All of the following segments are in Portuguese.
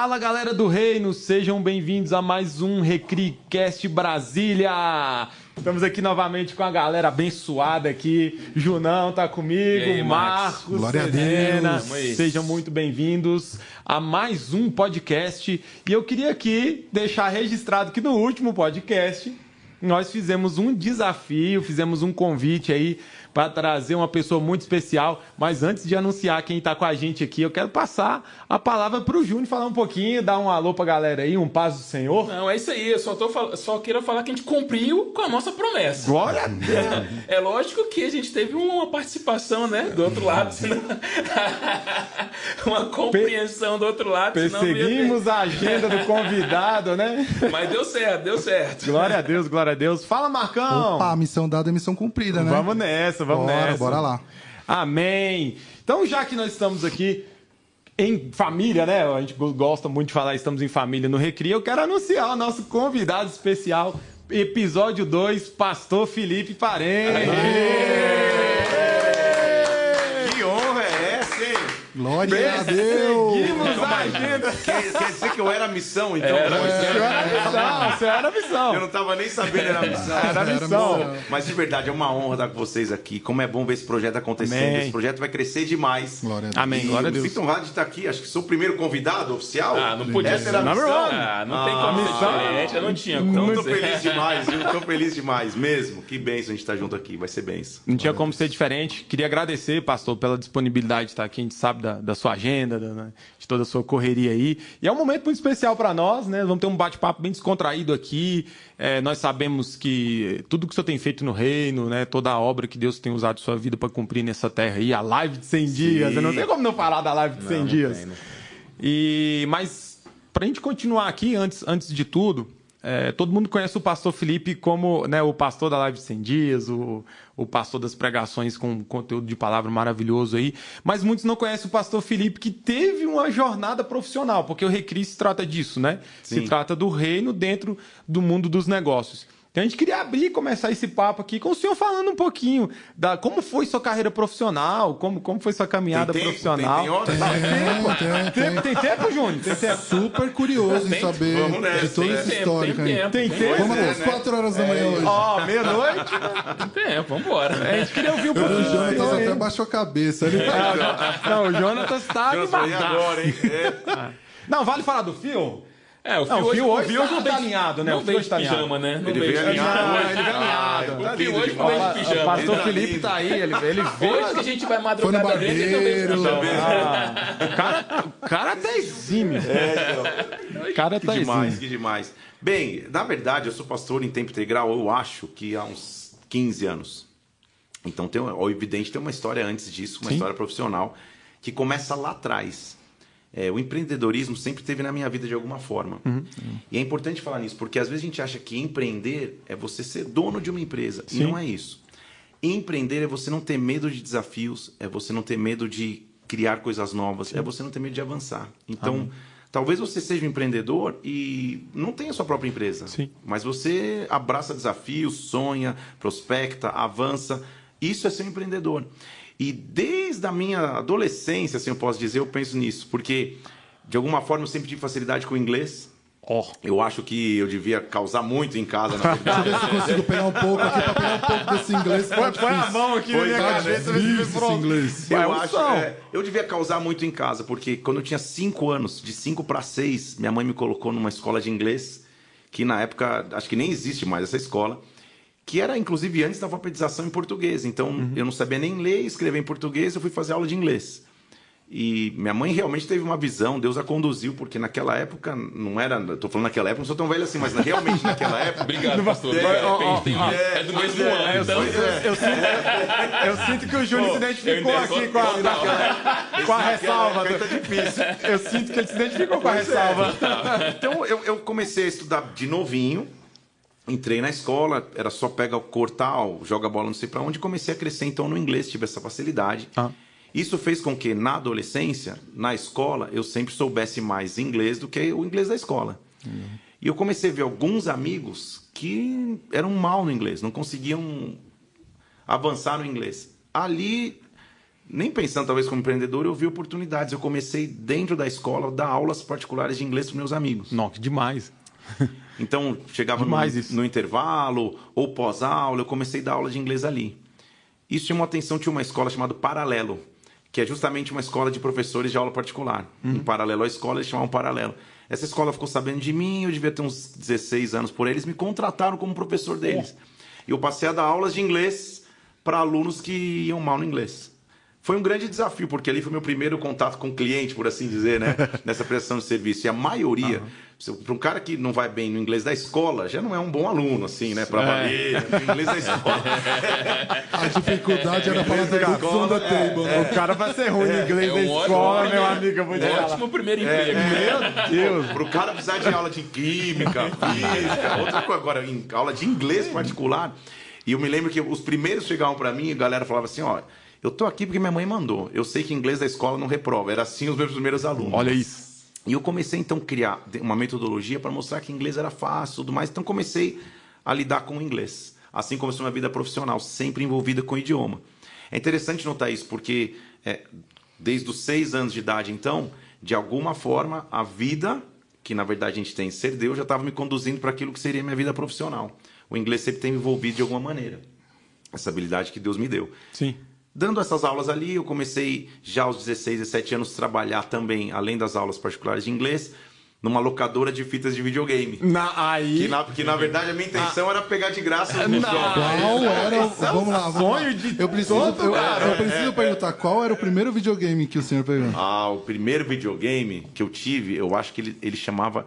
Fala galera do Reino, sejam bem-vindos a mais um RecriCast Brasília. Estamos aqui novamente com a galera abençoada aqui. Junão tá comigo, aí? Marcos, Glória a Serena. Deus. Tamo aí. Sejam muito bem-vindos a mais um podcast. E eu queria aqui deixar registrado que no último podcast nós fizemos um desafio, fizemos um convite aí para trazer uma pessoa muito especial. Mas antes de anunciar quem está com a gente aqui, eu quero passar a palavra para o Júnior falar um pouquinho, dar um alô para a galera aí, um paz do Senhor. Não, é isso aí. Eu só, tô, só quero falar que a gente cumpriu com a nossa promessa. Glória a Deus! É lógico que a gente teve uma participação, né? Do outro lado, senão... uma compreensão do outro lado. Perseguimos a agenda do convidado, né? Mas deu certo, deu certo. Glória a Deus, glória a Deus. Fala, Marcão! Opa, missão dada é missão cumprida, né? Vamos nessa, vamos Bora, nessa. bora lá. Amém. Então, já que nós estamos aqui em família, né? A gente gosta muito de falar estamos em família no Recria. Eu quero anunciar o nosso convidado especial, episódio 2, Pastor Felipe Parente. Que Glória a Deus! Seguimos a agenda. Quer, quer dizer que eu era a missão, então? Era a missão. Senhora missão, senhora Eu missão. não tava nem sabendo era a missão. Era a Era missão. missão. Mas de verdade, é uma honra estar com vocês aqui. Como é bom ver esse projeto acontecendo. Amém. Esse projeto vai crescer demais. Glória a Deus. Amém. E Glória a eu Deus. Sinto honrado de estar aqui. Acho que sou o primeiro convidado oficial. Ah, não podia Essa ser. era missão. Ah, não tem Ah, como ser missão. diferente. Eu não tinha Então, como tô ser. feliz demais, viu? Tô feliz demais mesmo. Que bênção a gente estar junto aqui. Vai ser bênção. Não tinha como ser diferente. Queria agradecer, pastor, pela disponibilidade de estar aqui. A gente sabe da, da sua agenda, da- de toda a sua correria aí. E é um momento muito especial para nós, né? Vamos ter um bate-papo bem descontraído aqui. É, nós sabemos que tudo que o senhor tem feito no reino, né? Toda a obra que Deus tem usado sua vida para cumprir nessa terra aí, a live de 100 dias. Eu não tem como não falar da live de 100 não dias. tem, não. E mas para a gente continuar aqui, antes, antes de tudo, é, todo mundo conhece o pastor Felipe como né, o pastor da live de 100 dias, o, o pastor das pregações com conteúdo de palavra maravilhoso aí, mas muitos não conhecem o pastor Felipe que teve uma jornada profissional, porque o Recri se trata disso, né? Se Sim. trata do reino dentro do mundo dos negócios. Então a gente queria abrir e começar esse papo aqui com o senhor falando um pouquinho da como foi sua carreira profissional, como, como foi sua caminhada Tem tempo? profissional. Tem- tem? Tem, tem, Tempo, tem tempo, Júnior? Tem tempo. Super curioso em saber vamos nessa, de toda tem essa história. tem tempo, Tem tem tempo? Vamos é, às né? 4 horas da manhã hoje. Ó, meia-noite. Tem tempo, vambora. A gente queria ouvir um O pouquinho. Jonatas do até baixou a cabeça. Ele... Não, o Jonatas tá Jonas, falei animado. agora, hein? É. Não, vale falar do fio? É, o Não, o Fio hoje o tá- não tá veio- alinhado, né? Não O Fio veio hoje de tá pijama, né? Não Ele veio veio alinhado hoje. ele veio alinhado. Ah, O Fio hoje demais. veio de O pijama. pastor Tá Felipe tá aí, ele, ele veio. Depois que a gente vai Foi no madrugada dentro, ele não veio de pijama. Ah, o cara, o cara tá exímio. O cara Que tá demais, exímio. que demais. Bem, na verdade, eu sou pastor em tempo integral, eu acho que há uns 15 anos. Então, tem, o evidente tem uma história antes disso, uma Sim. história profissional, que começa lá atrás. É, o empreendedorismo sempre teve na minha vida de alguma forma. Uhum. E é importante falar nisso, porque às vezes a gente acha que empreender é você ser dono de uma empresa. Sim. E não é isso. Empreender é você não ter medo de desafios, é você não ter medo de criar coisas novas, é você não ter medo de avançar. Então, talvez você seja um empreendedor e não tenha sua própria empresa, Sim. mas você abraça desafios, sonha, prospecta, avança. Isso é ser um empreendedor. E desde a minha adolescência, assim eu posso dizer, eu penso nisso, porque de alguma forma eu sempre tive facilidade com o inglês. Ó, Eu acho que eu devia causar muito em casa, na verdade. Deixa eu ver se eu consigo pegar um pouco aqui pra pegar um pouco desse inglês. põe a mão aqui na Pois minha é, cabeça. Vê se pronto. inglês. Eu um acho, é, eu devia causar muito em casa, porque quando eu tinha 5 anos, de 5 para 6, minha mãe me colocou numa escola de inglês, que na época, acho que nem existe mais essa escola, que era inclusive antes da alfabetização em português. Então, Uhum. eu não sabia nem ler e escrever em português, eu fui fazer aula de inglês. E minha mãe realmente teve uma visão, Deus a conduziu, porque naquela época não era. Eu tô falando naquela época, não sou tão velho assim, mas realmente naquela época. Obrigado, pastor. É, É, ó, é do mesmo é, ano, então. é. Eu sinto, eu sinto que o Júnior se identificou eu aqui com a, com a ressalva. tá difícil. Eu sinto que ele se identificou com a é. ressalva. Então eu, eu comecei a estudar de novinho, entrei na escola, era só pega, cortar, joga a bola não sei pra onde, comecei a crescer então no inglês, tive essa facilidade. Ah. Isso fez com que na adolescência, na escola, eu sempre soubesse mais inglês do que o inglês da escola. E eu comecei a ver alguns amigos que eram mal no inglês, não conseguiam avançar no inglês. Ali nem pensando talvez como empreendedor, eu vi oportunidades. Eu comecei dentro da escola a dar aulas particulares de inglês para meus amigos. Nossa, demais. Então, chegava no, no, intervalo ou pós-aula, eu comecei a dar aula de inglês ali. Isso chamou atenção, tinha uma escola chamada Paralelo, que é justamente uma escola de professores de aula particular. Uhum. Em paralelo à escola, eles chamavam Paralelo. Essa escola ficou sabendo de mim, eu devia ter uns 16 anos por eles, me contrataram como professor deles. E eu passei a dar aulas de inglês para alunos que iam mal no inglês. Foi um grande desafio, porque ali foi meu primeiro contato com o cliente, por assim dizer, né? Nessa prestação de serviço. E a maioria, uhum. Para um cara que não vai bem no inglês da escola, já não é um bom aluno, assim, né? Para valer, é. inglês da escola. a dificuldade era falar da escola, da table. É. O cara vai ser ruim no é. inglês é da escola, meu amigo, eu vou dizer. Ótimo primeiro emprego. Meu Deus. Para o cara precisar de aula de química, física, outra coisa. Agora, em aula de inglês particular. E eu me lembro que os primeiros chegavam para mim e a galera falava assim, ó eu tô aqui porque minha mãe mandou. Eu sei que inglês da escola não reprova. Era assim os meus primeiros alunos. Olha isso. E eu comecei então a criar uma metodologia para mostrar que inglês era fácil, tudo mais. Então comecei a lidar com o inglês. Assim começou minha vida profissional, sempre envolvida com o idioma. É interessante notar isso porque é, desde os seis anos de idade, então, de alguma forma, a vida que na verdade a gente tem ser Deus já estava me conduzindo para aquilo que seria minha vida profissional. O inglês sempre tem me envolvido de alguma maneira. Essa habilidade que Deus me deu. Sim. Dando essas aulas ali, eu comecei já aos 16, 17 anos a trabalhar também, além das aulas particulares de inglês, numa locadora de fitas de videogame. Na, aí... que, na, que na verdade a minha intenção ah. era pegar de graça os jogos. Qual era o... Vamos lá, vamos Sonho lá. de Eu preciso, eu, eu, preciso é, perguntar, qual era o primeiro videogame que o senhor pegou? Ah, o primeiro videogame que eu tive, eu acho que ele, ele chamava...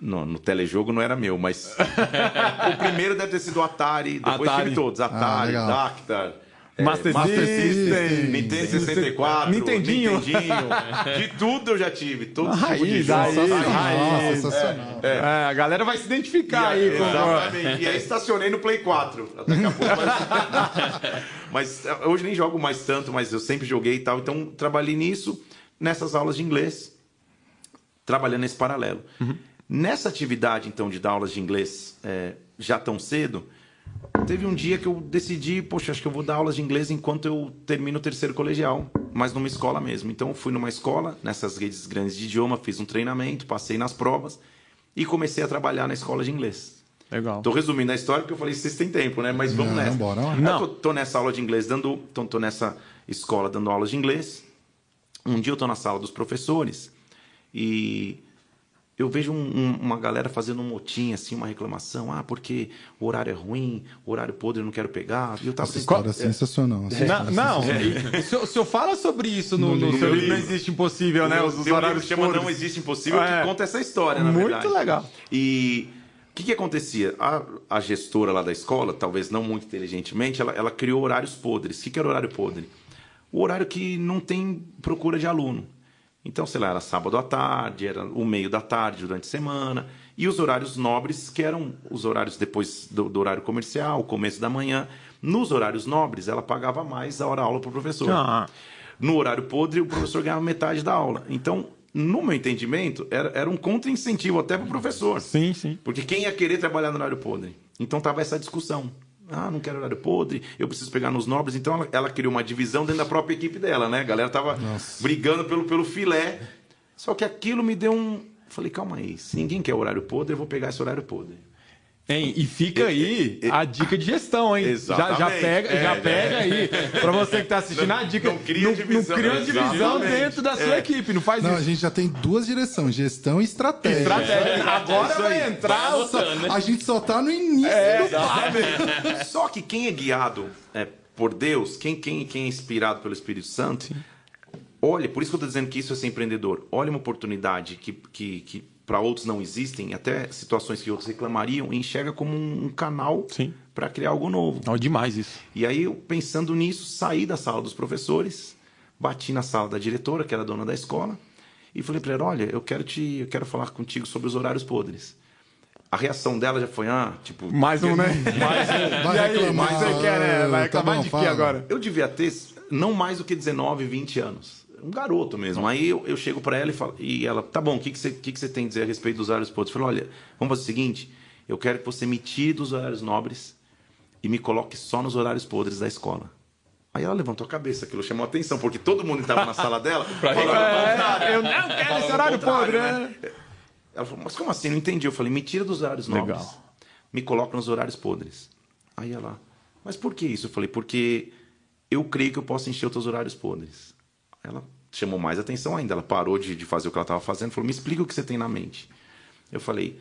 No, no telejogo não era meu, mas o primeiro deve ter sido o Atari, depois Atari. tive todos, Atari, ah, Dactar, é, Master, Master System, System, Nintendo 64, Nintendinho. Nintendinho. De tudo eu já tive. Todos os tipos de jogos. sensacional. É, é. É, a galera vai se identificar e aí. Exatamente. E aí estacionei no Play 4. Daqui a pouco mas... mas hoje nem jogo mais tanto, mas eu sempre joguei e tal. Então trabalhei nisso, nessas aulas de inglês, trabalhando nesse paralelo. Uhum. Nessa atividade, então, de dar aulas de inglês é, já tão cedo Teve um dia que eu decidi, poxa, acho que eu vou dar aulas de inglês enquanto eu termino o terceiro colegial, mas numa escola mesmo. Então, fui numa escola, nessas redes grandes de idioma, fiz um treinamento, passei nas provas e comecei a trabalhar na escola de inglês. Legal. Tô resumindo a história porque eu falei, vocês têm tempo, né? Mas vamos não, nessa. Bora, não. Eu tô, tô, nessa aula de inglês dando. Tô, tô nessa escola dando aulas de inglês. Um dia eu tô na sala dos professores e eu vejo um, um, uma galera fazendo um motim, assim, uma reclamação. Ah, porque o horário é ruim, o horário podre eu não quero pegar. E eu tava Essa história é sensacional. É. Não, não é. o, senhor, fala sobre isso no, no, no seu livro Não Existe Impossível, né? Os, os horários um chama Não Existe Impossível, é. que conta essa história, na Muito verdade. Muito legal. E o que, que acontecia? A, a, gestora lá da escola, talvez não muito inteligentemente, ela, ela criou horários podres. O que, que era horário podre? O horário que não tem procura de aluno. Então, sei lá, era sábado à tarde, era o meio da tarde durante a semana. E os horários nobres, que eram os horários depois do, do horário comercial, começo da manhã. Nos horários nobres, ela pagava mais a hora-aula para o professor. Ah. No horário podre, o professor ganhava metade da aula. Então, no meu entendimento, era, era um contra-incentivo até para o professor. Sim, sim. Porque quem ia querer trabalhar no horário podre? Então, estava essa discussão. Ah, não quero horário podre, eu preciso pegar nos nobres. Então ela, ela criou uma divisão dentro da própria equipe dela, né? A galera tava Nossa. brigando pelo, pelo filé. Só que aquilo me deu um. Falei, calma aí, se ninguém quer horário podre, eu vou pegar esse horário podre. Hein? E fica aí a dica de gestão, hein? Exatamente. Já, já pega, é, já pega aí. Para você que está assistindo, não, a dica. Não cria divisão, não cria divisão dentro da sua é. equipe, não faz não, isso. a gente já tem duas direções, gestão e estratégia. Estratégia. Agora é vai entrar. Vai só, a gente só tá no início é, do papo. Só que quem é guiado é, por Deus, quem, quem, quem é inspirado pelo Espírito Santo, olha, por isso que eu estou dizendo que isso é ser empreendedor. Olha uma oportunidade que, que, que para outros não existem, até situações que outros reclamariam, enxerga como um, canal para criar algo novo. Oh, demais isso. E aí, eu, pensando nisso, saí da sala dos professores, bati na sala da diretora, que era dona da escola, e falei para ela: olha, eu quero te, eu quero falar contigo sobre os horários podres. A reação dela já foi, ah, tipo. Mais um, né? Mais um. Vai aí, reclamar. Mais você quer, né? Vai reclamar tá bom, de que agora? Eu devia ter não mais do que 19, 20 anos um garoto mesmo. Aí eu, eu chego para ela e falo, e ela, tá bom, o que, que, você, que, que você tem a dizer a respeito dos horários podres? Eu falo, olha, vamos fazer o seguinte, eu quero que você me tire dos horários nobres e me coloque só nos horários podres da escola. Aí ela levantou a cabeça, aquilo chamou a atenção, porque todo mundo estava na sala dela. é, eu não quero esse horário podre, né? né? Ela falou, mas como assim? Não entendi. Eu falei, me tira dos horários nobres. Legal. Me coloca nos horários podres. Aí ela, mas por que isso? Eu falei, porque eu creio que eu posso encher os teus horários podres. Ela chamou mais atenção ainda. Ela parou de, de fazer o que ela estava fazendo falou, me explica o que você tem na mente. Eu falei,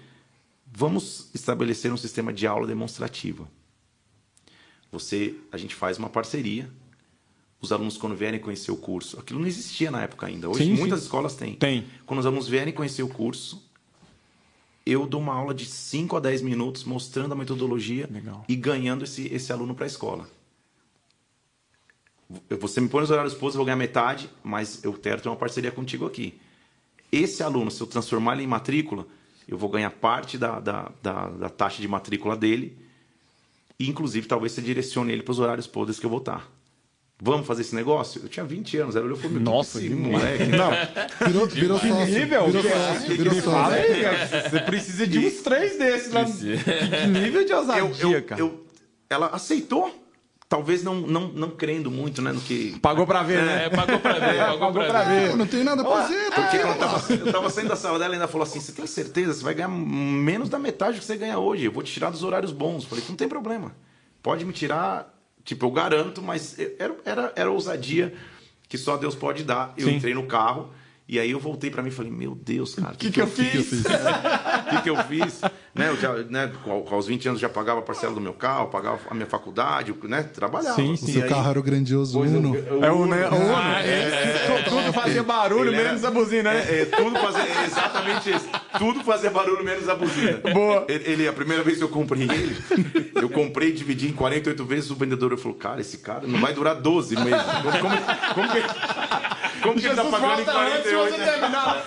vamos estabelecer um sistema de aula demonstrativa. Você, a gente faz uma parceria os alunos quando vierem conhecer o curso. Aquilo não existia na época ainda. Hoje sim, muitas sim. escolas têm. Tem. Quando os alunos vierem conhecer o curso, eu dou uma aula de 5 a 10 minutos mostrando a metodologia Legal. e ganhando esse, esse aluno para a escola. Você me põe nos horários postos, eu vou ganhar metade, mas eu quero ter uma parceria contigo aqui. Esse aluno, se eu transformar ele em matrícula, eu vou ganhar parte da, da, da, da taxa de matrícula dele e, inclusive, talvez você direcione ele para os horários podres que eu vou estar. Vamos fazer esse negócio? Eu tinha 20 anos, ela olhou e falou: Nossa, que moleque. Não, virou, virou que sócio. nível? Virou que sócio. Virou sócio. Aí, você precisa de uns três desses lá. Que nível de ousadia, eu, eu, cara. Eu, ela aceitou, talvez não, não, não crendo muito né, no que. Pagou pra ver, né? É, pagou pra ver, pagou, Pagou pra, pra ver. ver. Não tem nada pra fazer, tá Porque eu tava, eu tava saindo da sala dela e ainda falou assim: Você tem certeza? Você vai ganhar menos da metade do que você ganha hoje. Eu vou te tirar dos horários bons. Eu falei: Não tem problema. Pode me tirar. Tipo, eu garanto, mas era, era, era ousadia que só Deus pode dar. Eu Sim. entrei no carro e aí eu voltei pra mim e falei: Meu Deus, cara, o que que eu fiz? O que, que eu fiz? Né, eu já, né, aos 20 anos já pagava a parcela do meu carro, pagava a minha faculdade, né, trabalhava. Sim, O sim. seu aí- carro era o grandioso Pois, Uno. eu- eu- É o, né? o Uno. Ah, é, Tudo fazia barulho, era- menos a buzina, né? É, é, tudo fazia, é exatamente isso. Tudo fazia barulho menos a buzina. Boa. Ele, ele- a primeira vez que eu comprei ele, eu comprei e dividi em 48 vezes. O vendedor falou: Cara, esse cara não vai durar 12 meses. Como, como, como que, como que ele tá Jesus pagando em volta antes de 48 você terminar.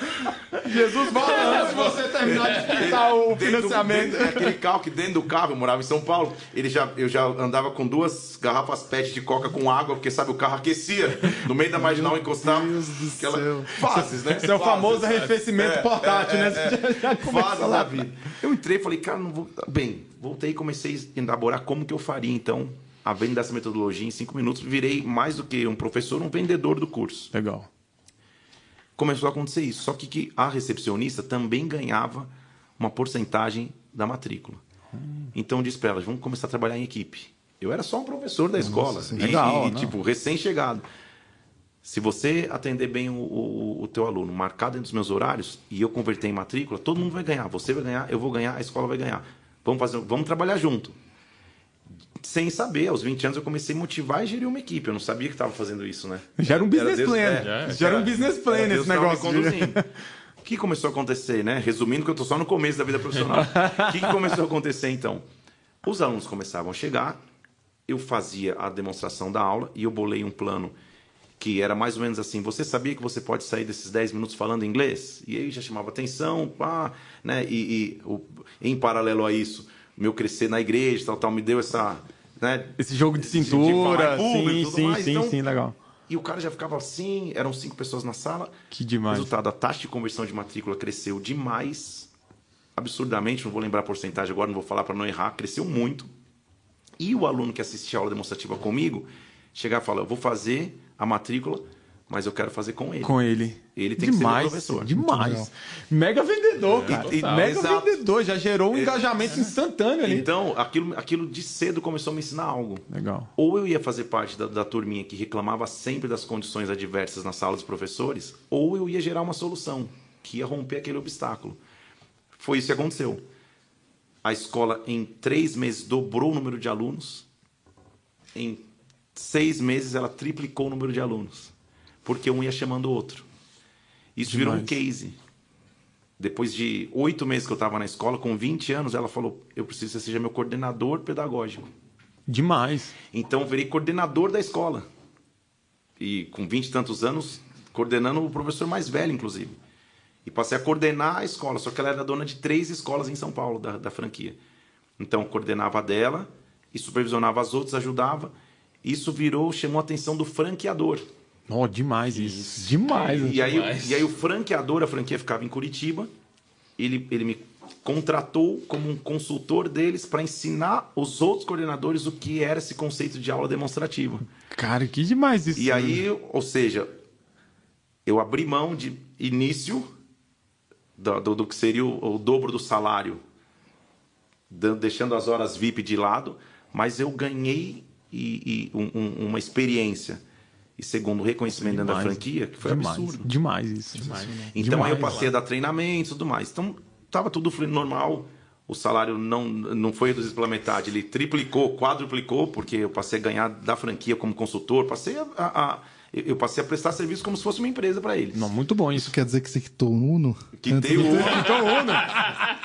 Jesus volta antes de você terminar de quitar o Dentro- dentro daquele carro que dentro do carro, eu morava em São Paulo, ele já, eu já andava com duas garrafas PET de coca com água, porque sabe, o carro aquecia. No meio da marginal encostava. Deus do aquela- céu. Fases, né? Seu Fases. famoso arrefecimento portátil, né? Você já, Fases da vida. Eu entrei e falei, cara, não vou. Bem, voltei e comecei a elaborar como que eu faria, então, a venda dessa metodologia em cinco minutos. Virei mais do que um professor, um vendedor do curso. Legal. Começou a acontecer isso. Só que, que a recepcionista também ganhava uma porcentagem da matrícula. Então eu disse para elas, vamos começar a trabalhar em equipe. Eu era só um professor da escola. sim. E, Legal, e, tipo, recém-chegado. Se você atender bem o, o, o teu aluno, marcar dentro dos meus horários, e eu converter em matrícula, todo mundo vai ganhar. Você vai ganhar, eu vou ganhar, a escola vai ganhar. Vamos, fazer, vamos trabalhar junto. Sem saber, aos 20 anos eu comecei a motivar e gerir uma equipe. Eu não sabia que estava fazendo isso, né? Já era um business plan. é, Já era um business plan esse negócio. que começou a acontecer, né? Resumindo, que eu estou só no começo da vida profissional. O que, que começou a acontecer então? Os alunos começavam a chegar, eu fazia a demonstração da aula e eu bolei um plano que era mais ou menos assim: você sabia que você pode sair desses 10 minutos falando inglês? E aí já chamava atenção, pá, né? E, e o- em paralelo a isso, meu crescer na igreja, tal, tal, me deu essa. Né? Esse jogo de de cintura. falar em público sim, sim, mais, sim, então- sim, legal. E o cara já ficava assim, eram cinco pessoas na sala. Que demais. Resultado, a taxa de conversão de matrícula cresceu demais, absurdamente, não vou lembrar a porcentagem agora, não vou falar para não errar, cresceu muito. E o aluno que assistia a aula demonstrativa comigo, chegava e falava, eu vou fazer a matrícula, mas eu quero fazer com ele. Com ele. Ele tem que ser demais, meu professor. Demais. Mega vendedor, cara. E- Mega exato. vendedor. Já gerou um engajamento instantâneo ali. Então, aquilo, aquilo de cedo começou a me ensinar algo. Legal. Ou eu ia fazer parte da, da turminha que reclamava sempre das condições adversas na sala dos professores, ou eu ia gerar uma solução que ia romper aquele obstáculo. Foi isso que aconteceu. A escola, em três meses, dobrou o número de alunos. Em seis meses, ela triplicou o número de alunos. Porque um ia chamando o outro. Isso virou um Demais. case. Depois de oito meses que eu estava na escola, com 20 anos, ela falou: Eu preciso que você seja meu coordenador pedagógico. Demais. Então eu virei coordenador da escola. E com 20 e tantos anos, coordenando o professor mais velho, inclusive. E passei a coordenar a escola, só que ela era dona de três escolas em São Paulo, da, da franquia. Então eu coordenava a dela e supervisionava as outras, ajudava. Isso virou, chamou a atenção do franqueador. Oh, demais isso. Demais. E aí, Demais. e aí o franqueador, a franquia ficava em Curitiba, ele, ele me contratou como um consultor deles para ensinar os outros coordenadores o que era esse conceito de aula demonstrativa. Cara, que demais isso. E aí, ou seja, eu abri mão de início do, do, do que seria o, o, dobro do salário, deixando as horas VIP de lado, mas eu ganhei e, e um, um, uma experiência e segundo o reconhecimento dentro da franquia, que foi demais, absurdo. Demais isso. Demais. Então demais, aí eu passei a dar treinamento e tudo mais. Então tava tudo fluindo normal. O salário não, não foi reduzido pela metade, ele triplicou, quadruplicou, porque eu passei a ganhar da franquia como consultor, passei a, a, a eu passei a prestar serviço como se fosse uma empresa para eles. Não, muito bom isso. Isso quer dizer que você quitou o Uno? Quitei o Uno. Quitou o Uno.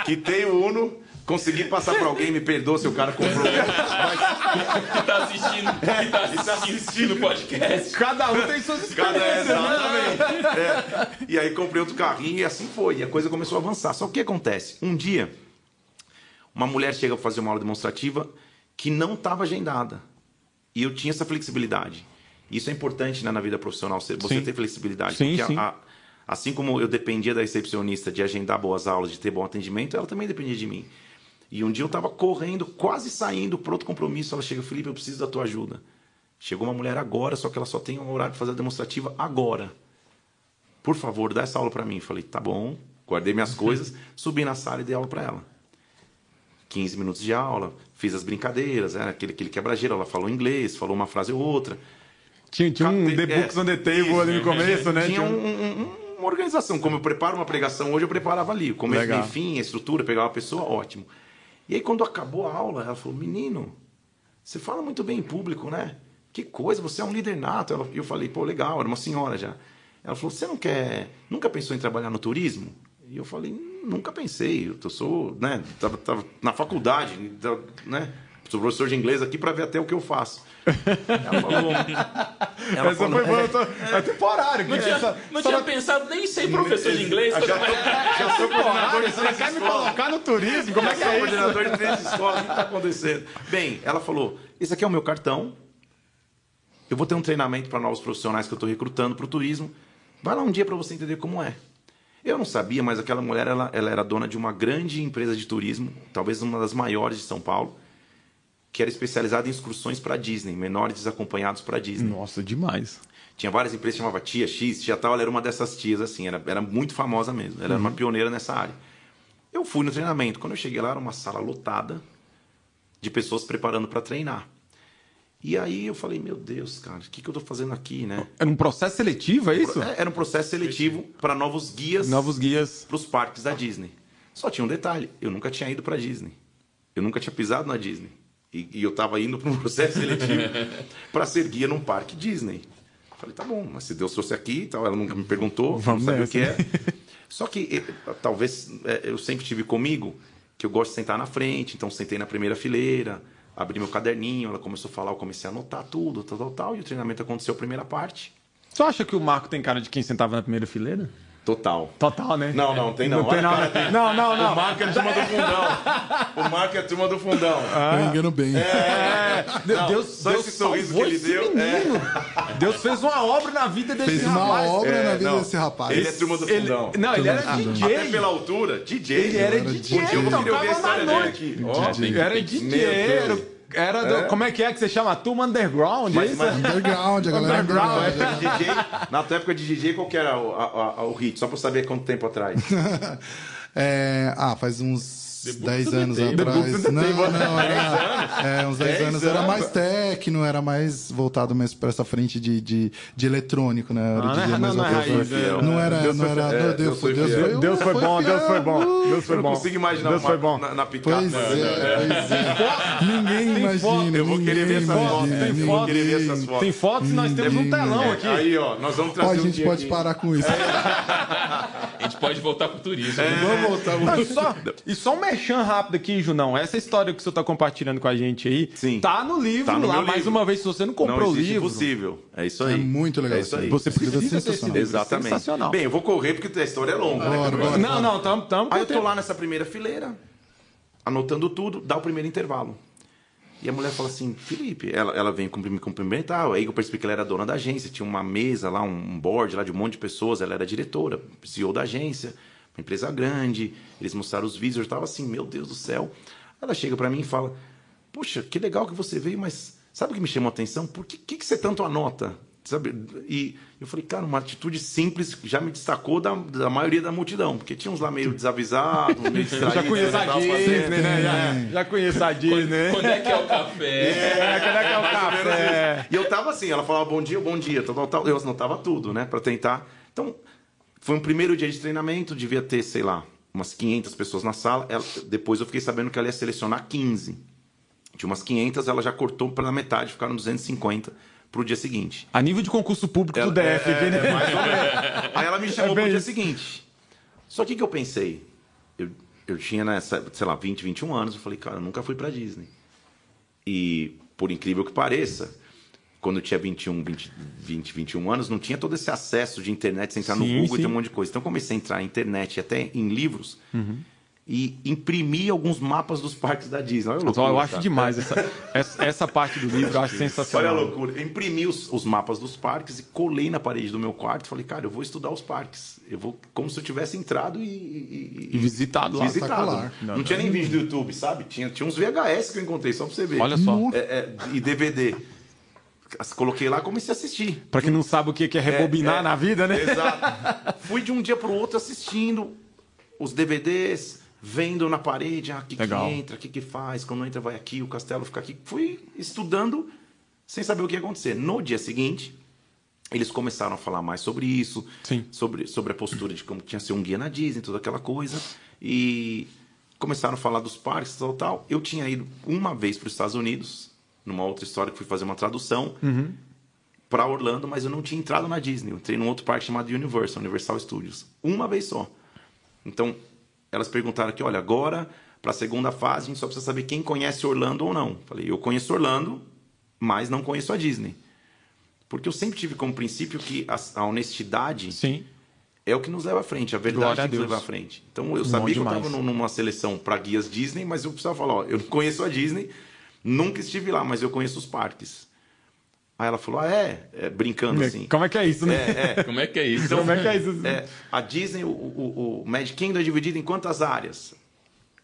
Quitei o Uno. Consegui passar para alguém, me perdoa se o cara comprou. que tá assistindo, que tá assistindo o podcast. Cada um tem suas experiências. Cada, né? exatamente. É. E aí comprei outro carrinho e assim foi. E a coisa começou a avançar. Só que o que acontece? Um dia, uma mulher chega para fazer uma aula demonstrativa que não estava agendada. E eu tinha essa flexibilidade. Isso é importante né, na vida profissional, você sim. ter flexibilidade. Sim, porque sim. A, a, assim como eu dependia da recepcionista de agendar boas aulas, de ter bom atendimento, ela também dependia de mim. E um dia eu estava correndo, quase saindo para outro compromisso. Ela chega, Felipe, eu preciso da tua ajuda. Chegou uma mulher agora, só que ela só tem um horário para fazer a demonstrativa agora. Por favor, dá essa aula para mim. Falei, tá bom. Guardei minhas coisas, subi na sala e dei aula para ela. 15 minutos de aula, fiz as brincadeiras, era aquele, aquele quebra-gelo. Ela falou inglês, falou uma frase ou outra. Tinha, tinha um The Books é, on the Table isso, ali no começo, né? Tinha um, um, uma organização. Como eu preparo uma pregação hoje, eu preparava ali. O começo, meio fim, a estrutura, pegava a pessoa, ótimo. E aí, quando acabou a aula, ela falou: Menino, você fala muito bem em público, né? Que coisa, você é um líder nato. Eu falei: Pô, legal, era uma senhora já. Ela falou: Você não quer. Nunca pensou em trabalhar no turismo? E eu falei: Nunca pensei. Eu sou, né? Tava, tava na faculdade, né? Sou professor de inglês aqui para ver até o que eu faço. Ela falou. Ela Essa falou, foi boa, tô, é, é temporário. Não tinha, só, não só tinha pensado nem ser professor de inglês. Já, tô, já sou coordenador de três quer me colocar no turismo? Como é que é isso? coordenador de três escolas. O que está acontecendo? Bem, ela falou: esse aqui é o meu cartão. Eu vou ter um treinamento para novos profissionais que eu estou recrutando para o turismo. Vai lá um dia para você entender como é. Eu não sabia, mas aquela mulher ela, ela era dona de uma grande empresa de turismo, talvez uma das maiores de São Paulo que era especializada em excursões para Disney, menores desacompanhados para Disney. Nossa, demais. Tinha várias empresas, chamava Tia X, Tia Tal, ela era uma dessas tias, assim, era, era muito famosa mesmo, ela uhum. era uma uhum. pioneira nessa área. Eu fui no treinamento, quando eu cheguei lá era uma sala lotada de pessoas preparando para treinar. E aí eu falei, meu Deus, cara, o que, que eu estou fazendo aqui, né? Era um processo seletivo, é isso? Era um processo seletivo para novos guias. Novos guias. Para os parques da Disney. Só tinha um detalhe, eu nunca tinha ido para Disney. Eu nunca tinha pisado na Disney. E, e eu estava indo para um processo seletivo para ser guia num parque Disney. Falei, tá bom, mas se Deus trouxe aqui tal, ela nunca me perguntou, Vamos não sabia o que é. Só que talvez é, eu sempre tive comigo que eu gosto de sentar na frente, então sentei na primeira fileira, abri meu caderninho, ela começou a falar, eu comecei a anotar tudo, tal, tal, tal, e o treinamento aconteceu a primeira parte. Você acha que o Marco tem cara de quem sentava na primeira fileira? Total. Total, né? Não, não, tem não. Não, tem, não, não, não, não. O Marco é a turma do fundão. O Marco é a turma do fundão. Ah. Eu engano bem. É. Não, Deus, só Deus esse sorriso que ele deu. É. Deus fez uma obra na vida desse fez rapaz. Fez uma obra é, na vida não, desse rapaz. Ele é turma do fundão. Ele, não, ele era DJ. Até pela altura, DJ. Ele era DJ. Dia eu queria ouvir a história dele aqui. Era DJ. Era do, é. Como é que é que você chama? Turma Underground? Mas, mas... Underground, a galera underground. underground. É. DJ, na tua época de DJ, qual que era o, a, a, o hit? Só pra saber quanto tempo atrás. é, ah, faz uns 10 anos atrás. Não, não, era, é, uns 10 anos era mais techno, era mais voltado mesmo para essa frente de, de, de eletrônico, né? Era ah, não, não, não, é não era, Deus não era. É, Deus, foi, Deus, foi, Deus foi bom, Deus foi bom. Deus foi bom. não consigo imaginar Deus foi bom. na, na picape. Pois é, pois é. Ninguém imagina. Eu vou querer ver essas fotos. Tem fotos. Tem fotos e nós temos um telão aqui. Aí, ó, nós vamos trazer. A gente pode parar com isso. A gente pode voltar pro turismo. Vamos voltar. E só um merchan rápido aqui Junão, essa história que você está compartilhando com a gente aí, Sim. tá no livro tá no lá. Mais livro. uma vez, se você não comprou o livro. impossível. É isso aí. É muito legal. É isso aí. Você precisa ter esse livro. Exatamente. Sensacional. Bem, eu vou correr porque a história é longa. Bora, né? bora, não, não, tamo, tamo Aí eu tô lá nessa primeira fileira, anotando tudo, dá o primeiro intervalo. E a mulher fala assim, Felipe, ela, ela vem me cumprimentar, aí eu percebi que ela era dona da agência, tinha uma mesa lá, um board lá de um monte de pessoas, ela era diretora, CEO da agência. Uma empresa grande, eles mostraram os vídeos, eu estava assim, meu Deus do céu. Ela chega para mim e fala: Poxa, que legal que você veio, mas sabe o que me chamou a atenção? Por que, que, que você tanto anota? Sabe? E eu falei, cara, uma atitude simples já me destacou da, da maioria da multidão, porque tinha uns lá meio desavisados, meio distraídos. já conheço a Disney, né? Já, já conheço a Disney. Quando, quando é que é o café? É, quando é que é o café? E eu tava assim, ela falava bom dia, bom dia, tal, tal, tal. Eu anotava tudo, né, para tentar. Então, foi um primeiro dia de treinamento, devia ter, sei lá, umas 500 pessoas na sala. Ela, depois eu fiquei sabendo que ela ia selecionar 15. Tinha umas 500, ela já cortou para metade, ficaram 250 para o dia seguinte. A nível de concurso público ela, do DF, é, né? É, ou menos. Aí ela me chamou é para o dia seguinte. Só que o que eu pensei? Eu, eu tinha nessa, sei lá, 20, 21 anos, eu falei, cara, eu nunca fui para Disney. E, por incrível que pareça, quando eu tinha 21, 20, 20, 21 anos, não tinha todo esse acesso de internet, você entrar sim, no Google sim. e ter um monte de coisa. Então, eu comecei a entrar na internet, até em livros, uhum. e imprimir alguns mapas dos parques da Disney. Olha loucura, eu acho tá? demais essa, essa, essa, parte do livro, eu acho sensacional. Olha a loucura. Eu imprimi os, os, mapas dos parques e colei na parede do meu quarto. Falei, cara, eu vou estudar os parques. Eu vou como se eu tivesse entrado e... E, e visitado lá. Visitado. Não, não, tinha nem vídeo do YouTube, sabe? Tinha, tinha uns VHS que eu encontrei, só pra você ver. Olha só. É, é, e DVD coloquei lá e comecei a assistir. Para quem não sabe o que é rebobinar é, é, na vida, né? Exato. Fui de um dia para o outro assistindo os DVDs, vendo na parede, ah, o que, que entra, o que, que faz, quando entra vai aqui, o castelo fica aqui. Fui estudando sem saber o que ia acontecer. No dia seguinte, eles começaram a falar mais sobre isso, Sim. sobre, sobre a postura de como tinha ser um guia na Disney, toda aquela coisa. E começaram a falar dos parques e tal, tal. Eu tinha ido uma vez para os Estados Unidos, numa outra história que fui fazer uma tradução uhum. para Orlando, mas eu não tinha entrado na Disney. Eu entrei num outro parque chamado Universal, Universal Studios. Uma vez só. Então, elas perguntaram aqui, olha, agora, para a segunda fase, a gente só precisa saber quem conhece Orlando ou não. Falei, eu conheço Orlando, mas não conheço a Disney. Porque eu sempre tive como princípio que a, a honestidade Sim. é o que nos leva à frente, a verdade é que nos leva à frente. Então, eu sabia que eu estava numa seleção para guias Disney, mas eu precisava falar, ó, eu não conheço a Disney, Nunca estive lá, mas eu conheço os parques. Aí ela falou: Ah, é? é brincando assim. Como é que é isso, né? É, é. Como é que é isso? Então, Como é que é isso? É, a Disney, o, o, o Magic Kingdom é dividido em quantas áreas?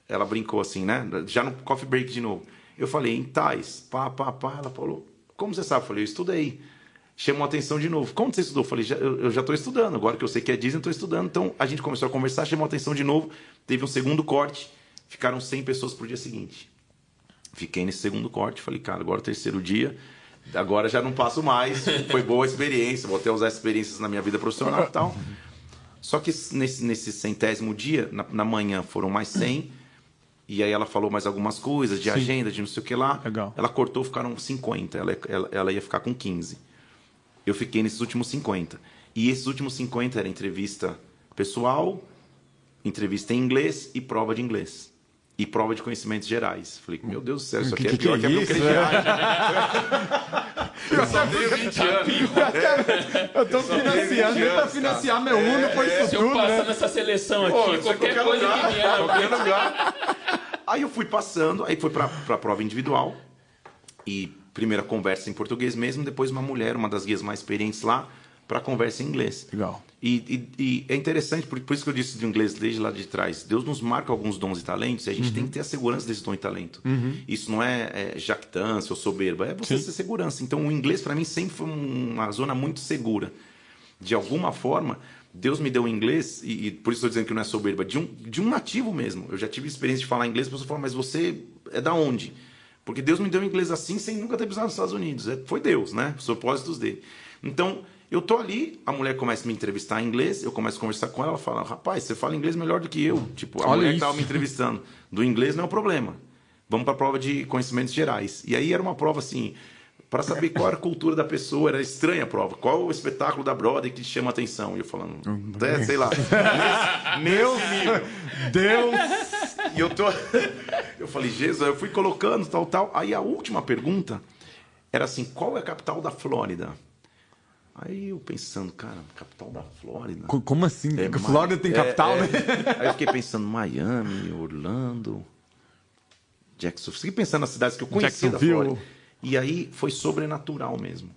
Ela brincou assim, né? Já no coffee break de novo. Eu falei, em tais, pá, pá, pá. Ela falou, como você sabe? Eu falei, eu estudei. Chamou a atenção de novo. Como você estudou? Eu falei, já, eu, eu já estou estudando. Agora que eu sei que é Disney, estou estudando. Então a gente começou a conversar, chamou a atenção de novo. Teve um segundo corte. Ficaram 100 pessoas pro dia seguinte. Fiquei nesse segundo corte, falei, cara, agora é o terceiro dia, agora já não passo mais. Foi boa a experiência, vou até usar experiências na minha vida profissional e tal. Só que nesse, nesse centésimo dia, na, na, manhã foram mais 100, e aí ela falou mais algumas coisas de Sim. agenda, de não sei o que lá. Legal. Ela cortou, ficaram 50, ela, ela, ela ia ficar com 15. Eu fiquei nesses últimos 50. E esses últimos 50 era entrevista pessoal, entrevista em inglês e prova de inglês e prova de conhecimentos gerais. Falei, meu Deus do céu, isso aqui que, é pior que, que, é que a crediário. eu só tenho 20 anos. Eu tô financiando, tenta financiar meu Uno, é, foi isso Se eu passar né? nessa seleção aqui, Pô, qualquer coisa lugar, que vier... Qualquer lugar. Aí eu fui passando, aí foi pra, pra prova individual. E primeira conversa em português mesmo, depois uma mulher, uma das guias mais experientes lá, para conversa em inglês. Legal. E, e, e, é interessante, por, por isso que eu disse do inglês desde lá de trás. Deus nos marca alguns dons e talentos e a gente uhum. tem que ter a segurança desse dom e talento. Uhum. Isso não é, é jactância ou soberba, é você Sim. ter segurança. Então o inglês para mim sempre foi uma zona muito segura. De alguma forma, Deus me deu inglês, e, e por isso estou dizendo que não é soberba, de um, de um nativo mesmo. Eu já tive experiência de falar inglês, a pessoa fala, mas você é da onde? Porque Deus me deu inglês assim sem nunca ter pisado nos Estados Unidos. É, foi Deus, né? Os propósitos dele. Então, eu tô ali, a mulher começa a me entrevistar em inglês, eu começo a conversar com ela, ela fala, rapaz, você fala inglês melhor do que eu. Tipo, a Olha mulher isso. que tava me entrevistando do inglês não é o problema. Vamos para a prova de conhecimentos gerais. E aí era uma prova assim, para saber qual era a cultura da pessoa, era estranha a prova. Qual o espetáculo da Broadway que te chama a atenção? E eu falando, é, sei lá. Meu Deus! E eu tô. Eu falei, Jesus, eu fui colocando, tal, tal. Aí a última pergunta era assim: qual é a capital da Flórida? Aí eu pensando, cara, capital da Flórida. Como assim? É, Flórida tem capital, é, né? Aí eu fiquei pensando, Miami, Orlando, Jacksonville. Fiquei pensando nas cidades que eu conhecia da Flórida. E aí foi sobrenatural mesmo.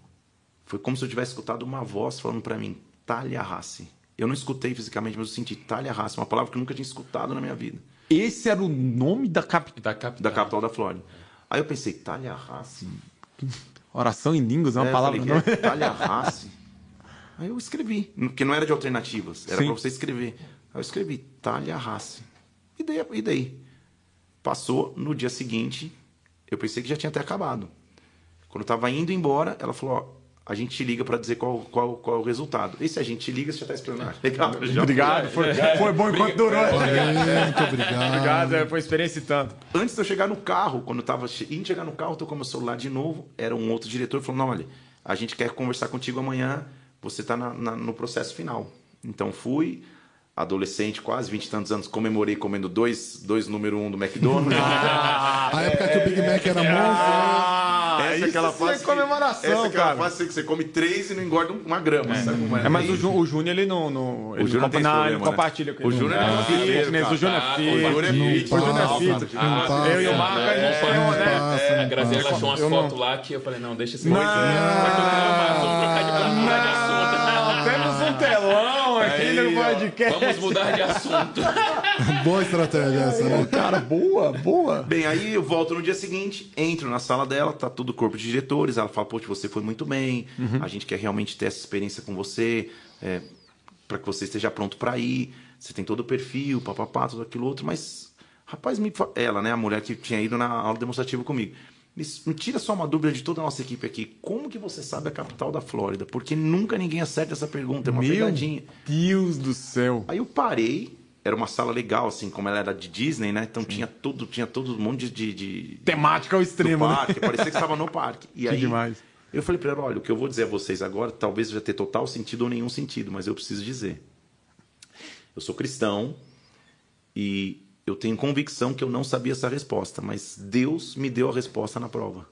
Foi como se eu tivesse escutado uma voz falando para mim, Tallahassee. Eu não escutei fisicamente, mas eu senti Raça, uma palavra que eu nunca tinha escutado na minha vida. Esse era o nome da capital. Da capital. Da capital da Flórida. Aí eu pensei, Raça. Oração em línguas é uma É, eu palavra. falei, não que é Talha Raça. Aí eu escrevi, porque não era de alternativas, era Sim. para você escrever. Aí eu escrevi Talha Raça. E daí, e daí? Passou no dia seguinte, eu pensei que já tinha até acabado. Quando eu tava indo embora, ela falou: ó, a gente te liga para dizer qual, qual, qual é o resultado. E se a gente te liga, você já tá esperando. Ah, Legal, já Obrigado, foi, foi bom enquanto durou. Muito obrigado. Obrigado, é, foi experiência e tanto. Antes de eu chegar no carro, quando eu tava che- indo chegar no carro, tocou meu celular de novo. Era um outro diretor falou: Não, olha, a gente quer conversar contigo amanhã. Você tá na- na- no processo final. Então fui, adolescente, quase 20 e tantos anos, comemorei comendo dois, dois número um do McDonald's. A época que o Big Mac era monstro. Ah, essa é isso aquela sim fase. é que- comemoração, essa é aquela cara. fase que você come três e não engorda uma grama. Sabe como é? É, mas o, o Júnior, ele não. não ele O Júnior não tem esse não, ele né? compartilha com O ele. Júnior é Ah, o Júnior é Ah, fit. O Júnior é Não fit, O Júnior é fit. não. Eu e o Marco, a gente tem né? É, a não Graziela achou umas não- fotos lá que eu falei, não, deixa esse Não. coisa. Vai aqui no podcast. Vamos mudar de assunto. Boa estratégia essa, né? Cara, boa, boa. Bem, aí eu volto no dia seguinte, entro na sala dela, tá tudo o corpo de diretores. Ela fala: Poxa, você foi muito bem, a gente quer realmente ter essa experiência com você, é, para que você esteja pronto para ir. Você tem todo o perfil, papapá, tudo aquilo outro. Mas, rapaz, me ela, né, a mulher que tinha ido na aula demonstrativa comigo, me, tira só uma dúvida de toda a nossa equipe aqui: como que você sabe a capital da Flórida? Porque nunca ninguém acerta essa pergunta, é uma Meu pegadinha. Deus do céu. Aí eu parei, era uma sala legal, assim, como ela era de Disney, né? Então tinha tudo, tinha todo um monte de, de, Temática ao do extremo, né? parque, parecia que estava no parque. E Que aí demais. eu falei para ela, olha, o que eu vou dizer a vocês agora talvez já ter total sentido ou nenhum sentido, mas eu preciso dizer. Eu sou cristão e eu tenho convicção que eu não sabia essa resposta, mas Deus me deu a resposta na prova.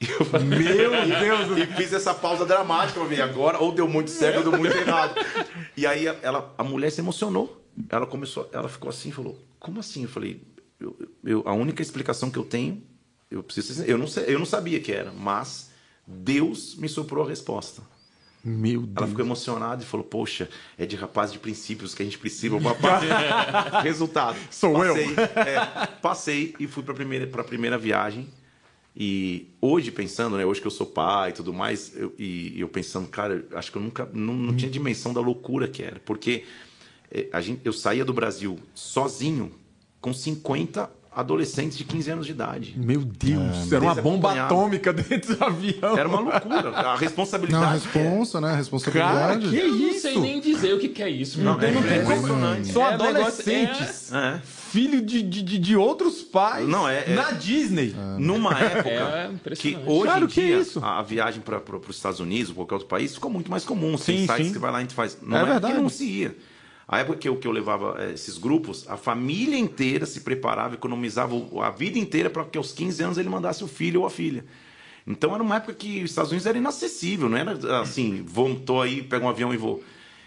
Eu falei, Meu Deus e fiz essa pausa dramática pra ver agora, ou deu muito certo ou deu muito errado. E aí ela, a mulher se emocionou. Ela começou, ela ficou assim e falou: Como assim? Eu falei: eu, eu- A única explicação que eu tenho, eu preciso, eu não sei, eu não sabia que era, mas Deus me soprou a resposta. Meu Ela Deus. ficou emocionada e falou: Poxa, é de rapaz de princípios que a gente precisa. papá." Resultado: Sou eu. passei, é, passei e fui para a primeira, viagem. E hoje, pensando, né, hoje que eu sou pai e tudo mais, eu, e, eu pensando, cara, eu acho que eu nunca não, não tinha dimensão da loucura que era. Porque é, a gente, eu saía do Brasil sozinho com 50 adolescentes de 15 anos de idade. Meu Deus, era uma bomba atômica dentro do avião. Era uma loucura. A Não, responsabilidade. que é. responsa, né? Cara, Responsabilidade. que Eu não isso? sei nem dizer o que, que é isso. Não, é, não tem é como- impressionante. São É, negócio- adolescentes. É. Filho de, de, de- outros pais. Não, é- é- Na Disney. Numa época É que hoje Claro em que dia é isso. a a viagem para os Estados Unidos ou qualquer outro país ficou muito mais comum. Tem Sim, sites sim. que vai lá e a gente faz. Não É é, verdade. que não se ia. A época que eu, que eu levava eh, esses grupos, a família inteira se preparava, economizava a vida inteira para que aos 15 anos ele mandasse o filho ou a filha. Então era uma época que os Estados Unidos era inacessível, não era assim, vou, tô aí, pego um avião e vou.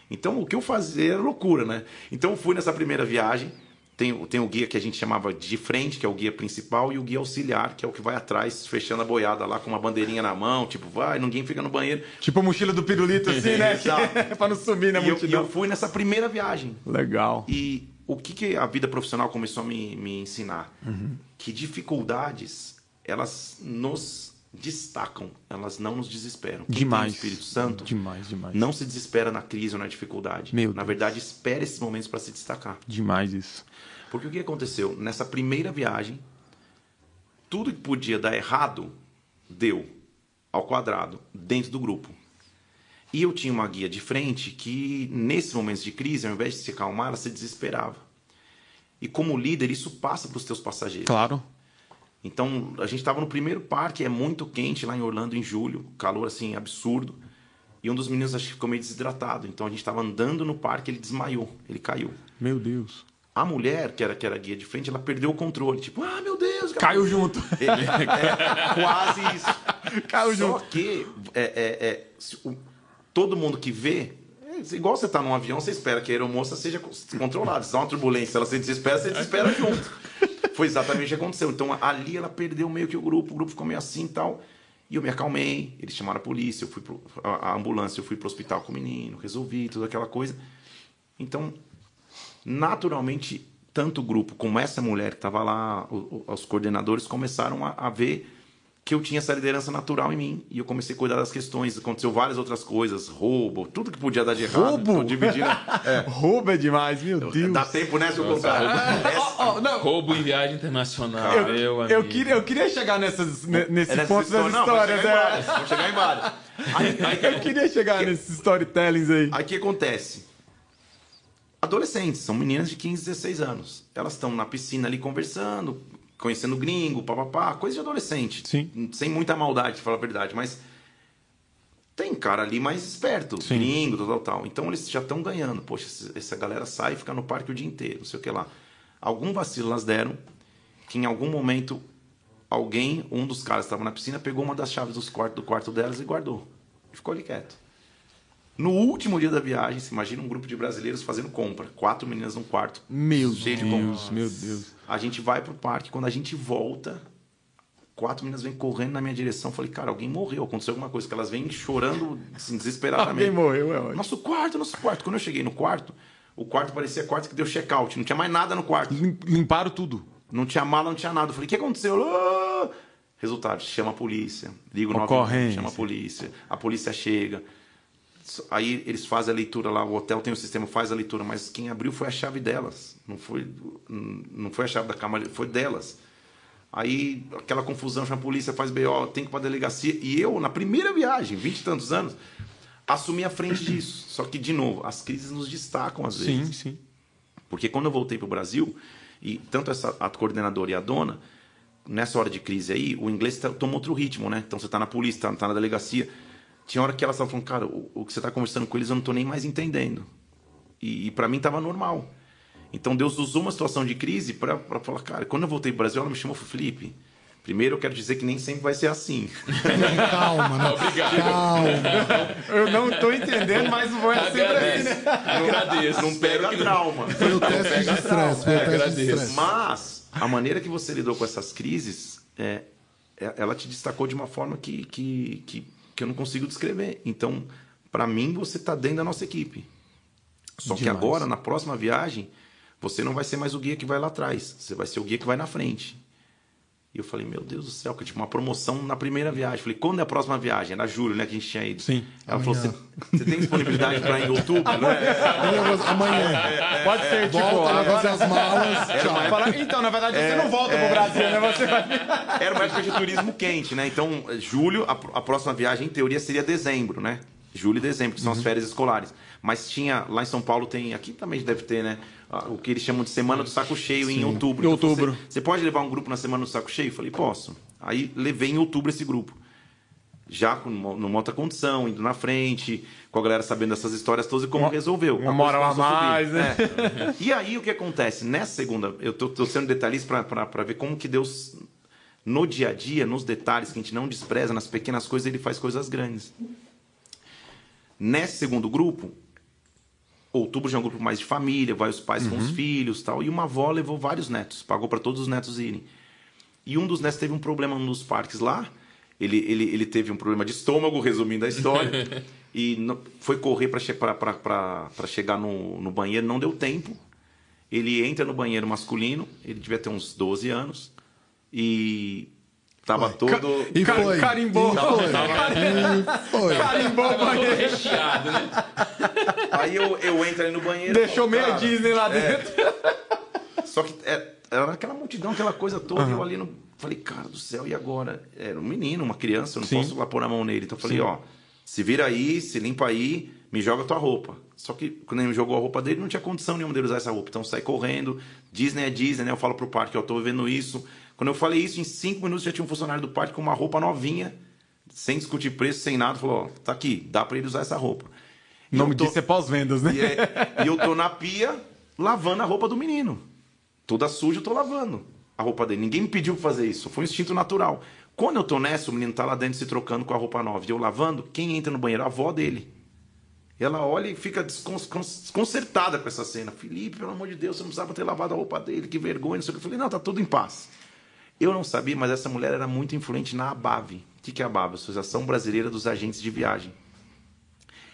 Então o que eu fazia era loucura, né? Então eu fui nessa primeira viagem, tem, tem o guia que a gente chamava de frente, que é o guia principal, e o guia auxiliar, que é o que vai atrás, fechando a boiada lá com uma bandeirinha na mão, tipo, vai, ninguém fica no banheiro. Tipo a mochila do pirulito, assim, né? Pra não sumir na E eu, e multidão. eu fui nessa primeira viagem. Legal. E o que, que a vida profissional começou a me, me ensinar? Uhum. Que dificuldades, elas nos destacam, elas não nos desesperam. Quem tem o Demais. Espírito Santo Demais, demais. não se desespera na crise ou na dificuldade. Meu na Deus. verdade, espera esses momentos para se destacar. Demais isso. Porque o que aconteceu? Nessa primeira viagem, tudo que podia dar errado, deu ao quadrado, dentro do grupo. E eu tinha uma guia de frente que, nesses momentos de crise, ao invés de se acalmar, ela se desesperava. E como líder, isso passa para os teus passageiros. Claro. Então, a gente estava no primeiro parque, é muito quente lá em Orlando em julho, calor assim absurdo. E um dos meninos acho que ficou meio desidratado. Então a gente estava andando no parque, ele desmaiou, ele caiu. Meu Deus. A mulher, que era, que era guia de frente, ela perdeu o controle. Tipo, ah, meu Deus! Caiu junto. É, é quase isso. Caiu Só junto. que é, é, é, o- todo mundo que vê, é igual você tá num avião, você espera que a aeromoça seja controlada. Se dá uma turbulência, ela se desespera, você desespera junto. Foi exatamente o que aconteceu. Então ali ela perdeu meio que o grupo, o grupo ficou meio assim e tal. E eu me acalmei, eles chamaram a polícia, eu fui pro, a, a ambulância, eu fui pro hospital com o menino, resolvi toda aquela coisa. Então, naturalmente, tanto o grupo como essa mulher que estava lá, os coordenadores começaram a, a ver que eu tinha essa liderança natural em mim. E eu comecei a cuidar das questões. Aconteceu várias outras coisas, roubo, tudo que podia dar de errado. Roubo? Dividindo, é. roubo é demais, meu Deus. Dá tempo, né, se eu contar. Oh, oh, roubo em viagem internacional, eu, meu amigo. Eu queria, eu queria chegar nessas, nesse é ponto das histórias. Não, Vou chegar em várias. Aí, aí, eu queria chegar que, nesses storytellings aí. Aí o que acontece? Adolescentes, são meninas de 15, 16 anos. Elas estão na piscina ali conversando, conhecendo gringo, papapá, coisa de adolescente. Sim. Sem muita maldade, falar a verdade, mas tem cara ali mais esperto, Sim. gringo, tal, tal, tal. Então eles já estão ganhando. Poxa, essa galera sai e fica no parque o dia inteiro, não sei o que lá. Algum vacilo elas deram, que em algum momento alguém, um dos caras que estava na piscina, pegou uma das chaves dos quartos, do quarto delas e guardou. E ficou ali quieto. No último dia da viagem, se imagina um grupo de brasileiros fazendo compra. Quatro meninas num quarto. Meu cheio Deus, de meu Deus. A gente vai pro parque. Quando a gente volta, quatro meninas vêm correndo na minha direção. Falei, cara, alguém morreu. Aconteceu alguma coisa. Que elas vêm chorando assim, desesperadamente. Alguém morreu, é ótimo. Nosso quarto, nosso quarto. Quando eu cheguei no quarto, o quarto parecia quarto que deu check-out. Não tinha mais nada no quarto. Limparam tudo. Não tinha mala, não tinha nada. Eu falei, o que aconteceu? Ah! Resultado, chama a polícia. Liga o 911, chama a polícia. A polícia chega Aí eles fazem a leitura lá, o hotel tem o um sistema, faz a leitura, mas quem abriu foi a chave delas. Não foi, não foi a chave da cama, foi delas. Aí aquela confusão, chama a polícia, faz BO, tem que ir pra delegacia. E eu, na primeira viagem, vinte e tantos anos, assumi a frente disso. Só que, de novo, as crises nos destacam às vezes. Sim, sim. Porque quando eu voltei para o Brasil, e tanto essa, a coordenadora e a dona, nessa hora de crise aí, o inglês toma outro ritmo, né? Então você está na polícia, está tá na delegacia tinha hora que elas estavam falando, cara, o, o que você está conversando com eles eu não estou nem mais entendendo. E, e para mim estava normal. Então Deus usou uma situação de crise para falar, cara, quando eu voltei para o Brasil, ela me chamou, Felipe. Primeiro eu quero dizer que nem sempre vai ser assim. Calma, né? Obrigado. Calma. Eu não estou entendendo, mas não vai ser assim, né? Agradeço. Não pega que trauma. Foi o teste de estresse. Foi o teste de estresse. Mas a maneira que você lidou com essas crises, é, é ela te destacou de uma forma que, que, que que eu não consigo descrever. Então, para mim, você está dentro da nossa equipe. Só Demais. que agora, na próxima viagem, você não vai ser mais o guia que vai lá atrás. Você vai ser o guia que vai na frente. E eu falei, meu Deus do céu, que tipo uma promoção na primeira viagem. Falei, quando é a próxima viagem? Era julho, né, que a gente tinha ido. Sim. Ela Amanhã. falou, você tem disponibilidade para ir em outubro? Amanhã. Né? Amanhã. É, Pode ser, tipo, volta, fazer as malas. Fala, então, na verdade, é, você não volta é, pro Brasil, né? Você vai... Era uma época de turismo quente, né? Então, julho, a, a próxima viagem, em teoria, seria dezembro, né? Julho e dezembro, que são uhum. as férias escolares. Mas tinha, lá em São Paulo tem, aqui também deve ter, né? O que eles chamam de Semana do Saco Cheio Sim. em outubro. Em então, outubro. Você, você, pode levar um grupo na Semana do Saco Cheio? Eu falei, posso. Aí levei em outubro esse grupo. Já com, numa outra condição, indo na frente, com a galera sabendo dessas histórias todas e como uma, resolveu. Uma hora a mais, né? É. e aí o que acontece? Nessa segunda, eu tô, tô sendo detalhista para ver como que Deus, no dia a dia, nos detalhes que a gente não despreza, nas pequenas coisas, ele faz coisas grandes. Nesse segundo grupo, outubro já é um grupo mais de família, vai os pais uhum. com os uhum. filhos tal. E uma avó levou vários netos, pagou para todos os netos irem. E um dos netos teve um problema nos parques lá. Ele, ele, ele teve um problema de estômago, resumindo a história. e não, foi correr para chegar no, no banheiro, não deu tempo. Ele entra no banheiro masculino, ele devia ter uns 12 anos. E Tava foi. todo. E foi. Carimbou. E foi. Tava... E foi. Carimbou o banheiro. recheado, né? Aí eu, eu entro ali no banheiro. Deixou meia Disney lá é. dentro. É... Só que é, era aquela multidão, aquela coisa toda. Uhum. Eu ali no. Falei, cara do céu, e agora? Era um menino, uma criança, eu não Sim. posso lá pôr a mão nele. Então eu falei, Sim. ó, se vira aí, se limpa aí, me joga tua roupa. Só que quando ele me jogou a roupa dele, não tinha condição nenhuma dele usar essa roupa. Então sai correndo. Disney é Disney, né? Eu falo pro parque, eu tô vivendo isso quando eu falei isso, em cinco minutos já tinha um funcionário do parque com uma roupa novinha, sem discutir preço, sem nada, falou: ó, tá aqui, dá para ele usar essa roupa. O nome tô... disso é pós-vendas, né? E, é... e, eu tô na pia lavando a roupa do menino. Toda suja, eu tô lavando a roupa dele. Ninguém me pediu pra fazer isso, foi um instinto natural. Quando eu tô nessa, o menino tá lá dentro se trocando com a roupa nova e eu lavando, quem entra no banheiro? A avó dele. Ela olha e fica desconcertada com essa cena. Felipe, pelo amor de Deus, você não precisava ter lavado a roupa dele, que vergonha. Não sei o que. Eu falei, não, tá tudo em paz. Eu não sabia, mas essa mulher era muito influente na ABAV, que, que é a BAB? Associação Brasileira dos Agentes de Viagem.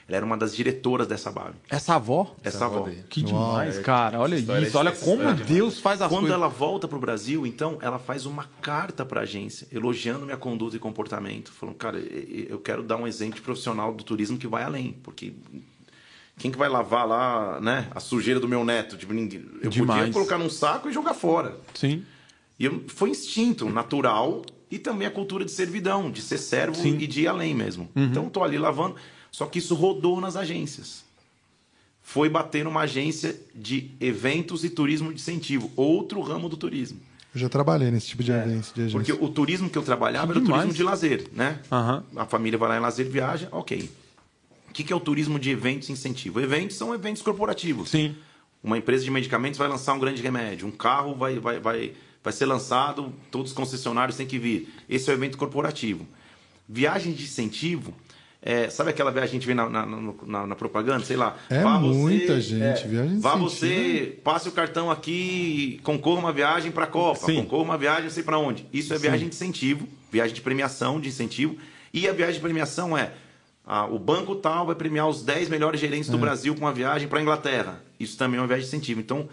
Ela era uma das diretoras dessa BAB. Essa avó? Essa avó. Que demais, Uau, cara. Olha isso. Olha como Deus faz as Quando coisas. ela volta para o Brasil, então, ela faz uma carta para a agência, elogiando minha conduta e comportamento. Falando, cara, eu quero dar um exemplo profissional do turismo que vai além. Porque quem que vai lavar lá, né, a sujeira do meu neto? Tipo, ninguém... Eu Demais. podia colocar num saco e jogar fora. Sim. E eu... foi instinto natural e também a cultura de servidão, de ser servo Sim. e de ir além mesmo. Uhum. Então, tô ali lavando. Só que isso rodou nas agências. Foi bater numa agência de eventos e turismo de incentivo, outro ramo do turismo. Eu já trabalhei nesse tipo de, é, evento, de agência. Porque o turismo que eu trabalhava que era o turismo de lazer, né? Uhum. A família vai lá em lazer, viaja, ok. O que, que é o turismo de eventos e incentivo? Eventos são eventos corporativos. Sim. Uma empresa de medicamentos vai lançar um grande remédio, um carro vai, vai, vai, vai ser lançado, todos os concessionários têm que vir. Esse é o evento corporativo. Viagem de incentivo é, sabe aquela viagem que a gente vê na, na, na, na propaganda? Sei lá. É muita você, gente. É, viagem Vá você, passe o cartão aqui, concorra uma viagem para a Copa, Sim. concorra uma viagem, não sei para onde. Isso é Sim. viagem de incentivo, viagem de premiação de incentivo. E a viagem de premiação é ah, o banco tal vai premiar os 10 melhores gerentes é. do Brasil com uma viagem para a Inglaterra. Isso também é uma viagem de incentivo. Então,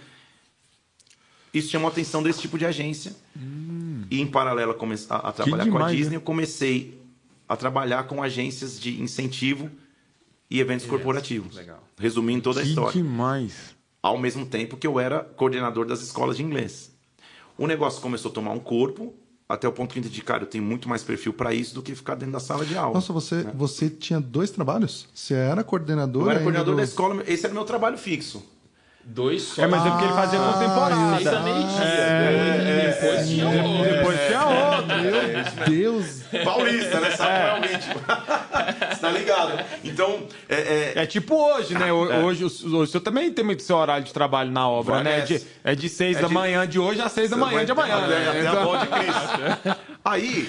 isso chamou a atenção desse tipo de agência. Hum. E em paralelo a, a, a trabalhar demais, com a Disney, né? eu comecei a trabalhar com agências de incentivo e eventos yes. corporativos. Legal. Resumindo toda a que história. demais. Ao mesmo tempo que eu era coordenador das escolas de inglês. O negócio começou a tomar um corpo, até o ponto que eu entendi, cara, eu tenho muito mais perfil para isso do que ficar dentro da sala de aula. Nossa, você, né? você tinha dois trabalhos? Você era coordenador? Eu era coordenador do... da escola, esse era meu trabalho fixo. Dois só. É, mas é porque ele fazia ah, temporada. Seis a meio-dia. É, depois tinha outro. Depois tinha outro. Meu Deus. Paulista, né? Sabe é. tipo... Você tá ligado? Então... É, é... é tipo hoje, né? Hoje, hoje o senhor também tem muito seu horário de trabalho na obra, Vai né? De, é de seis da manhã de hoje às seis da manhã de amanhã. Né? Até a bola de Cristo. Aí...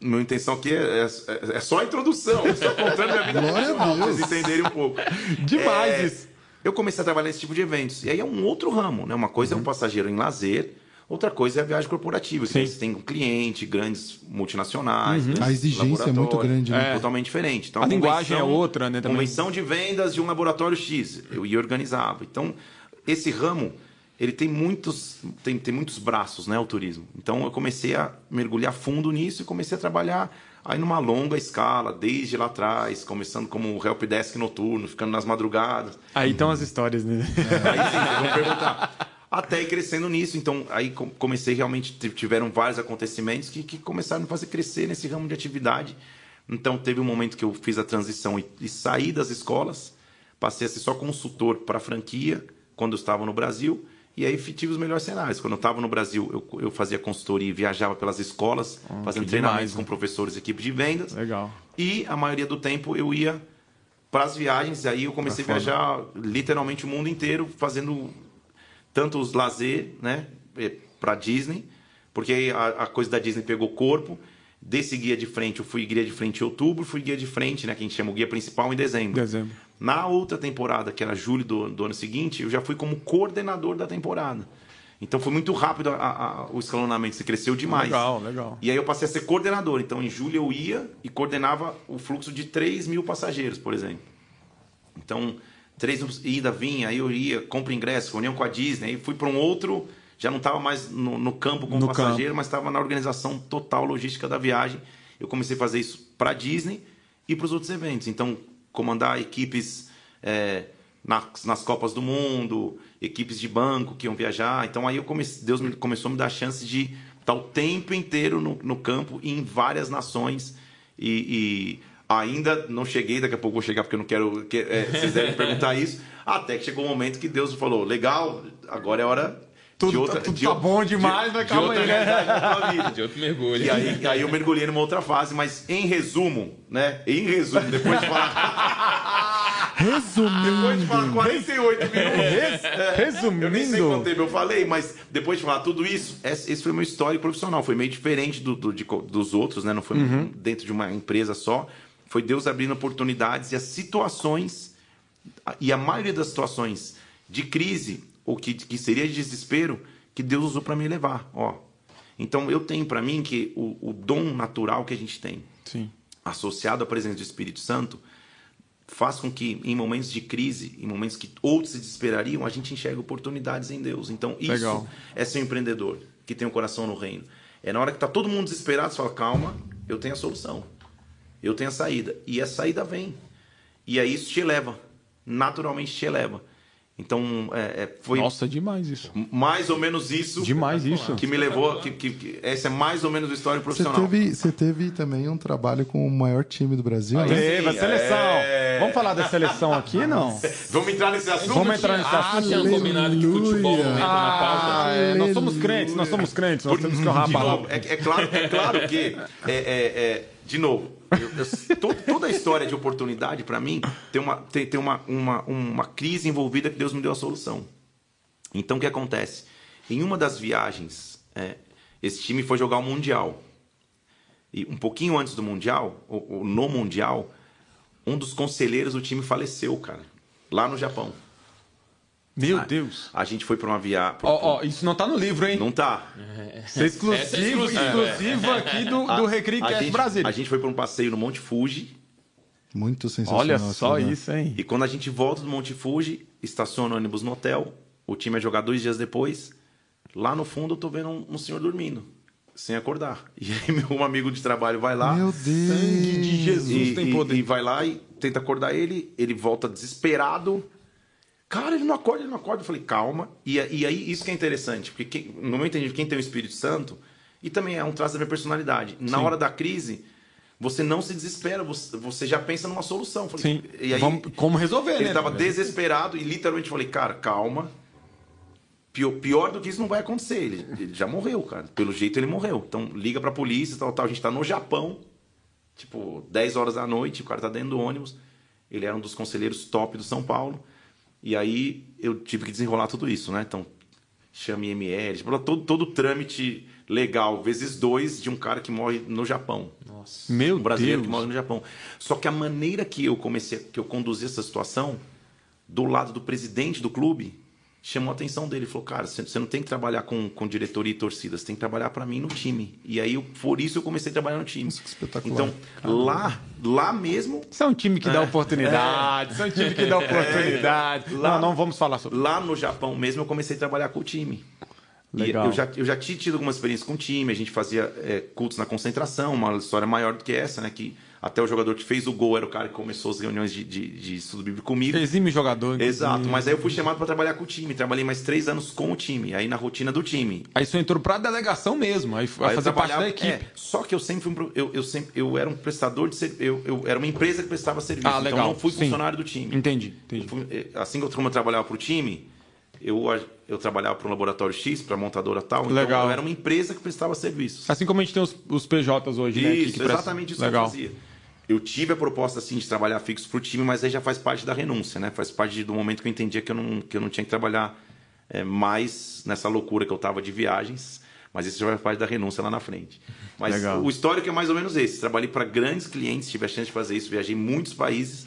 Minha intenção aqui é, é, é, só a introdução. Estou contando minha vida Glória pra vocês entenderem um pouco. Demais isso eu comecei a trabalhar nesse tipo de eventos. E aí é um outro ramo, né? Uma coisa uhum. é um uhum. passageiro em lazer, outra coisa é a viagem corporativa. Que você tem um cliente, grandes multinacionais. Uhum. Né? A exigência é muito grande, né? É. Totalmente diferente. Então, a, a linguagem é outra, né? Também. Convenção de vendas de um laboratório X. Eu ia organizava. Então, esse ramo ele tem muitos, tem, tem muitos braços, né, o turismo. Então eu comecei a mergulhar fundo nisso e comecei a trabalhar Aí numa longa escala, desde lá atrás, começando como helpdesk noturno, ficando nas madrugadas. Aí estão as histórias, né? É, aí sim, vão perguntar. Até ir crescendo nisso, então aí comecei realmente, tiveram vários acontecimentos que, que começaram a fazer crescer nesse ramo de atividade. Então teve um momento que eu fiz a transição e, e saí das escolas, passei a ser só consultor para franquia quando eu estava no Brasil e aí tive os melhores cenários. Quando eu estava no Brasil, eu, eu, fazia consultoria e viajava pelas escolas, hum, fazendo treinamentos demais, com né? professores e equipe de vendas. Legal. E a maioria do tempo eu ia para as viagens. E aí eu comecei a viajar literalmente o mundo inteiro, fazendo tanto os lazer, né, para Disney, porque a, a coisa da Disney pegou corpo. Desse guia de frente, eu fui guia de frente em outubro, fui guia de frente, né, que a gente chama o guia principal, em dezembro. Dezembro. Na outra temporada, que era julho do, do ano seguinte, eu já fui como coordenador da temporada. Então foi muito rápido a, a, o escalonamento, você cresceu demais. Legal, legal. E aí eu passei a ser coordenador. Então em julho eu ia e coordenava o fluxo de 3 mil passageiros, por exemplo. Então, três ida, vinha, aí eu ia, compra ingresso, reunião com a Disney, aí fui para um outro, já não estava mais no, no, campo como no passageiro, campo. mas estava na organização total logística da viagem. Eu comecei a fazer isso para a Disney e para os outros eventos. Então, comandar equipes é, nas, nas, Copas do Mundo, equipes de banco que iam viajar. Então aí eu comecei, Deus me, começou a me dar a chance de estar o tempo inteiro no, no campo em várias nações e, e, ainda não cheguei, daqui a pouco vou chegar porque eu não quero que é, vocês devem perguntar isso, até que chegou o um momento que Deus falou, legal, agora é hora tudo, de outra, tudo de, tá bom demais, de, mas calma de aí, né? Vida. De outro mergulho. E aí, aí eu mergulhei numa outra fase, mas em resumo, né? Em resumo, depois de falar. Resumindo. Depois de falar 48 minutos. Res, é, resumindo. Eu nem sei quanto tempo eu falei, mas depois de falar tudo isso, esse foi meu histórico profissional. Foi meio diferente do, do de, dos outros, né? Não foi uhum. dentro de uma empresa só. Foi Deus abrindo oportunidades e as situações, e a maioria das situações de crise ou que, que seria de desespero, que Deus usou para me levar. Ó, Então eu tenho para mim que o, o, dom natural que a gente tem, Sim. associado à presença do Espírito Santo, faz com que em momentos de crise, em momentos que outros se desesperariam, a gente enxergue oportunidades em Deus. Então isso Legal. é ser um empreendedor que tem o um coração no reino. É na hora que tá todo mundo desesperado, você fala, calma, eu tenho a solução. Eu tenho a saída. E a saída vem. E aí isso te eleva. Naturalmente te eleva. Então, é, é, foi. Nossa, demais isso. Mais ou menos isso. Demais isso. Que me levou. Que, que, que, essa é mais ou menos a história profissional. Você teve, você teve também um trabalho com o maior time do Brasil, né? Teve, a seleção. É... Vamos falar da seleção aqui, não? Vamos entrar nesse assunto? Vamos entrar nesse assunto. Ah, tinha combinado que futebol não entra ah, na pauta. É, nós somos crentes, nós somos crentes. Nós Por, temos que honrar a palavra. É, é, claro, é claro que. É, é, de novo, eu, eu, toda a história de oportunidade, para mim, tem, uma, tem, tem uma, uma, uma crise envolvida que Deus me deu a solução. Então, o que acontece? Em uma das viagens, é, esse time foi jogar o Mundial. E um pouquinho antes do Mundial, ou, ou no Mundial, um dos conselheiros do time faleceu, cara, lá no Japão. Meu Deus. A gente foi para uma viagem. Ó, oh, oh, isso não tá no livro, hein? Não tá. Isso é exclusivo, é exclusivo aqui do, do Recreecast Brasil. A gente foi para um passeio no Monte Fuji. Muito sensacional. Olha só isso, hein? E quando a gente volta do Monte Fuji, estaciona o ônibus no hotel, o time vai jogar dois dias depois. Lá no fundo eu tô vendo um, um senhor dormindo, sem acordar. E aí meu amigo de trabalho vai lá. Meu Deus! Sangue de Jesus e, tem poder. E, e vai lá e tenta acordar ele, ele volta desesperado Cara, ele não acorda, ele não acorda. Eu falei, calma. E, e aí, isso que é interessante, porque quem, no meu entendimento, quem tem o Espírito Santo, e também é um traço da minha personalidade, na Sim. hora da crise, você não se desespera, você, você já pensa numa solução. Falei, Sim. E aí, Vamos, como resolver, ele né? estava desesperado e literalmente falei, cara, calma. Pior, pior, do que isso não vai acontecer. Ele, ele, já morreu, cara. Pelo jeito ele morreu. Então liga pra polícia, tal, tal. A gente tá no Japão, tipo, 10 horas da noite, o cara tá dentro do ônibus. Ele era um dos conselheiros top do São Paulo. E aí eu tive que desenrolar tudo isso, né? Então, chame ML, todo, todo o trâmite legal, vezes dois, de um cara que morre no Japão. Nossa. Meu um brasileiro Deus. que morre no Japão. Só que a maneira que eu comecei, que eu conduzi essa situação, do lado do presidente do clube, chamou a atenção dele. Falou, cara, você não tem que trabalhar com, com diretoria e torcida, você tem que trabalhar para mim no time. E aí, por isso, eu comecei a trabalhar no time. Nossa, que espetacular. Então, lá, lá mesmo... Isso é um time que dá é. oportunidade, isso é um time que dá é. oportunidade. É. Lá, não, não vamos falar sobre Lá no Japão mesmo, eu comecei a trabalhar com o time. Legal. E eu já, eu já tinha tido algumas experiências com o time, a gente fazia é, cultos na concentração, uma história maior do que essa, né? Que até o jogador que fez o gol era o cara que começou as reuniões de, de, de estudo bíblico comigo. Exime jogador. Exato, mas aí eu fui chamado para trabalhar com o time. Trabalhei mais três anos com o time, aí na rotina do time. Aí você entrou para a delegação mesmo, aí, aí fazer parte da equipe. É, só que eu sempre fui, eu, eu, sempre, eu era um prestador de serviço, eu, eu era uma empresa que prestava serviço, ah, legal. então eu não fui Sim. funcionário do time. Entendi, entendi. Fui, eh, assim como eu trabalhava para o time, eu, eu trabalhava para um laboratório X, para montadora tal. Então Legal. eu era uma empresa que prestava serviços. Assim como a gente tem os, os PJs hoje, isso, né? Isso, exatamente isso Legal. que eu fazia. Eu tive a proposta assim de trabalhar fixo para o time, mas aí já faz parte da renúncia, né? Faz parte do momento que eu entendia que eu não, que eu não tinha que trabalhar é, mais nessa loucura que eu estava de viagens. Mas isso já faz parte da renúncia lá na frente. Mas Legal. o histórico é mais ou menos esse. Trabalhei para grandes clientes, tive a chance de fazer isso, viajei em muitos países.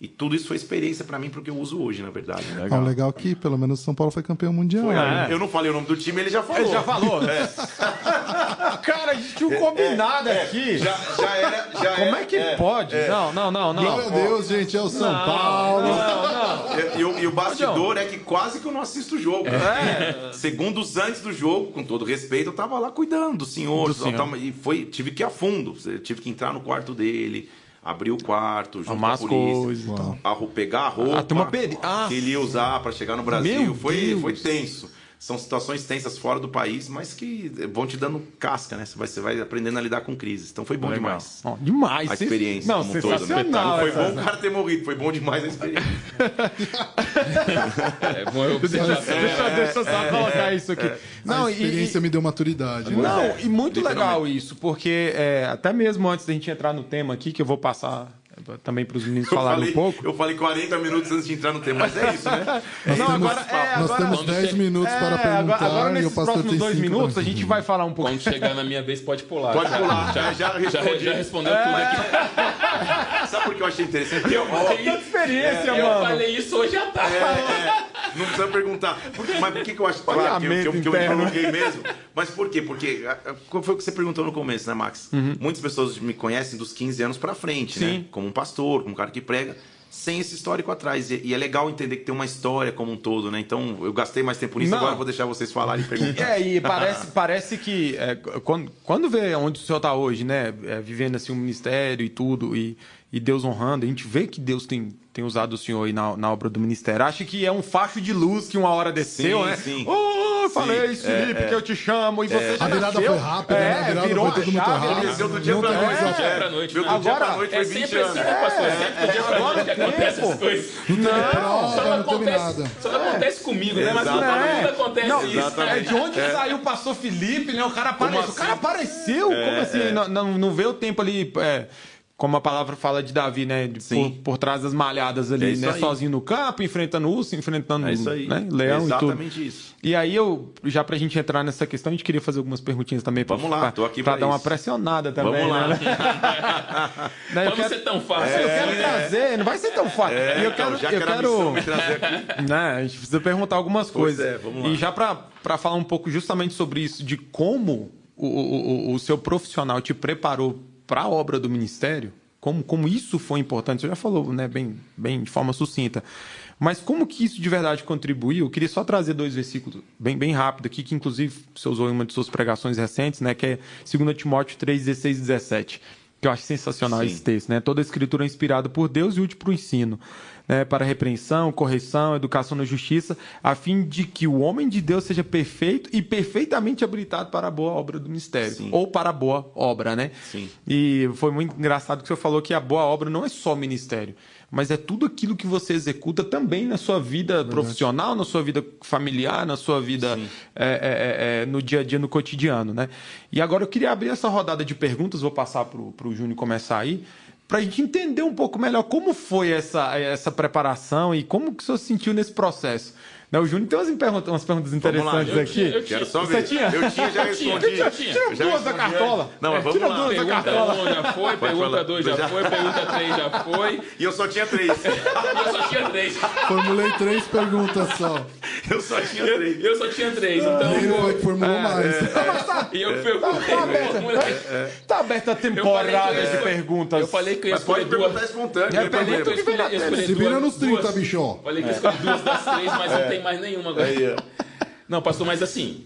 E tudo isso foi experiência para mim porque eu uso hoje, na verdade. Legal. Ah, legal que pelo menos São Paulo foi campeão mundial. Foi, é. Eu não falei o nome do time, ele já falou. Ele já falou. É. Cara, a gente tinha um combinado é, aqui. Já, já era. Já Como era, é que pode? Não, não, não, não. Glória a Deus, gente, é o São não, Paulo. Não, não. E, e, e o bastidor é que quase que eu não assisto o jogo. É. Segundos antes do jogo, com todo respeito, eu tava lá cuidando do senhor. Do senhor. E foi, tive que ir a fundo. Tive que entrar no quarto dele abrir o quarto, junto Arrumar com a polícia, coisas a, pegar a roupa Ah, que ele ia usar para chegar no Brasil. Meu Foi, Deus. foi tenso. São situações tensas fora do país, mas que vão te dando casca, né? Você vai, você vai aprendendo a lidar com crises. Então foi bom Legal. demais. Demais. A experiência Não, como todo, né? Não foi bom o cara ter morrido, foi bom demais a experiência. É bom eu Deixa, já deixa, deixa eu só colocar isso aqui. Não, a experiência e, me deu maturidade. né? Não, e muito legal isso, porque é, até mesmo antes da gente entrar no tema aqui, que eu vou passar também para os meninos Eu falarem falei, um pouco. eu falei 40 minutos antes de entrar no tema, mas é isso, né? Não, temos- agora, é, Nós agora, temos 10 minutos é, para agora, perguntar agora e o nesses pastor próximos dois 5 minutos a gente vai falar um pouco. Quando chegar na minha vez, pode pular. Pode Já- pular, Já, já já, respondi. já respondeu tudo aqui. Sabe por que eu achei interessante? Eu, Tanta experiência, Eu mano. falei isso hoje à tarde. Não precisa perguntar. Mas por que, que eu acho claro, que, eu, que, eu, que eu me coloquei mesmo? Mas por quê? Porque qual foi o que você perguntou no começo, né, Max? Uhum. Muitas pessoas me conhecem dos 15 anos para frente, né? Sim. né? Como um pastor, como um cara que prega sem esse histórico atrás. E, e, é legal entender que tem uma história como um todo, né? Então, eu gastei mais tempo nisso, Não. agora vou deixar vocês falarem e perguntar. É, e parece, parece que é, quando, quando vê onde o senhor está hoje, né? É, vivendo assim um ministério e tudo, e, e Deus honrando, a gente vê que Deus tem, tem usado o senhor aí na, na obra do ministério. Acha que é um facho de luz que uma hora desceu, sim, né? Sim. Oh, falei, sim, Felipe, é, que eu te chamo, e você é. já A virada nasceu. foi rápida, é, né? A virada virou foi tudo muito rápido. Desceu do dia pra noite. É. Dia pra noite. Agora, dia pra noite foi 20 sempre anos. assim, né, pastor? É sempre do dia pra noite que acontece essas coisas. Não, só não acontece, só não acontece comigo, né? Mas não acontece isso. É de onde saiu o pastor Felipe, né? O cara apareceu. O cara apareceu. Como assim? Não vê o tempo ali como a palavra fala de Davi, né? De, por, por, trás das malhadas ali, é né? Aí. Sozinho no campo, enfrentando urso, enfrentando é né? leão é exatamente e tudo. isso. E aí eu, já pra gente entrar nessa questão, a gente queria fazer algumas perguntinhas também. Pra, Vamos lá, tô aqui pra, pra dar uma pressionada também. Vamos lá. Né? não, eu quero... ser tão fácil. É, eu quero trazer, não vai ser tão fácil. É, e eu quero, então, já eu quero... né? A gente precisa perguntar algumas pois coisas. É, vamos lá. E já pra, pra falar um pouco justamente sobre isso, de como o, o, o seu profissional te preparou para a obra do ministério, como, como isso foi importante, você já falou né, bem, bem de forma sucinta. Mas como que isso de verdade contribuiu? Eu queria só trazer dois versículos bem, bem rápido aqui, que inclusive você usou em uma de suas pregações recentes, né, que é 2 Timóteo 3, 16 e 17 que eu acho sensacional Sim. esse texto, né? Toda a escritura é inspirada por Deus e útil para o ensino, né? para repreensão, correção, educação na justiça, a fim de que o homem de Deus seja perfeito e perfeitamente habilitado para a boa obra do mistério, Sim. ou para a boa obra, né? Sim. E foi muito engraçado que você falou que a boa obra não é só ministério, mas é tudo aquilo que você executa também na sua vida Verdade. profissional, na sua vida familiar, na sua vida é, é, é, é, no dia a dia, no cotidiano, né? E agora eu queria abrir essa rodada de perguntas, vou passar para o Júnior começar aí, para a gente entender um pouco melhor como foi essa, essa preparação e como que o senhor se sentiu nesse processo. Não, o Júnior tem umas perguntas, umas perguntas interessantes lá, aqui. Tinha, eu Quero só ver. Você tinha? Eu tinha, já respondi. Tira, tira já duas da cartola. Não, mas vamos tira lá. duas pergunta da cartola. Um já foi, pergunta 2 já, já foi, pergunta 3 já foi. E eu só tinha três. eu só tinha três. Formulei três perguntas só. Eu só tinha três. Eu, só tinha três, então... Ele foi que formulou é, mais. É, é, e eu fui tá, tá, aberta, tá aberta a temporada de perguntas. Eu falei que eu ia escolher duas. pode perguntar espontâneo. Se vira nos 30, bicho. Falei que eu escolhi duas das três, mas não tem mais nenhuma agora. Não, pastor, mas assim,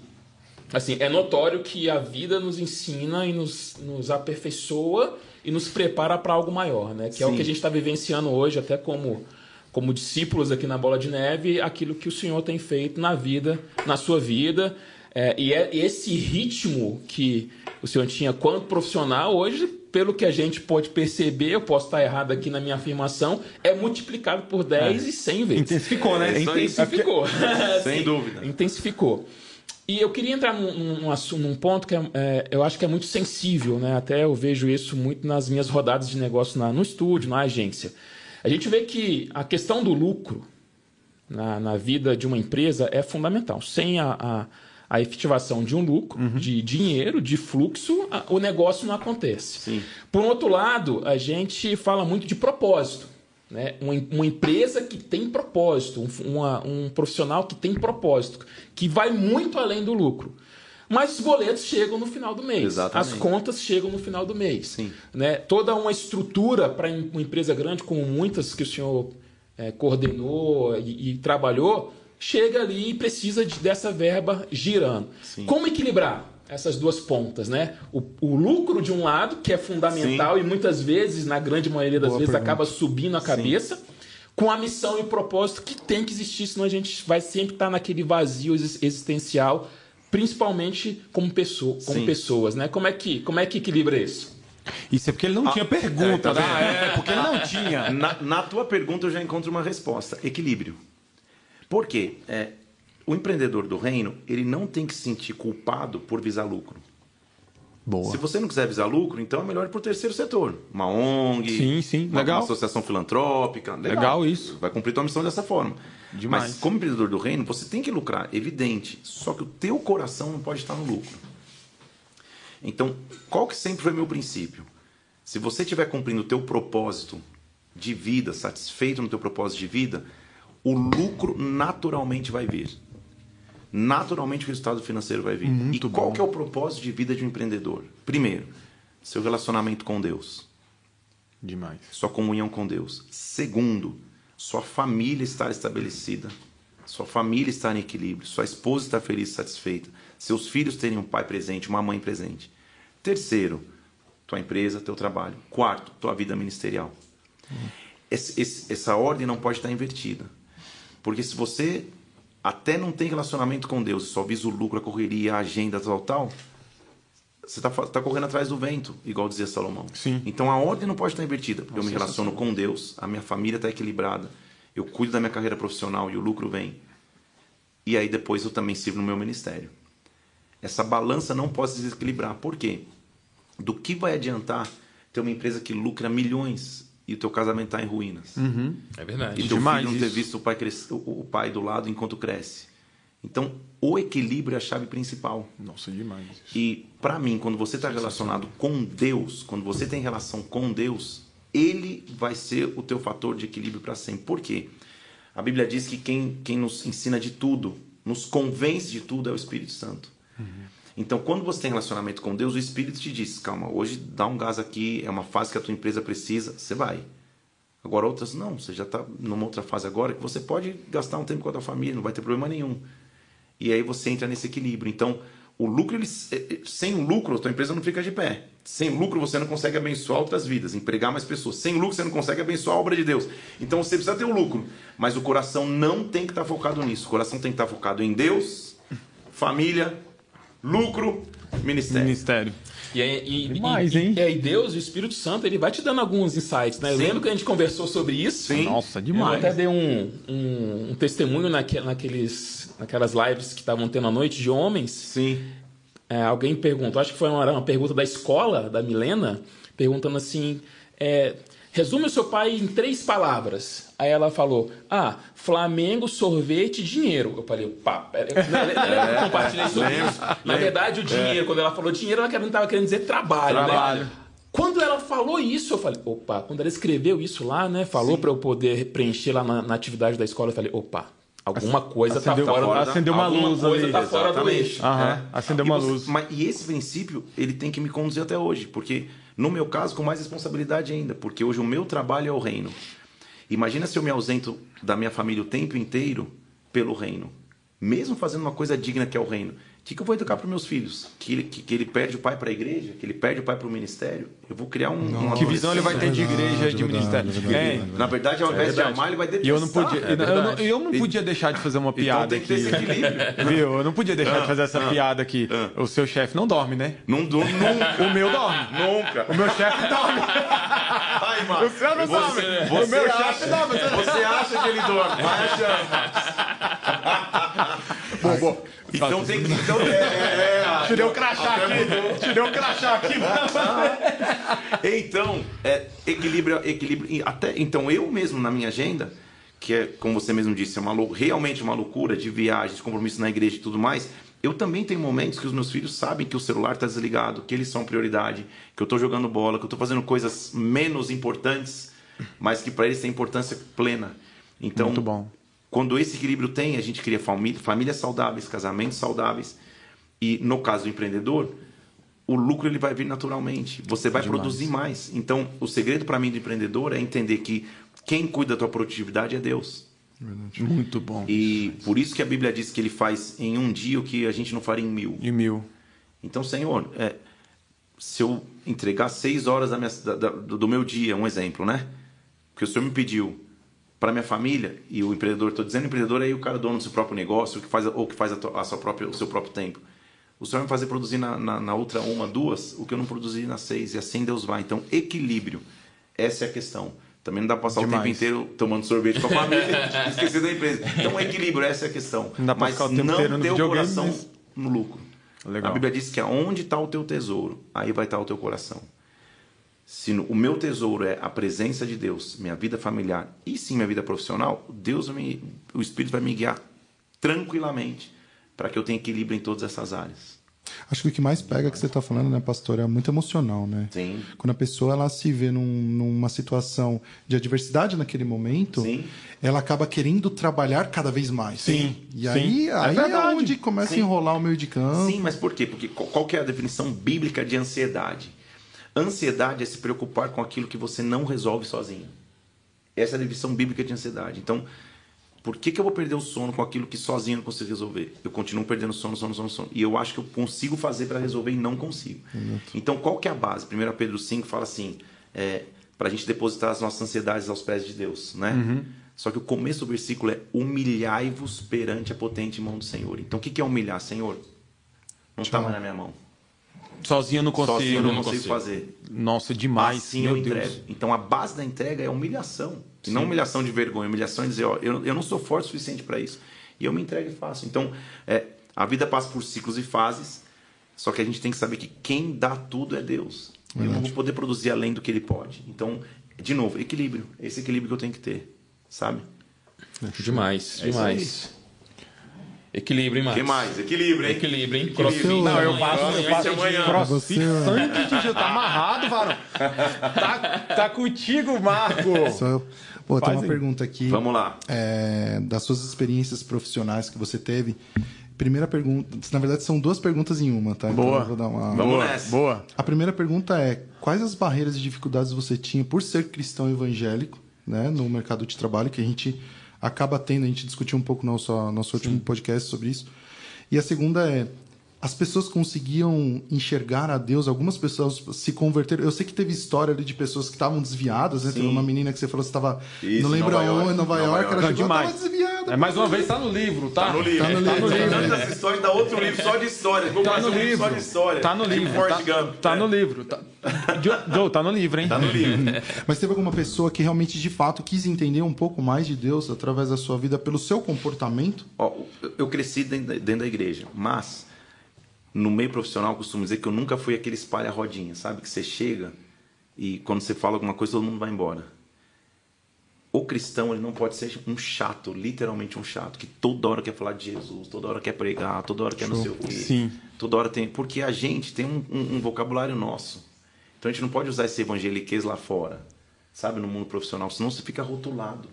assim, é notório que a vida nos ensina e nos, nos aperfeiçoa e nos prepara para algo maior, né? Que Sim. é o que a gente está vivenciando hoje, até como, como discípulos aqui na Bola de Neve, aquilo que o Senhor tem feito na vida, na sua vida. É, e é esse ritmo que o Senhor tinha quanto profissional, hoje pelo que a gente pode perceber, eu posso estar errado aqui na minha afirmação, é multiplicado por 10 é. e 100 vezes. Intensificou, né? É, intensificou. Sem dúvida. Intensificou. E eu queria entrar num, num, num ponto que é, é, eu acho que é muito sensível, né? Até eu vejo isso muito nas minhas rodadas de negócio na, no estúdio, na agência. A gente vê que a questão do lucro na, na vida de uma empresa é fundamental. Sem a, a a efetivação de um lucro, uhum. de dinheiro, de fluxo, o negócio não acontece. Sim. Por outro lado, a gente fala muito de propósito. Né? Uma, uma empresa que tem propósito, um, uma, um profissional que tem propósito, que vai muito além do lucro. Mas os boletos chegam no final do mês. Exatamente. As contas chegam no final do mês. Sim. Né? Toda uma estrutura para uma empresa grande, como muitas que o senhor é, coordenou e, e trabalhou, chega ali e precisa de, dessa verba girando. Sim. Como equilibrar essas duas pontas, né? O, o, lucro de um lado, que é fundamental Sim. e muitas vezes, na grande maioria das Boa vezes, pergunta. acaba subindo a cabeça, Sim. com a missão e propósito que tem que existir, senão a gente vai sempre estar naquele vazio existencial, principalmente como, pessoa, como pessoas, né? Como é que, como é que equilibra isso? Isso é porque ele não ah, tinha pergunta, é, tá né? É, porque ele não tinha. Na, na tua pergunta eu já encontro uma resposta: equilíbrio. Por quê? É, o empreendedor do reino, ele não tem que se sentir culpado por visar lucro. Boa. Se você não quiser visar lucro, então é melhor ir para o terceiro setor. Uma ONG, sim, sim. Uma, legal. uma associação filantrópica. Legal. legal isso. Vai cumprir tua missão dessa forma. Demais. Mas como empreendedor do reino, você tem que lucrar, evidente. Só que o teu coração não pode estar no lucro. Então, qual que sempre foi meu princípio? Se você estiver cumprindo o teu propósito de vida, satisfeito no teu propósito de vida, o lucro naturalmente vai vir. Naturalmente o resultado financeiro vai vir. Muito e qual que é o propósito de vida de um empreendedor? Primeiro, seu relacionamento com Deus. Demais. Sua comunhão com Deus. Segundo, sua família estar estabelecida. Sua família estar em equilíbrio. Sua esposa estar feliz e satisfeita. Seus filhos terem um pai presente, uma mãe presente. Terceiro, tua empresa, teu trabalho. Quarto, tua vida ministerial. Esse, esse, essa ordem não pode estar invertida. Porque se você até não tem relacionamento com Deus, só visa o lucro, a correria, a agenda, tal, tal, você está tá correndo atrás do vento, igual dizia Salomão. Sim. Então a ordem não pode estar invertida, porque Nossa, eu me relaciono com Deus, a minha família está equilibrada, eu cuido da minha carreira profissional e o lucro vem. E aí depois eu também sirvo no meu ministério. Essa balança não pode se desequilibrar. Por quê? Do que vai adiantar ter uma empresa que lucra milhões e o teu casamento está em ruínas. Uhum. É verdade. E teu Demais filho não ter visto o pai, crescer, o pai do lado enquanto cresce. Então, o equilíbrio é a chave principal. Nossa, demais. Isso. E, para mim, quando você está relacionado com Deus, quando você tem relação com Deus, Ele vai ser o teu fator de equilíbrio para sempre. Por quê? A Bíblia diz que quem, quem nos ensina de tudo, nos convence de tudo, é o Espírito Santo. Uhum. Então, quando você tem relacionamento com Deus, o Espírito te diz: calma, hoje dá um gás aqui, é uma fase que a tua empresa precisa, você vai. Agora, outras não, você já está numa outra fase agora que você pode gastar um tempo com a tua família, não vai ter problema nenhum. E aí você entra nesse equilíbrio. Então, o lucro, ele, eh, eh, sem o lucro, a tua empresa não fica de pé. Sem lucro, você não consegue abençoar outras vidas, empregar mais pessoas. Sem lucro, você não consegue abençoar a obra de Deus. Então, você precisa ter o lucro. Mas o coração não tem que estar focado nisso. O coração tem que estar focado em Deus, família, lucro, ministério. Ministério. E, e, Demais, e, hein? E, e Deus, o Espírito Santo, ele vai te dando alguns insights, né? Eu lembro que a gente conversou sobre isso. Sim. Nossa, demais. Eu até dei um, um, um testemunho naque, naqueles, naquelas lives que estavam tendo à noite de homens. Sim. É, alguém perguntou, acho que foi uma, uma pergunta da escola, da Milena, perguntando assim: é, resume o seu pai em três palavras. Aí ela falou: Ah, Flamengo, sorvete e dinheiro. Eu falei, pá, eu, eu, eu compartilhei sobre isso. Na verdade, o dinheiro, é. quando ela falou dinheiro, ela não estava querendo dizer trabalho, né? trabalho. né? Quando ela falou isso, eu falei, opa, quando ela escreveu isso lá, né? Falou para eu poder preencher lá na, na, atividade da escola, eu falei, opa, alguma coisa está fora, fora acendeu uma luz coisa ali. Tá fora do eixo. Aham, é. Acendeu uma e você, luz. Mas, e esse princípio, ele tem que me conduzir até hoje, porque no meu caso, com mais responsabilidade ainda, porque hoje o meu trabalho é o reino. Imagina se eu me ausento da minha família o tempo inteiro pelo reino. Mesmo fazendo uma coisa digna que é o reino. O que, que eu vou educar para meus filhos? Que ele, que, que ele perde o pai para a igreja? Que ele perde o pai para o ministério? Eu vou criar um. Não, que visão ele vai ter de igreja e de ministério? É, na verdade, ao invés é de amar, ele vai detestar. E eu não podia, é eu, não, eu não podia deixar de fazer uma então piada então, aqui. Viu? Eu não podia deixar ah, de fazer essa ah, piada aqui. Ah. O seu chefe não dorme, né? Não dorme nunca. O meu dorme. Nunca. O meu chefe dorme. Ai, mano. O seu não dorme. o meu chefe dorme. Você acha que ele dorme? Vai achando. bom, bom. Então tem que. Então, é, é, é, Tirei o crachá aqui. Tirei o crachá aqui. então, é, equilíbrio, equilíbrio. Até, então, eu mesmo na minha agenda, que é, como você mesmo disse, é uma, realmente uma loucura de viagens, compromissos na igreja e tudo mais. Eu também tenho momentos que os meus filhos sabem que o celular está desligado, que eles são prioridade, que eu estou jogando bola, que eu estou fazendo coisas menos importantes, mas que para eles têm importância plena. Então, Muito bom quando esse equilíbrio tem, a gente cria família, famílias saudáveis, casamentos saudáveis. E no caso do empreendedor, o lucro ele vai vir naturalmente. Você vai Demais. produzir mais. Então, o segredo para mim do empreendedor é entender que quem cuida da tua produtividade é Deus. Verdade. Muito bom. E por isso que a Bíblia diz que ele faz em um dia o que a gente não faria em mil. Em mil. Então, Senhor, é, se eu entregar seis horas da minha, da, do meu dia, um exemplo, né? Porque o Senhor me pediu para minha família e o empreendedor, estou dizendo empreendedor é aí o cara dono do seu próprio negócio, que faz ou que faz a, a sua própria, o seu próprio tempo. O Senhor vai fazer produzir na, na, na, outra uma, duas, o que eu não produzi na seis, e assim Deus vai. Então, equilíbrio, essa é a questão. Também não dá para passar Demais. o tempo inteiro tomando sorvete com a família e esquecer da empresa. Então, equilíbrio, essa é a questão. Não dá Mas ficar o tempo não inteiro no ter o coração mas... no lucro. Legal. A Bíblia diz que aonde está o teu tesouro, aí vai estar tá o teu coração. Se o meu tesouro é a presença de Deus, minha vida familiar e sim minha vida profissional, Deus me, o Espírito vai me guiar tranquilamente para que eu tenha equilíbrio em todas essas áreas. Acho que o que mais pega que você está falando, né, pastor, é muito emocional, né? Sim. Quando a pessoa ela se vê num, numa situação de adversidade naquele momento, Sim. ela acaba querendo trabalhar cada vez mais. Sim, E sim. aí, É aí é, verdade. onde começa Sim. a enrolar o meio de campo. Sim, mas por quê? Porque qual qual que é a definição bíblica de ansiedade? Ansiedade é se preocupar com aquilo que você não resolve sozinho. Essa é a definição bíblica de ansiedade. Então, por que, que eu vou perder o sono com aquilo que sozinho não consigo resolver? Eu continuo perdendo sono, sono, sono, sono. E eu acho que eu consigo fazer para resolver e não consigo. Então, qual que é a base? 1 Pedro 5 fala assim, é, para a gente depositar as nossas ansiedades aos pés de Deus, né? Uhum. Só que o começo do versículo é humilhai-vos perante a potente mão do Senhor. Então, o que, que é humilhar? Senhor, não está mais na minha mão. Sozinho eu não consigo. Sozinho eu não não consigo consigo. fazer. Nossa, demais. Assim meu eu Deus. entrego. Então a base da entrega é humilhação. E não humilhação de vergonha, humilhação é dizer, ó, eu, eu não sou forte o suficiente para isso. E eu me entrego e faço. Então, é, a vida passa por ciclos e fases, só que a gente tem que saber que quem dá tudo é Deus. Eu não vou poder produzir além do que ele pode. Então, de novo, equilíbrio. Esse equilíbrio que eu tenho que ter, sabe? Demais, É isso demais. Equilíbrio, hein, O que mais? Equilíbrio, hein? Equilíbrio, hein? Equilíbrio. Crossfit. Não, eu faço, eu faço amanhã. crossfit, Você- sangue de Jesus. Tá amarrado, varão. Tá, tá contigo, Marco. Só eu- Pô, tem uma Fazem. pergunta aqui. Vamos lá. é, das suas experiências profissionais que você teve. Primeira pergunta, na verdade são duas perguntas em uma, tá? Então Boa. eu vou dar uma... Vamos boa, nessa. boa. A primeira pergunta é: quais as barreiras e dificuldades você tinha por ser cristão evangélico, né, no mercado de trabalho que a gente acaba tendo, a gente discutiu um pouco no nosso, nosso último podcast sobre isso. E a segunda é: as pessoas conseguiam enxergar a Deus, algumas pessoas se converteram. Eu sei que teve história ali de pessoas que estavam desviadas, né? Teve uma menina que você falou que estava. Não lembro Nova aonde, York. em Nova Nova York, York. ela chegou, demais. tava desviada. É, mais uma vez, tá no livro, tá? Tá no livro. Tá no livro. Tá no tantas histórias, dá outro livro só de história. Vamos Tá no um livro livro. só de história. Tá no livro. Tá, Gump. no livro. Tá... Joe, tá no livro, hein? Tá no livro. Mas teve alguma pessoa que realmente, de fato, quis entender um pouco mais de Deus através da sua vida pelo seu comportamento? Ó, eu- cresci dentro da igreja, mas no meio profissional eu costumo dizer que eu nunca fui aquele espalha-rodinha, sabe? Que você chega e quando você fala alguma coisa todo mundo vai embora. O cristão ele não pode ser um chato, literalmente um chato, que toda hora quer falar de Jesus, toda hora quer pregar, toda hora quer não sei o quê. Sim. Toda hora tem. Porque a gente tem um, um- um vocabulário nosso. Então a gente não pode usar esse evangeliquez lá fora, sabe? No mundo profissional, senão você fica rotulado.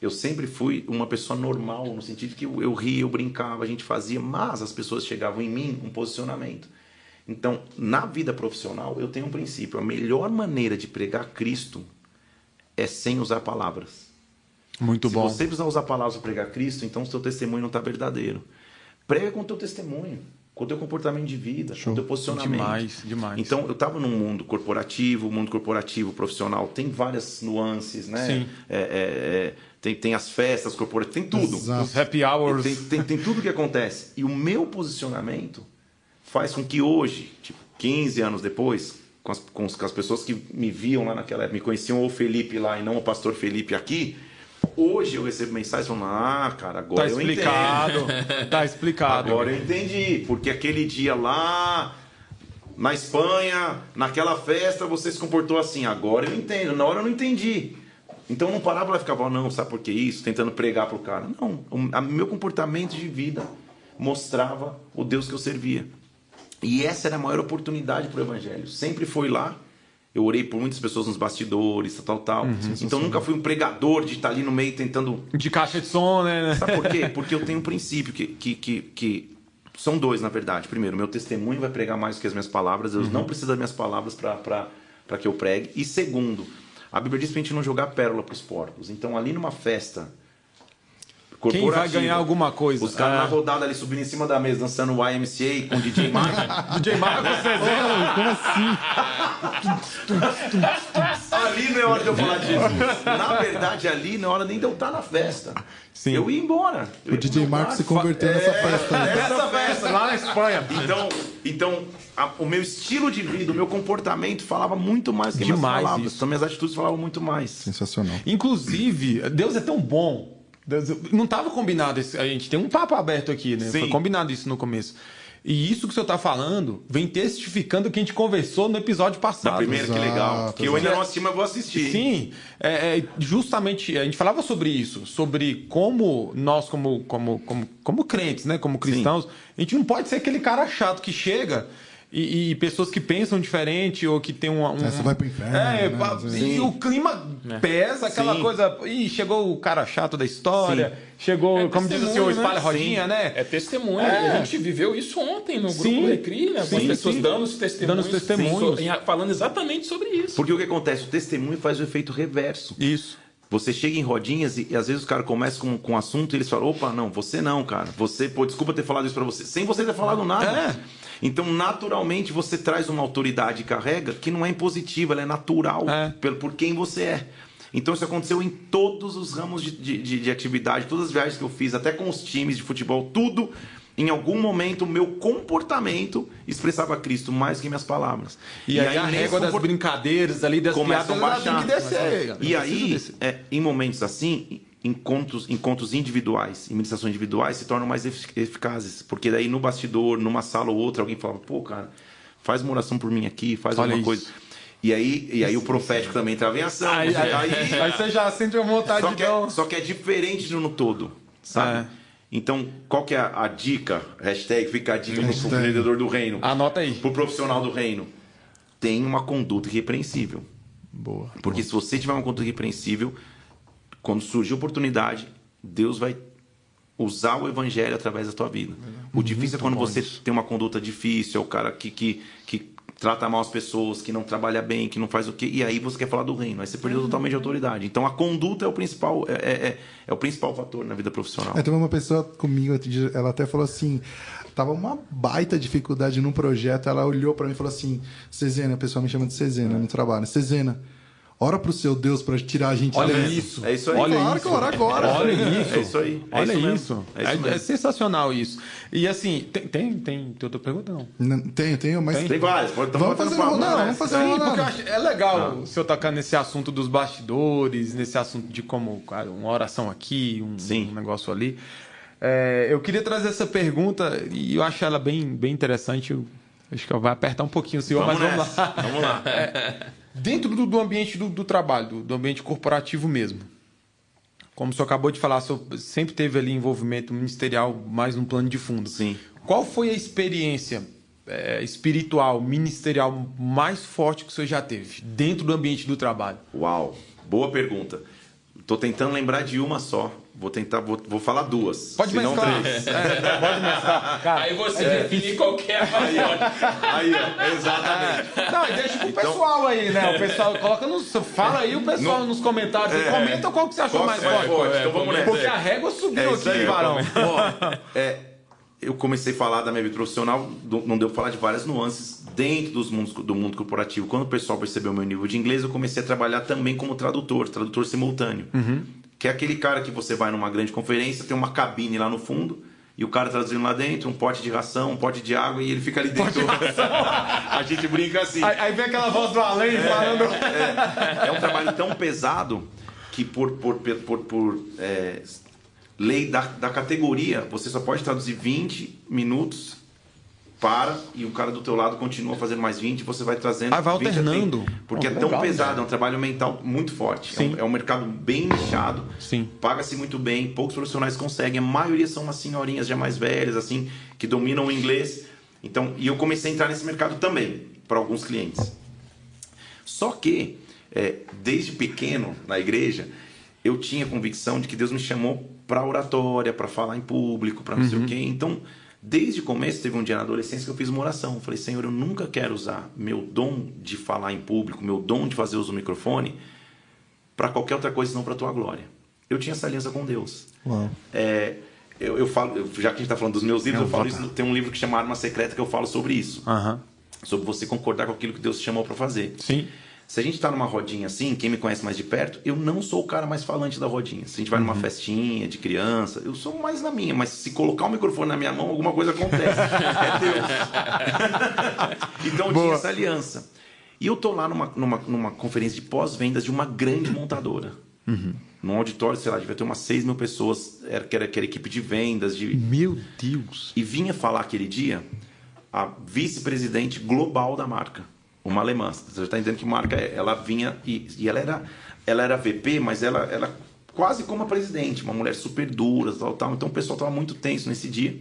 Eu sempre fui uma pessoa normal, no sentido que eu, eu ria, eu brincava, a gente fazia, mas as pessoas chegavam em mim um posicionamento. Então, na vida profissional, eu tenho um princípio: a melhor maneira de pregar Cristo é sem usar palavras. Muito Se bom. você precisar usar palavras para pregar Cristo, então o seu testemunho não está verdadeiro. Prega com o teu testemunho, com o teu comportamento de vida, com o teu posicionamento. Demais, demais. Então, eu estava num mundo corporativo, o mundo corporativo profissional tem várias nuances, né? Sim. É, é, é, tem, tem as festas corporativas, tem tudo. Exato. Os happy hours. Tem, tem, tem tudo que acontece. E o meu posicionamento faz com que hoje, tipo, 15 anos depois, com as, com as- com as pessoas que me viam lá naquela época, me conheciam o Felipe lá e não o pastor Felipe aqui, hoje eu recebo mensagens falando, ah, cara, agora Tá eu explicado. entendo. Tá explicado. Agora eu entendi, porque aquele dia lá na Espanha, naquela festa, você se comportou assim. Agora eu entendo, na hora eu não entendi. Então eu não parava e ficava, não, sabe por que isso? Tentando pregar pro cara. Não, o meu comportamento de vida mostrava o Deus que eu servia. E essa era a maior oportunidade pro evangelho. Sempre foi lá. Eu orei por muitas pessoas nos bastidores, tal, tal. então nunca fui um pregador de estar ali no meio tentando De caixa de som, né? Sabe por quê? Porque eu tenho um princípio que, que, que, que são dois, na verdade. Primeiro, meu testemunho vai pregar mais do que as minhas palavras. Deus não precisa das minhas palavras para que eu pregue. E segundo, a Bíblia diz para a gente não jogar pérola para os porcos. Então, ali numa festa Quem vai ganhar alguma coisa? Os caras É. na rodada ali subindo em cima da mesa, dançando o YMCA com o DJ Marco. DJ Marcos Cezero. Como assim? ali não é hora de eu falar de Jesus. Na verdade, ali não é hora nem de eu estar na festa. Sim. Eu ia embora. Eu O ia DJ Marcos se converteu nessa festa. né? Essa festa lá na Espanha. Então, então a- o meu estilo de vida, o meu comportamento falava muito mais que minhas Demais palavras. isso. Então, minhas atitudes falavam muito mais. Sensacional. Inclusive, Deus é tão bom. Não estava combinado isso. A gente tem um papo aberto aqui, né? Sim. Foi combinado isso no começo. E isso que o senhor está falando vem testificando o que a gente conversou no episódio passado. Na primeira, Exato, que legal. Que eu ainda não assisti, mas vou assistir. Sim, é, é, justamente a gente falava sobre isso, sobre como nós, como, como, como, como crentes, né, como cristãos, Sim. a gente não pode ser aquele cara chato que chega e, e, pessoas que pensam diferente ou que tem um. um Essa vai pro inferno. É, né? e o clima é. pesa, aquela Sim. coisa. Ih, chegou o cara chato da história. Sim. Chegou, é como diz o senhor, espalha né? rodinha, né? É testemunho. É. A gente viveu isso ontem no grupo. Recri, né? Com as pessoas dando os testemunhos. Dando os testemunhos. Sim. falando exatamente sobre isso. Porque o que acontece? O testemunho faz o efeito reverso. Isso. Você chega em rodinhas e, e, às vezes os caras começam com, com um assunto e eles falam: opa, não, você não, cara. Você, pô, desculpa ter falado isso pra você. Sem você ter falado nada. É. Então, naturalmente, você traz uma autoridade e carrega que não é impositiva, ela é natural é. Por, por quem você é. Então isso aconteceu em todos os ramos de, de, de, atividade, todas as viagens que eu fiz, até com os times de futebol, tudo. Em algum momento, o meu comportamento expressava Cristo mais que minhas palavras. E, e aí, aí, a régua comport... das brincadeiras ali, das piadas, a baixar. Tem que descer. E aí, é, em momentos assim, encontros, encontros individuais e ministrações individuais se tornam mais eficazes. Porque daí no bastidor, numa sala ou outra, alguém fala, pô, cara, faz uma oração por mim aqui, faz Olha alguma isso. coisa. E aí, e aí o profético também entrava em ação. Aí, aí, aí, aí você já sente uma vontade só que, é, só que é diferente no todo, sabe? É. Então, qual que é a, a, dica? Hashtag fica a dica para o empreendedor do reino. Anota aí. Para o profissional do reino. Tem uma conduta irrepreensível. Boa. Porque boa. se você tiver uma conduta irrepreensível, quando surgir oportunidade, Deus vai usar o evangelho através da tua vida. O difícil é quando você isso. tem uma conduta difícil, é o cara que, que, que trata mal as pessoas, que não trabalha bem, que não faz o quê, e aí você quer falar do reino, aí você perdeu totalmente a autoridade. Então a conduta é o principal, é, é, é, é o principal fator na vida profissional. É, teve uma pessoa comigo, ela até falou assim, tava uma baita dificuldade num projeto, ela olhou para mim e falou assim, Cezena, o pessoal me chama de Cezena no trabalho, Cezena, Ora pro seu Deus para tirar a gente Olha isso. É isso aí. Olha claro isso. que ora agora. Olha isso. É isso aí. É Olha isso. isso. É, isso é, é, sensacional isso. E assim, tem, tem, tem, tem outra pergunta não? não tenho, tenho, mas. Tem, tem várias. Vamos fazer uma rodada. Não, vamos fazer uma rodada. é legal não. o senhor tocar nesse assunto dos bastidores, nesse assunto de como uma oração aqui, um, um negócio ali. É, eu queria trazer essa pergunta e eu acho ela bem, bem interessante. Eu, acho que vai apertar um pouquinho o senhor, vamos mas nessa. vamos lá. Vamos lá. É, dentro do, do ambiente do, do trabalho, do, do, ambiente corporativo mesmo. Como o senhor acabou de falar, o senhor sempre teve ali envolvimento ministerial mais no plano de fundo. Sim. Qual foi a experiência é, espiritual, ministerial mais forte que o senhor já teve dentro do ambiente do trabalho? Uau, boa pergunta. Estou tentando lembrar de uma só. Vou tentar, vou, vou falar duas. Pode mesclar. Três. É, pode mesclar. Cara, aí você é. define qualquer aí, ó. aí, ó. Exatamente. É. Não, e deixa pro então, pessoal aí, né? O pessoal coloca nos. Fala aí o pessoal no, nos comentários. É, comenta qual que você achou mais forte. então vamos nessa. Porque a régua subiu é aqui, aí, Varão. é, eu comecei a falar da minha vida profissional, não deu pra falar de várias nuances dentro dos mundos, do mundo corporativo. Quando o pessoal percebeu o meu nível de inglês, eu comecei a trabalhar também como tradutor, tradutor simultâneo. Uhum. Que é aquele cara que você vai numa grande conferência, tem uma cabine lá no fundo, e o cara traduzindo lá dentro, um pote de ração, um pote de água, e ele fica ali dentro. a gente brinca assim. Aí, aí, vem aquela voz do além é, falando. É, é, um trabalho tão pesado que por, por, por, por é, lei da, da categoria, você só pode traduzir 20 minutos para e o cara do teu lado continua fazendo mais 20, você vai trazendo. Ah, vai alternando. porque oh, é tão legal, pesado, né? é um trabalho mental muito forte. É um, é um, mercado bem nichado. Sim. Paga-se muito bem, poucos profissionais conseguem. A maioria são umas senhorinhas já mais velhas, assim, que dominam o inglês. Então, e eu comecei a entrar nesse mercado também, para alguns clientes. Só que, é, desde pequeno, na igreja, eu tinha convicção de que Deus me chamou para oratória, para falar em público, para não uhum. sei o uhum. quê. Então Desde o começo, teve um dia na adolescência que eu fiz uma oração. Eu falei, Senhor, eu nunca quero usar meu dom de falar em público, meu dom de fazer uso do microfone, para qualquer outra coisa senão para a tua glória. Eu tinha essa aliança com Deus. É, eu, eu, falo, já que a gente está falando dos meus livros, eu, eu falo isso. Tem um livro que chama Arma Secreta que eu falo sobre isso. Uhum. Sobre você concordar com aquilo que Deus te chamou para fazer. Sim. Se a gente está numa rodinha assim, quem me conhece mais de perto, eu não sou o cara mais falante da rodinha. Se a gente vai numa uhum. festinha de criança, eu sou mais na minha. Mas se colocar o microfone na minha mão, alguma coisa acontece. é Deus. então eu tinha essa aliança. E eu tô lá numa, numa, numa conferência de pós-vendas de uma grande montadora. Uhum. Num auditório, sei lá, devia ter umas 6 mil pessoas, era, que, era, que era equipe de vendas. De... Meu Deus! E vinha falar aquele dia a vice-presidente global da marca, uma alemã. Você está entendendo que marca? Ela vinha e, e ela era ela era VP, mas ela, ela quase como a presidente, uma mulher super dura, tal, tal. Então o pessoal estava muito tenso nesse dia.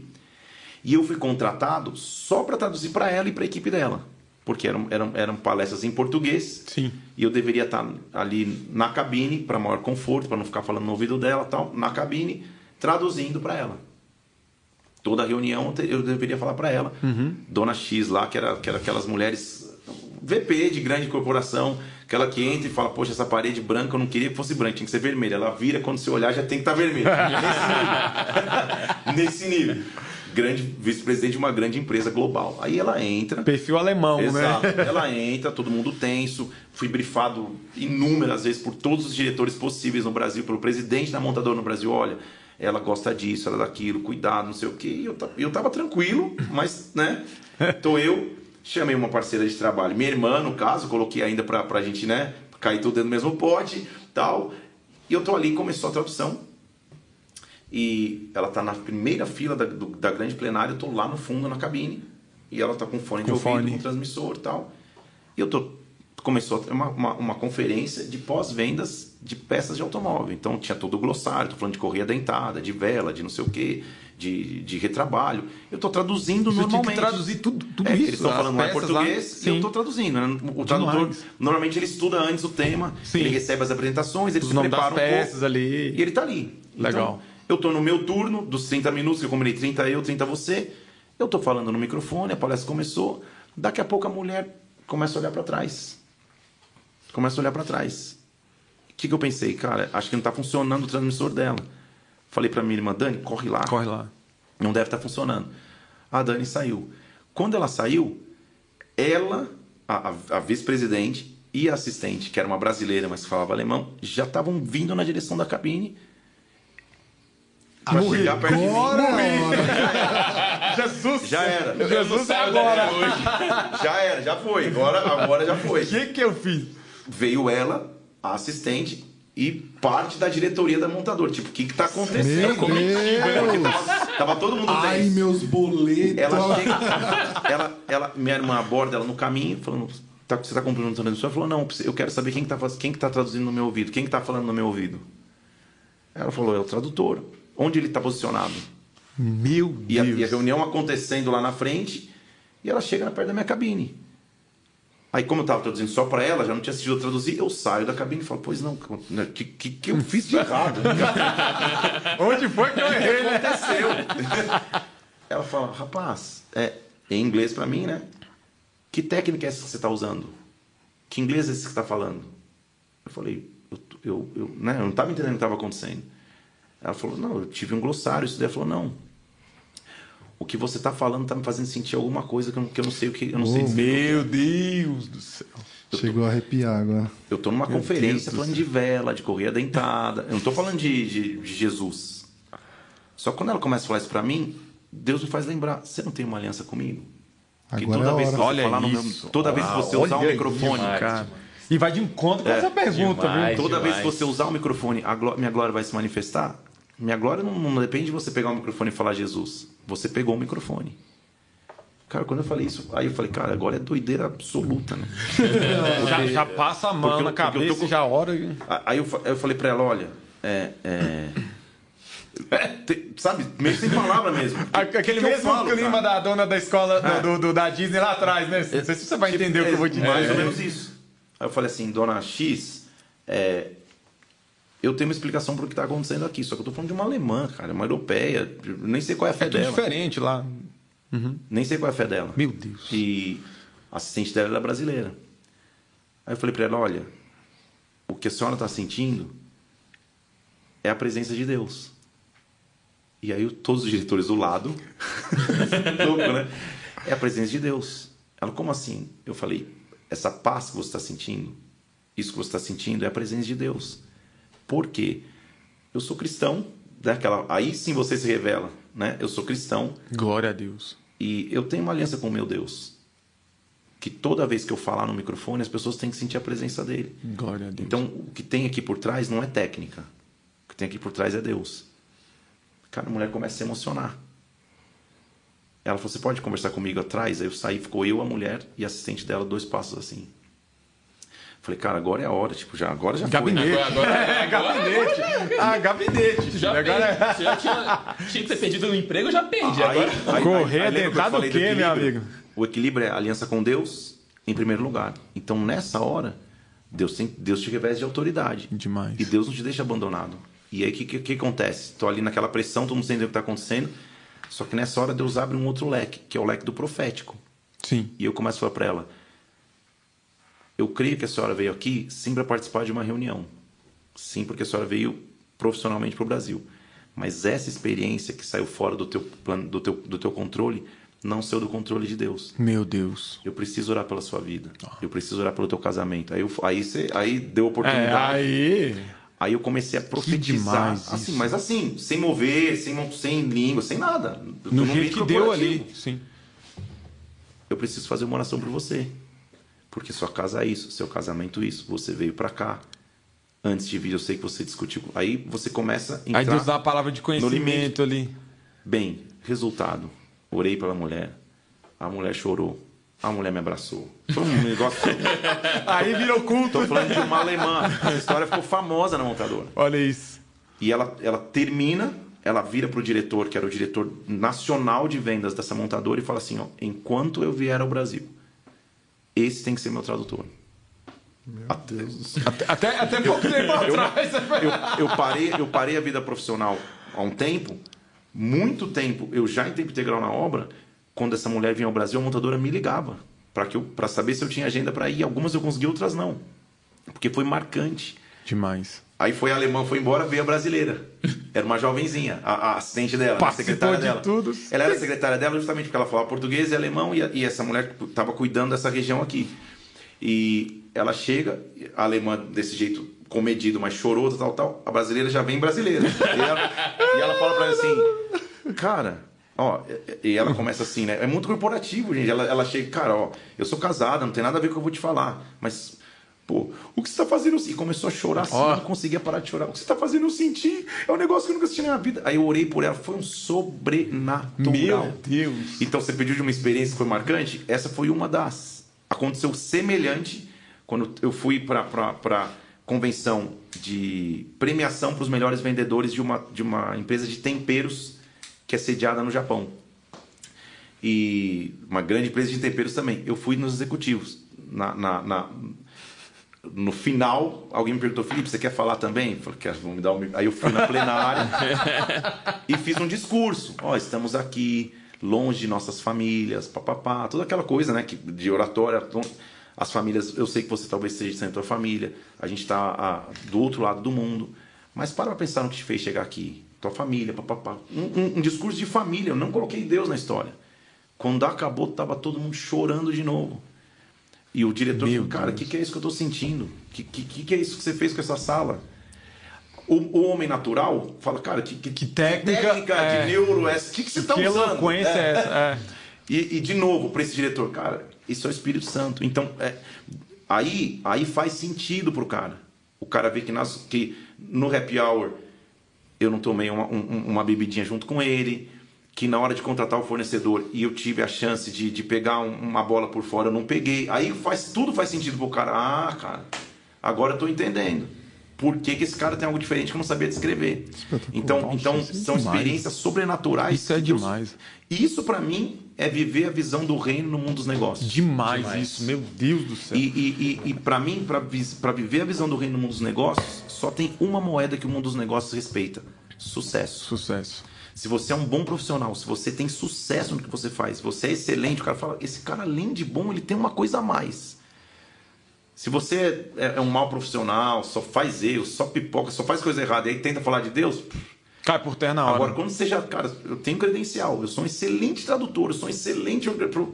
E eu fui contratado só para traduzir para ela e para a equipe dela. Porque eram, eram, eram palestras em português. Sim. E eu deveria estar tá ali na cabine, para maior conforto, para não ficar falando no ouvido dela tal, na cabine, traduzindo para ela. Toda reunião eu deveria falar para ela. Uhum. Dona X lá, que era, que era aquelas mulheres VP de grande corporação, aquela que entra e fala, poxa, essa parede branca eu não queria que fosse branca, tinha que ser vermelha. Ela vira, quando você olhar, já tem que estar tá vermelha. Nesse nível. Nesse nível. Grande vice-presidente de uma grande empresa global. Aí ela entra. Perfil alemão, exato, né? Ela entra, todo mundo tenso. Fui brifado inúmeras vezes por todos os diretores possíveis no Brasil, pelo presidente da montadora no Brasil. Olha, ela gosta disso, ela daquilo, cuidado, não sei o quê. E eu, eu tava tranquilo, mas, né? Tô eu Chamei uma parceira de trabalho, minha irmã, no caso, coloquei ainda pra, pra gente, né, cair tudo dentro do mesmo pote, tal. E eu tô ali, começou a tradução. E ela tá na primeira fila da, do, da grande plenária, eu tô lá no fundo na cabine. E ela tá com fone com de ouvido, fone. com transmissor e tal. E eu tô começou uma, uma, uma conferência de pós-vendas de peças de automóvel. Então tinha todo o glossário, tô falando de correia dentada, de vela, de não sei o quê, de, de retrabalho. Eu estou traduzindo Você normalmente. Tinha que traduzir tudo, tudo é, isso. Eles estão falando mais português lá, e eu estou traduzindo. Né? O tradutor, Demais. normalmente ele estuda antes o tema, sim. ele recebe as apresentações, ele Os se prepara das peças um pouco, ali. E ele está ali. Legal. Então, eu estou no meu turno, dos 30 minutos, que eu combinei 30 eu, 30 você. Eu estou falando no microfone, a palestra começou. Daqui a pouco a mulher começa a olhar para trás. Começa a olhar para trás. O que, que eu pensei? Cara, acho que não está funcionando o transmissor dela. Falei para minha irmã, Dani, corre lá. Corre lá. Não deve estar tá funcionando. A Dani saiu. Quando ela saiu, ela, a, a, a vice-presidente e a assistente, que era uma brasileira, mas que falava alemão, já estavam vindo na direção da cabine chegar perto agora, de mim. Jesus! Já era. Jesus agora. Já era, já foi. Agora, agora já foi. O que, que eu fiz? Veio ela, a assistente, e parte da diretoria da montadora. Tipo, o que, que tá acontecendo? Meu Deus. Tava, tava, todo mundo Ai, tenso. meus boletos. Ela chega, ela, ela, minha irmã aborda ela no caminho, falando, tá, você tá comprando o transmissor? Ela falou, não, eu quero saber quem que tá, quem que tá traduzindo no meu ouvido, quem que tá falando no meu ouvido. Ela falou, é o tradutor. Onde ele tá posicionado? Meu Deus. E a, e a reunião acontecendo lá na frente, e ela chega perto da minha cabine. Aí, como eu estava traduzindo só para ela, já não tinha assistido traduzir, eu saio da cabine e falo, pois não, o né, que, que, que eu fiz de errado? Onde foi que eu errei? O que aconteceu? ela fala, rapaz, é, em inglês para mim, né? Que técnica é essa que você está usando? Que inglês é esse que você está falando? Eu falei, eu, eu, eu, né, eu não estava entendendo o que estava acontecendo. Ela falou, não, eu tive um glossário. Isso daí ela falou, não, o que você está falando está me fazendo sentir alguma coisa que eu, que eu não sei o que eu não oh, sei Meu Deus do céu. Eu Chegou tô, a arrepiar agora. Eu estou numa Meu conferência falando de vela, de correia dentada. Eu não estou falando de, de, de, Jesus. Só que quando ela começa a falar isso para mim, Deus me faz lembrar: você não tem uma aliança comigo? Porque agora toda é vez que você olha falar isso. Meu, toda vez que você usar o microfone, demais, cara. Demais. E vai de encontro com é, essa pergunta, demais, viu? Toda vez que você usar o microfone, a glória, minha glória vai se manifestar. Minha glória não, não depende de você pegar o microfone e falar Jesus. Você pegou o microfone. Cara, quando eu falei isso, aí eu falei, cara, agora é doideira absoluta, né? já, já, passa a mão na cabeça, com... já hora. Aí eu, eu falei pra ela, olha, é, é... Te, sabe, meio sem palavra mesmo. Aquele mesmo falo, clima cara? da dona da escola é. do, do, da Disney lá atrás, né? Não sei se você vai entender é, o que eu vou te dizer. Mais ou menos isso. Aí eu falei assim, dona X, é, eu tenho uma explicação para o que está acontecendo aqui. Só que eu estou falando de uma alemã, cara, uma europeia. Nem sei qual é a fé é dela. diferente lá. Uhum. Nem sei qual é a fé dela. Meu Deus. E a assistente dela é brasileira. Aí eu falei para ela: olha, o que a senhora está sentindo é a presença de Deus. E aí todos os diretores do lado, louco, né? É a presença de Deus. Ela, como assim? Eu falei: essa paz que você está sentindo, isso que você está sentindo é a presença de Deus. Por quê? Eu sou cristão, né? Aquela, aí sim você se revela, né? Eu sou cristão. Glória a Deus. E eu tenho uma aliança com o meu Deus. Que toda vez que eu falar no microfone, as pessoas têm que sentir a presença dele. Glória a Deus. Então, o que tem aqui por trás não é técnica. O que tem aqui por trás é Deus. Cara, a mulher começa a se emocionar. Ela falou: Você pode conversar comigo atrás? Aí eu saí, ficou eu, a mulher e a assistente dela, dois passos assim. Falei, cara, agora é a hora, tipo, já, agora já gabinete. foi. Agora, agora, é, gabinete. Ah, gabinete. Já, agora... É- já tinha, tinha que ter perdido no emprego, eu já perdi. Aí, agora... aí, Correr é tentar do quê, meu amigo? O equilíbrio é aliança com Deus em primeiro lugar. Então, nessa hora, Deus, tem, Deus te reveste de autoridade. Demais. E Deus não te deixa abandonado. E aí, o que, que, que, acontece? Estou ali naquela pressão, todo mundo entendendo o que está acontecendo. Só que nessa hora, Deus abre um outro leque, que é o leque do profético. Sim. E eu começo a falar para ela: Eu creio que a senhora veio aqui sim para participar de uma reunião. Sim, porque a senhora veio profissionalmente para o Brasil. Mas essa experiência que saiu fora do teu, plano, do teu, do teu controle não saiu do controle de Deus. Meu Deus. Eu preciso orar pela sua vida. Eu preciso orar pelo teu casamento. Aí, eu, aí, você, aí deu oportunidade. É, aí... Aí eu comecei a profetizar. assim, mas assim, sem mover, sem, sem língua, sem nada. No jeito que deu ali. Sim. Eu preciso fazer uma oração por você. Porque sua casa é isso, seu casamento é isso. Você veio para cá. Antes de vir, eu sei que você discutiu. Aí você começa a entrar Aí dá a palavra de conhecimento ali. Bem, resultado. Orei pela mulher. A mulher chorou. A mulher me abraçou. Foi um negócio. Aí virou culto. Tô falando de uma alemã. Essa história ficou famosa na montadora. Olha isso. E ela, ela termina, ela vira pro diretor, que era o diretor nacional de vendas dessa montadora, e fala assim: ó, enquanto eu vier ao Brasil, esse tem que ser meu tradutor. Meu até, Deus até, até, até pouco tempo atrás. Eu, eu, parei, eu parei a vida profissional há um tempo, muito tempo, eu já em tempo integral na obra, quando essa mulher vinha ao Brasil, a montadora me ligava para saber se eu tinha agenda para ir. Algumas eu consegui, outras não. Porque foi marcante. Demais. Aí foi a alemã, foi embora, veio a brasileira. Era uma jovenzinha, a, a assistente dela, a secretária de dela. Tudo. Ela era secretária dela justamente porque ela falava português e alemão e, e essa mulher estava cuidando dessa região aqui. E ela chega, a alemã desse jeito comedido, mas chorou, tal, tal. A brasileira já vem brasileira. e, ela, e ela fala para ela assim, cara, Ó, e ela começa assim, né? É muito corporativo, gente. Ela, ela chega, cara, ó, eu sou casada, não tem nada a ver com o que eu vou te falar. Mas, pô, o que você tá fazendo? E começou a chorar assim, ó. não conseguia parar de chorar. O que você tá fazendo eu sentir? É um negócio que eu nunca senti na minha vida. Aí eu orei por ela, foi um sobrenatural. Meu Deus! Então você pediu de uma experiência que foi marcante? Essa foi uma das. Aconteceu semelhante quando eu fui para convenção de premiação para os melhores vendedores de uma, de uma empresa de temperos que é sediada no Japão. E uma grande empresa de temperos também. Eu fui nos executivos. Na, na, na no final, alguém me perguntou, Felipe, você quer falar também? Eu falei, quero, me dar um... Aí eu fui na plenária e fiz um discurso. Ó, oh, estamos aqui, longe de nossas famílias, papapá, toda aquela coisa, né, que, de oratória. As famílias, eu sei que você talvez seja sem tua família, a gente está do outro lado do mundo. Mas para pensar no que te fez chegar aqui tua família, papapá. Um, um, um, discurso de família, eu não coloquei Deus na história. Quando acabou, tava todo mundo chorando de novo. E o diretor Meu falou, cara, o que, que é isso que eu estou sentindo? O que, que, que é isso que você fez com essa sala? O, o homem natural fala, cara, que, que, que técnica, técnica é, de neuro é essa? O que, que você está usando? Que eloquência é, é essa? É. E, e, de novo, para esse diretor, cara, isso é o Espírito Santo. Então, é, aí, aí faz sentido pro cara. O cara vê que, nas, que no happy hour eu não tomei uma, um, uma bebidinha junto com ele, que na hora de contratar o fornecedor e eu tive a chance de, de pegar um, uma bola por fora, eu não peguei. Aí faz tudo faz sentido pro cara. Ah, cara, agora eu tô entendendo. Por que, que esse cara tem algo diferente que eu não sabia descrever? Então, então são demais. experiências sobrenaturais. Isso é demais. Isso para mim é viver a visão do reino no mundo dos negócios. Demais, demais. isso, meu Deus do céu. E, e, e, e para mim, para viver a visão do reino no mundo dos negócios, só tem uma moeda que o mundo dos negócios respeita: sucesso. Sucesso. Se você é um bom profissional, se você tem sucesso no que você faz, você é excelente, o cara fala: esse cara, além de bom, ele tem uma coisa a mais. Se você é, é um mau profissional, só faz erro, só pipoca, só faz coisa errada e aí tenta falar de Deus, Cai por terra na hora. Agora, quando você já. Cara, eu tenho credencial, eu sou um excelente tradutor, eu sou um excelente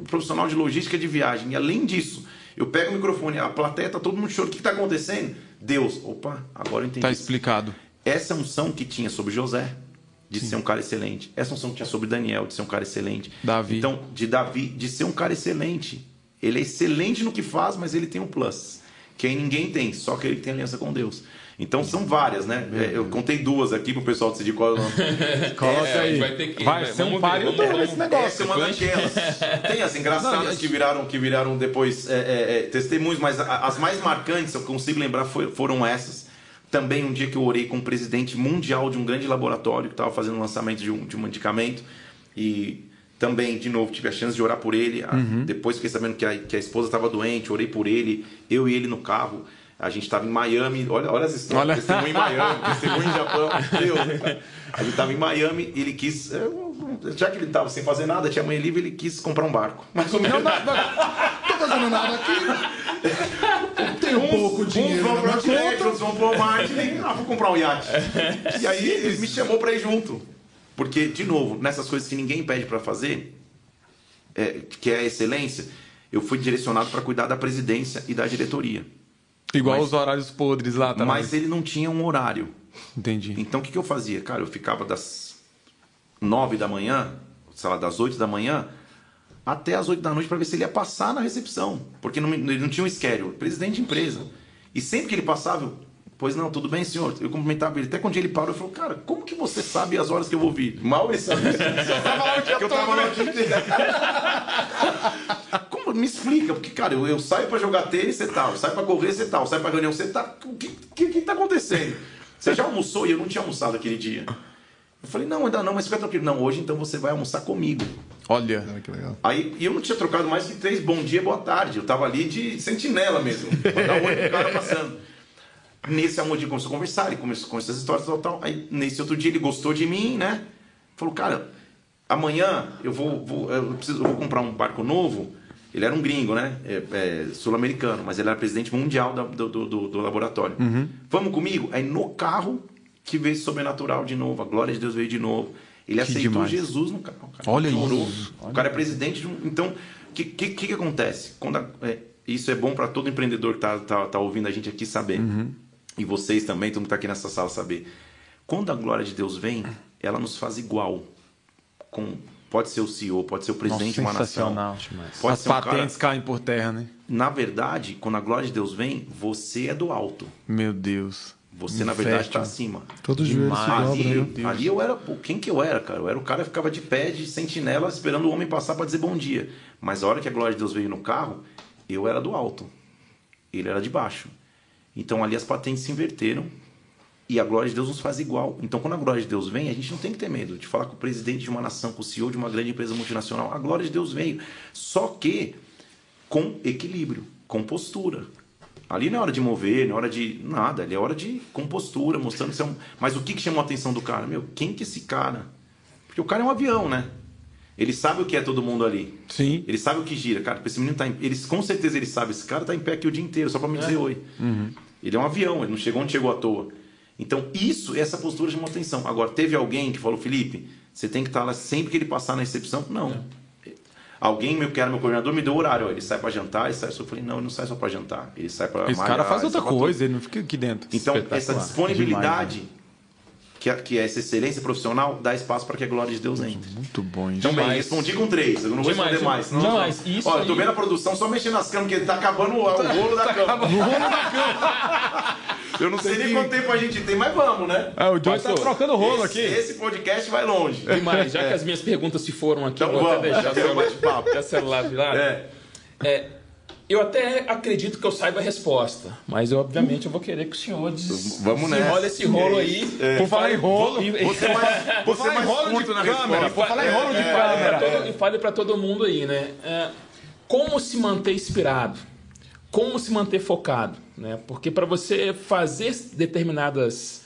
profissional de logística de viagem. E além disso, eu pego o microfone, a plateia tá todo mundo chorando. O que está acontecendo? Deus. Opa, agora eu entendi. Tá explicado. Essa unção que tinha sobre José, de Sim. ser um cara excelente. Essa unção que tinha sobre Daniel, de ser um cara excelente. Davi. Então, de Davi, de ser um cara excelente. Ele é excelente no que faz, mas ele tem um plus que aí ninguém tem, só que ele tem aliança com Deus. Então são várias, né? É, eu contei duas aqui pro pessoal decidir qual é o nome. Coloca é, aí. Vai, ter que, vai, vai ser um páreo esse negócio. Essa é uma daquelas. Tem as engraçadas Não, que, viraram, que viraram depois é, é, é, testemunhos, mas as mais marcantes, eu consigo lembrar, foram essas. Também um dia que eu orei com o um presidente mundial de um grande laboratório que estava fazendo o lançamento de um, de um medicamento. E também, de novo, tive a chance de orar por ele. Uhum. Depois fiquei sabendo que a, que a esposa estava doente, orei por ele, eu e ele no carro. A gente estava em Miami, olha, olha as histórias, olha. testemunho em Miami, testemunho em Japão, Deus, A gente estava em Miami, ele quis, já que ele estava sem fazer nada, tinha manhã livre, ele quis comprar um barco. Mas o meu... Não, não, não, tô fazendo nada aqui. Tem um pouco de dinheiro. Uns vão para o outros vão para o marketing, ah, vou comprar um iate. E aí ele me chamou para ir junto. Porque, de novo, nessas coisas que ninguém pede para fazer, é, que é a excelência, eu fui direcionado para cuidar da presidência e da diretoria. Igual mas, os horários podres lá também. Mas ele não tinha um horário. Entendi. Então o que, que eu fazia? Cara, eu ficava das nove da manhã, sei lá, das oito da manhã, até as oito da noite para ver se ele ia passar na recepção. Porque não, ele não tinha um schedule, presidente de empresa. E sempre que ele passava, eu, pois não, tudo bem, senhor. Eu cumprimentava ele. Até quando ele parou, eu falei, cara, como que você sabe as horas que eu vou vir? Mal ele sabe. eu tava lá o dia que eu tava lá o dia inteiro. me explica, porque, cara, eu, eu saio para jogar tênis, você tal, tá, eu saio para correr, você tal, tá, eu saio para reunião, você tá. O que, que, que tá acontecendo? Você já almoçou e eu não tinha almoçado aquele dia. Eu falei, não, ainda não, mas fica tranquilo. Não, hoje então você vai almoçar comigo. Olha. que legal. Aí eu não tinha trocado mais que três bom dia, boa tarde. Eu tava ali de sentinela mesmo. Pra dar um pro cara passando. Nesse amor de começou a conversar, ele começou com essas histórias tal, tal. Aí nesse outro dia ele gostou de mim, né? Falou, cara, amanhã eu vou, vou eu preciso, eu vou comprar um barco novo ele era um gringo, né? É, é, Sul-americano, mas ele era presidente mundial do, do, do, do laboratório. Uhum. Vamos comigo? Aí no carro que veio sobrenatural de novo, a glória de Deus veio de novo. Ele que aceitou demais. Jesus no carro. Olha isso. O cara é presidente de um. Então, o que, que, que, acontece? Quando a, é, isso é bom para todo empreendedor que está tá, tá ouvindo a gente aqui saber. Uhum. E vocês também, todo mundo que está aqui nessa sala saber. Quando a glória de Deus vem, ela nos faz igual com Pode ser o CEO, pode ser o presidente Nossa, de uma nação. Pode As um patentes cara... caem por terra, né? Na verdade, quando a glória de Deus vem, você é do alto. Meu Deus. Você, na verdade, está acima. Todo joelho se dobra, ali, né? ali eu era. Quem que eu era, cara? Eu era o cara que ficava de pé, de sentinela, esperando o homem passar para dizer bom dia. Mas a hora que a glória de Deus veio no carro, eu era do alto. Ele era de baixo. Então ali as patentes se inverteram e a glória de Deus nos faz igual. Então, quando a glória de Deus vem, a gente não tem que ter medo de falar com o presidente de uma nação, com o CEO de uma grande empresa multinacional. A glória de Deus veio. Só que com equilíbrio, com postura. Ali não é hora de mover, não é hora de nada, ali é hora de compostura, mostrando que você é um... Mas o que, que chamou a atenção do cara? Meu, quem que é esse cara? Porque o cara é um avião, né? Ele sabe o que é todo mundo ali. Sim. Ele sabe o que gira. Cara, esse menino tá em... Eles, com certeza ele sabe. Esse cara tá em pé aqui o dia inteiro, só para me dizer é. oi. Uhum. Ele é um avião, ele não chegou onde chegou à toa. Então, isso, essa postura chamou atenção. Agora, teve alguém que falou, Felipe, você tem que estar lá sempre que ele passar na recepção? Não. É. Alguém que era meu coordenador me deu horário. Ele sai para jantar, ele sai. Eu falei, não, ele não sai só para jantar. Ele sai para. Esse cara faz outra coisa, ele não fica aqui dentro. Então, essa disponibilidade. Demais, né? Que, é, que é essa excelência profissional, dá espaço para que a glória de Deus entre. Muito bom isso. Então, bem, respondi com três. Eu não vou demais, responder mais. Não, demais. Isso Olha, eu tô vendo a produção só mexendo nas camas, porque tá acabando o, o rolo da cama. O rolo da cama. Eu não sei nem quanto tempo a gente tem, mas vamos, né? Ah, o Johnny tá trocando rolo esse, aqui. Esse podcast vai longe. Demais. Já é. que as minhas perguntas se foram aqui, então, vou vamos, até deixar o bate-papo. celular virado. É. é. Eu até acredito que eu saiba a resposta, mas eu, obviamente eu vou querer que o senhor des... Vamos. Olha esse rolo aí. É. Por falar em rolo, você mais, você mais rolo de na câmera. Por falar em rolo de é, câmera. E fale para todo mundo aí, né? É, como se manter inspirado? Como se manter focado? Né? Porque para você fazer determinadas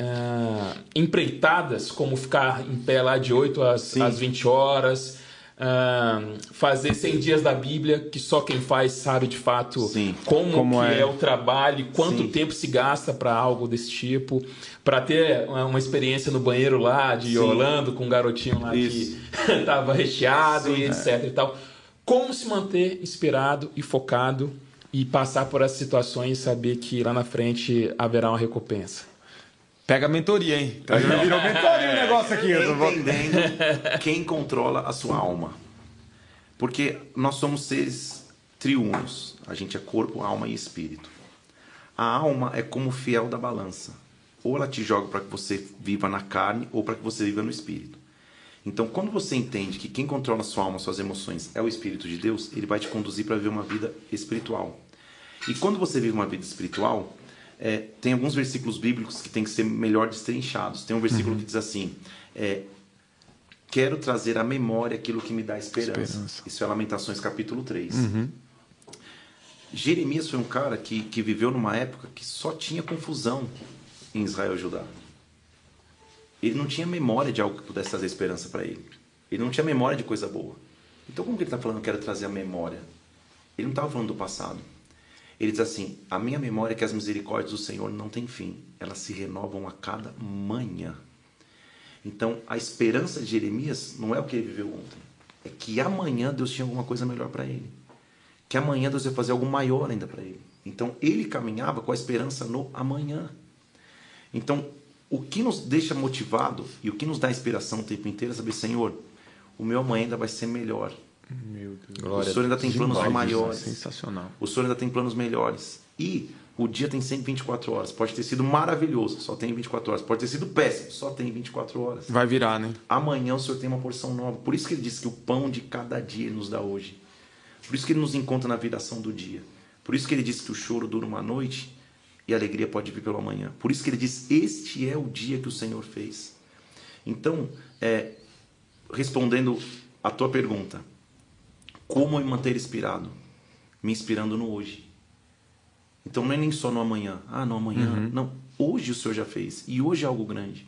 uh, empreitadas, como ficar em pé lá de 8 às, às 20 horas, Uh, fazer 100 dias da Bíblia, que só quem faz sabe de fato Sim. como, como é. é. o trabalho, quanto Sim. tempo se gasta para algo desse tipo, para ter uma experiência no banheiro lá de Sim. Orlando com um garotinho lá Isso. que estava recheado e etc é. e tal. Como se manter inspirado e focado e passar por essas situações e saber que lá na frente haverá uma recompensa. Pega a mentoria, hein? Tá virou mentoria o negócio aqui. Entendendo quem controla a sua alma. Porque nós somos seres triunos. A gente é corpo, alma e espírito. a alma é como o fiel da balança. Ou ela te joga para que você viva na carne ou para que você viva no espírito. Então, quando você entende que quem controla sua alma, suas emoções, é o Espírito de Deus, ele vai te conduzir para viver uma vida espiritual. E quando você vive uma vida espiritual, é, tem alguns versículos bíblicos que tem que ser melhor destrinchados. Tem um versículo uhum. que diz assim: é, Quero trazer à memória aquilo que me dá esperança. esperança. Isso é Lamentações capítulo 3. Uhum. Jeremias foi um cara que, que viveu numa época que só tinha confusão em Israel e Judá. Ele não tinha memória de algo que pudesse trazer esperança para ele. Ele não tinha memória de coisa boa. Então, como que ele está falando, quero trazer a memória? Ele não estava falando do passado. Ele diz assim: A minha memória é que as misericórdias do Senhor não têm fim, elas se renovam a cada manhã. Então, a esperança de Jeremias não é o que ele viveu ontem, é que amanhã Deus tinha alguma coisa melhor para ele. Que amanhã Deus ia fazer algo maior ainda para ele. Então, ele caminhava com a esperança no amanhã. Então, o que nos deixa motivado e o que nos dá inspiração o tempo inteiro é saber, Senhor, o meu amanhã ainda vai ser melhor. Meu Deus. Glória o Senhor ainda tem planos demais, maiores. Sensacional. O Senhor ainda tem planos melhores. E o dia tem 124 horas. Pode ter sido maravilhoso, só tem 24 horas. Pode ter sido péssimo, só tem 24 horas. Vai virar, né? Amanhã o Senhor tem uma porção nova. Por isso que ele diz que o pão de cada dia ele nos dá hoje. Por isso que ele nos encontra na viração do dia. Por isso que ele diz que o choro dura uma noite e a alegria pode vir pelo amanhã. Por isso que ele diz: Este é o dia que o Senhor fez. Então, é, respondendo a tua pergunta, como me manter inspirado? Me inspirando no hoje. Então não é nem só no amanhã. Ah, no amanhã. Uhum. Não. Hoje o Senhor já fez. E hoje é algo grande.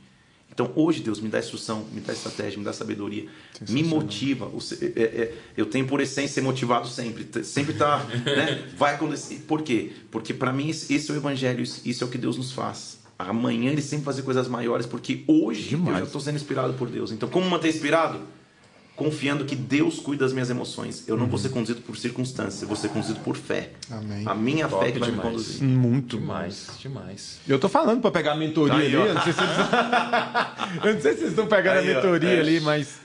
Então, hoje, Deus, me dá instrução, me dá estratégia, me dá sabedoria, me motiva. É, é, eu tenho por essência ser motivado sempre. Sempre tá, né? Vai acontecer. Por quê? Porque para mim esse é o evangelho, isso é o que Deus nos faz. Amanhã ele sempre fazer coisas maiores, porque hoje Demais. eu já estou sendo inspirado por Deus. Então, como manter inspirado? Confiando que Deus cuida das minhas emoções. Eu não uhum. vou ser conduzido por circunstâncias, eu vou ser conduzido por fé. Amém. A minha Top fé que vai demais. me conduzir. Muito demais, bom. demais. Eu tô falando para pegar a mentoria tá aí, ali, eu não, sei se vocês... eu não sei se vocês estão pegando aí, a mentoria é. ali, mas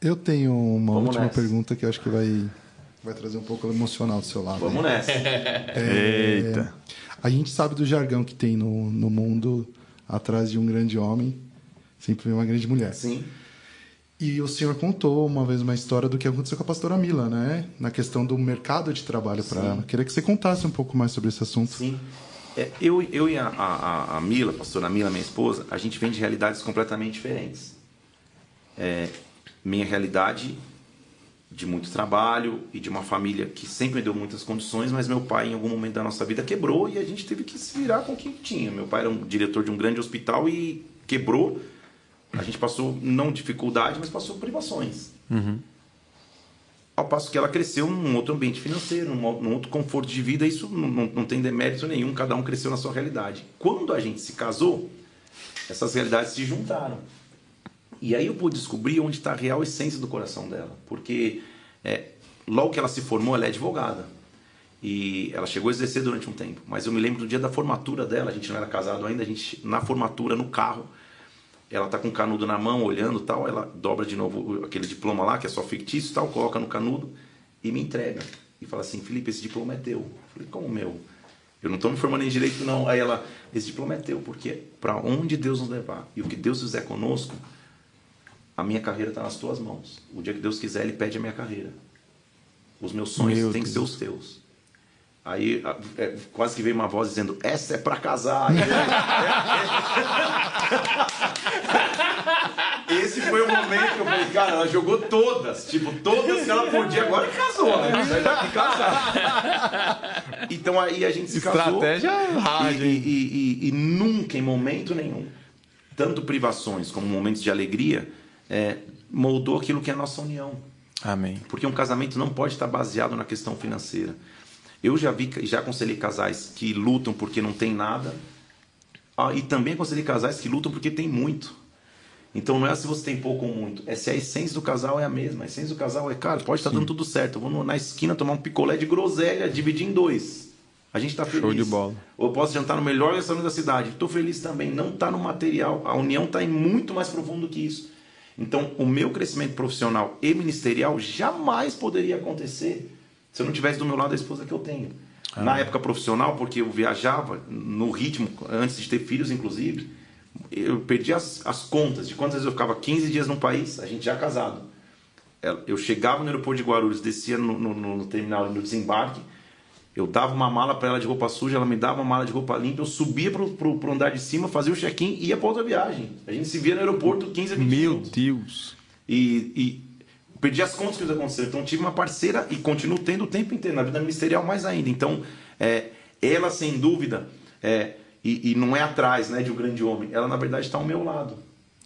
eu tenho uma Vamos última nessa. pergunta que eu acho que vai vai trazer um pouco emocional do seu lado. Vamos aí. nessa. É, Eita. A gente sabe do jargão que tem no, no mundo atrás de um grande homem, sempre vem uma grande mulher. Sim. E o senhor contou uma vez uma história do que aconteceu com a pastora Mila, né? Na questão do mercado de trabalho para ela. Queria que você contasse um pouco mais sobre esse assunto. Sim. É, eu, eu e a, a, a, Mila, a pastora Mila, minha esposa, a gente vem de realidades completamente diferentes. É, minha realidade de muito trabalho e de uma família que sempre me deu muitas condições, mas meu pai, em algum momento da nossa vida, quebrou e a gente teve que se virar com o que tinha. Meu pai era um diretor de um grande hospital e quebrou a gente passou, não dificuldade, mas passou privações. Uhum. Ao passo que ela cresceu num outro ambiente financeiro, num, num outro conforto de vida, isso não, não, tem demérito nenhum, cada um cresceu na sua realidade. Quando a gente se casou, essas realidades se juntaram. E aí eu pude descobrir onde está a real essência do coração dela. Porque é, logo que ela se formou, ela é advogada. E ela chegou a exercer durante um tempo. Mas eu me lembro do dia da formatura dela, a gente não era casado ainda, a gente, na formatura, no carro, ela tá com o canudo na mão, olhando tal, ela dobra de novo aquele diploma lá, que é só fictício tal, coloca no canudo e me entrega. E fala assim, Felipe, esse diploma é teu. Eu falei, como meu? Eu não estou me formando em direito, não. Aí ela, esse diploma é teu, porque para onde Deus nos levar e o que Deus fizer conosco, a minha carreira está nas tuas mãos. O dia que Deus quiser, Ele pede a minha carreira. Os meus sonhos Meu têm que ser os teus. Aí é, quase que veio uma voz dizendo: Essa é para casar. Esse foi o momento que eu falei, cara, ela jogou todas, tipo, todas que ela podia, agora casou, né? Vai daqui casar. Então aí a gente se casou. Estratégia. E, e, e, e, nunca, em momento nenhum, tanto privações como momentos de alegria, é, moldou aquilo que é a nossa união. Amém. Porque um casamento não pode estar baseado na questão financeira. Eu já vi, já aconselhei casais que lutam porque não tem nada, ah, e também aconselhei casais que lutam porque tem muito. Então não é se você tem pouco ou muito, é se a essência do casal é a mesma. A essência do casal é, cara, pode estar dando tudo certo. Eu vou na esquina tomar um picolé de groselha, dividir em dois. A gente está feliz. Show de bola. Ou eu posso jantar no melhor restaurante da cidade. Estou feliz também. Não está no material. A união está em muito mais profundo que isso. Então, o meu crescimento profissional e ministerial jamais poderia acontecer se eu não tivesse do meu lado a esposa que eu tenho. Ah. Na época profissional, porque eu viajava no ritmo, antes de ter filhos, inclusive, eu perdi as, as contas de quantas vezes eu ficava 15 dias num país, a gente já casado. Eu chegava no aeroporto de Guarulhos, descia no, no, no terminal, no desembarque, eu dava uma mala para ela de roupa suja, ela me dava uma mala de roupa limpa, eu subia pro, pro, pro andar de cima, fazia o check-in e ia para outra viagem. A gente se via no aeroporto 15 a 20 Meu minutos. Deus! E, e perdi as contas que isso aconteceu. Então tive uma parceira e continuo tendo o tempo inteiro, na vida ministerial mais ainda. Então, é, ela sem dúvida, é, e, e, não é atrás né, de um grande homem, ela na verdade está ao meu lado.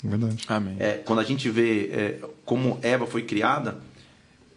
Verdade. Amém. É, quando a gente vê é, como Eva foi criada,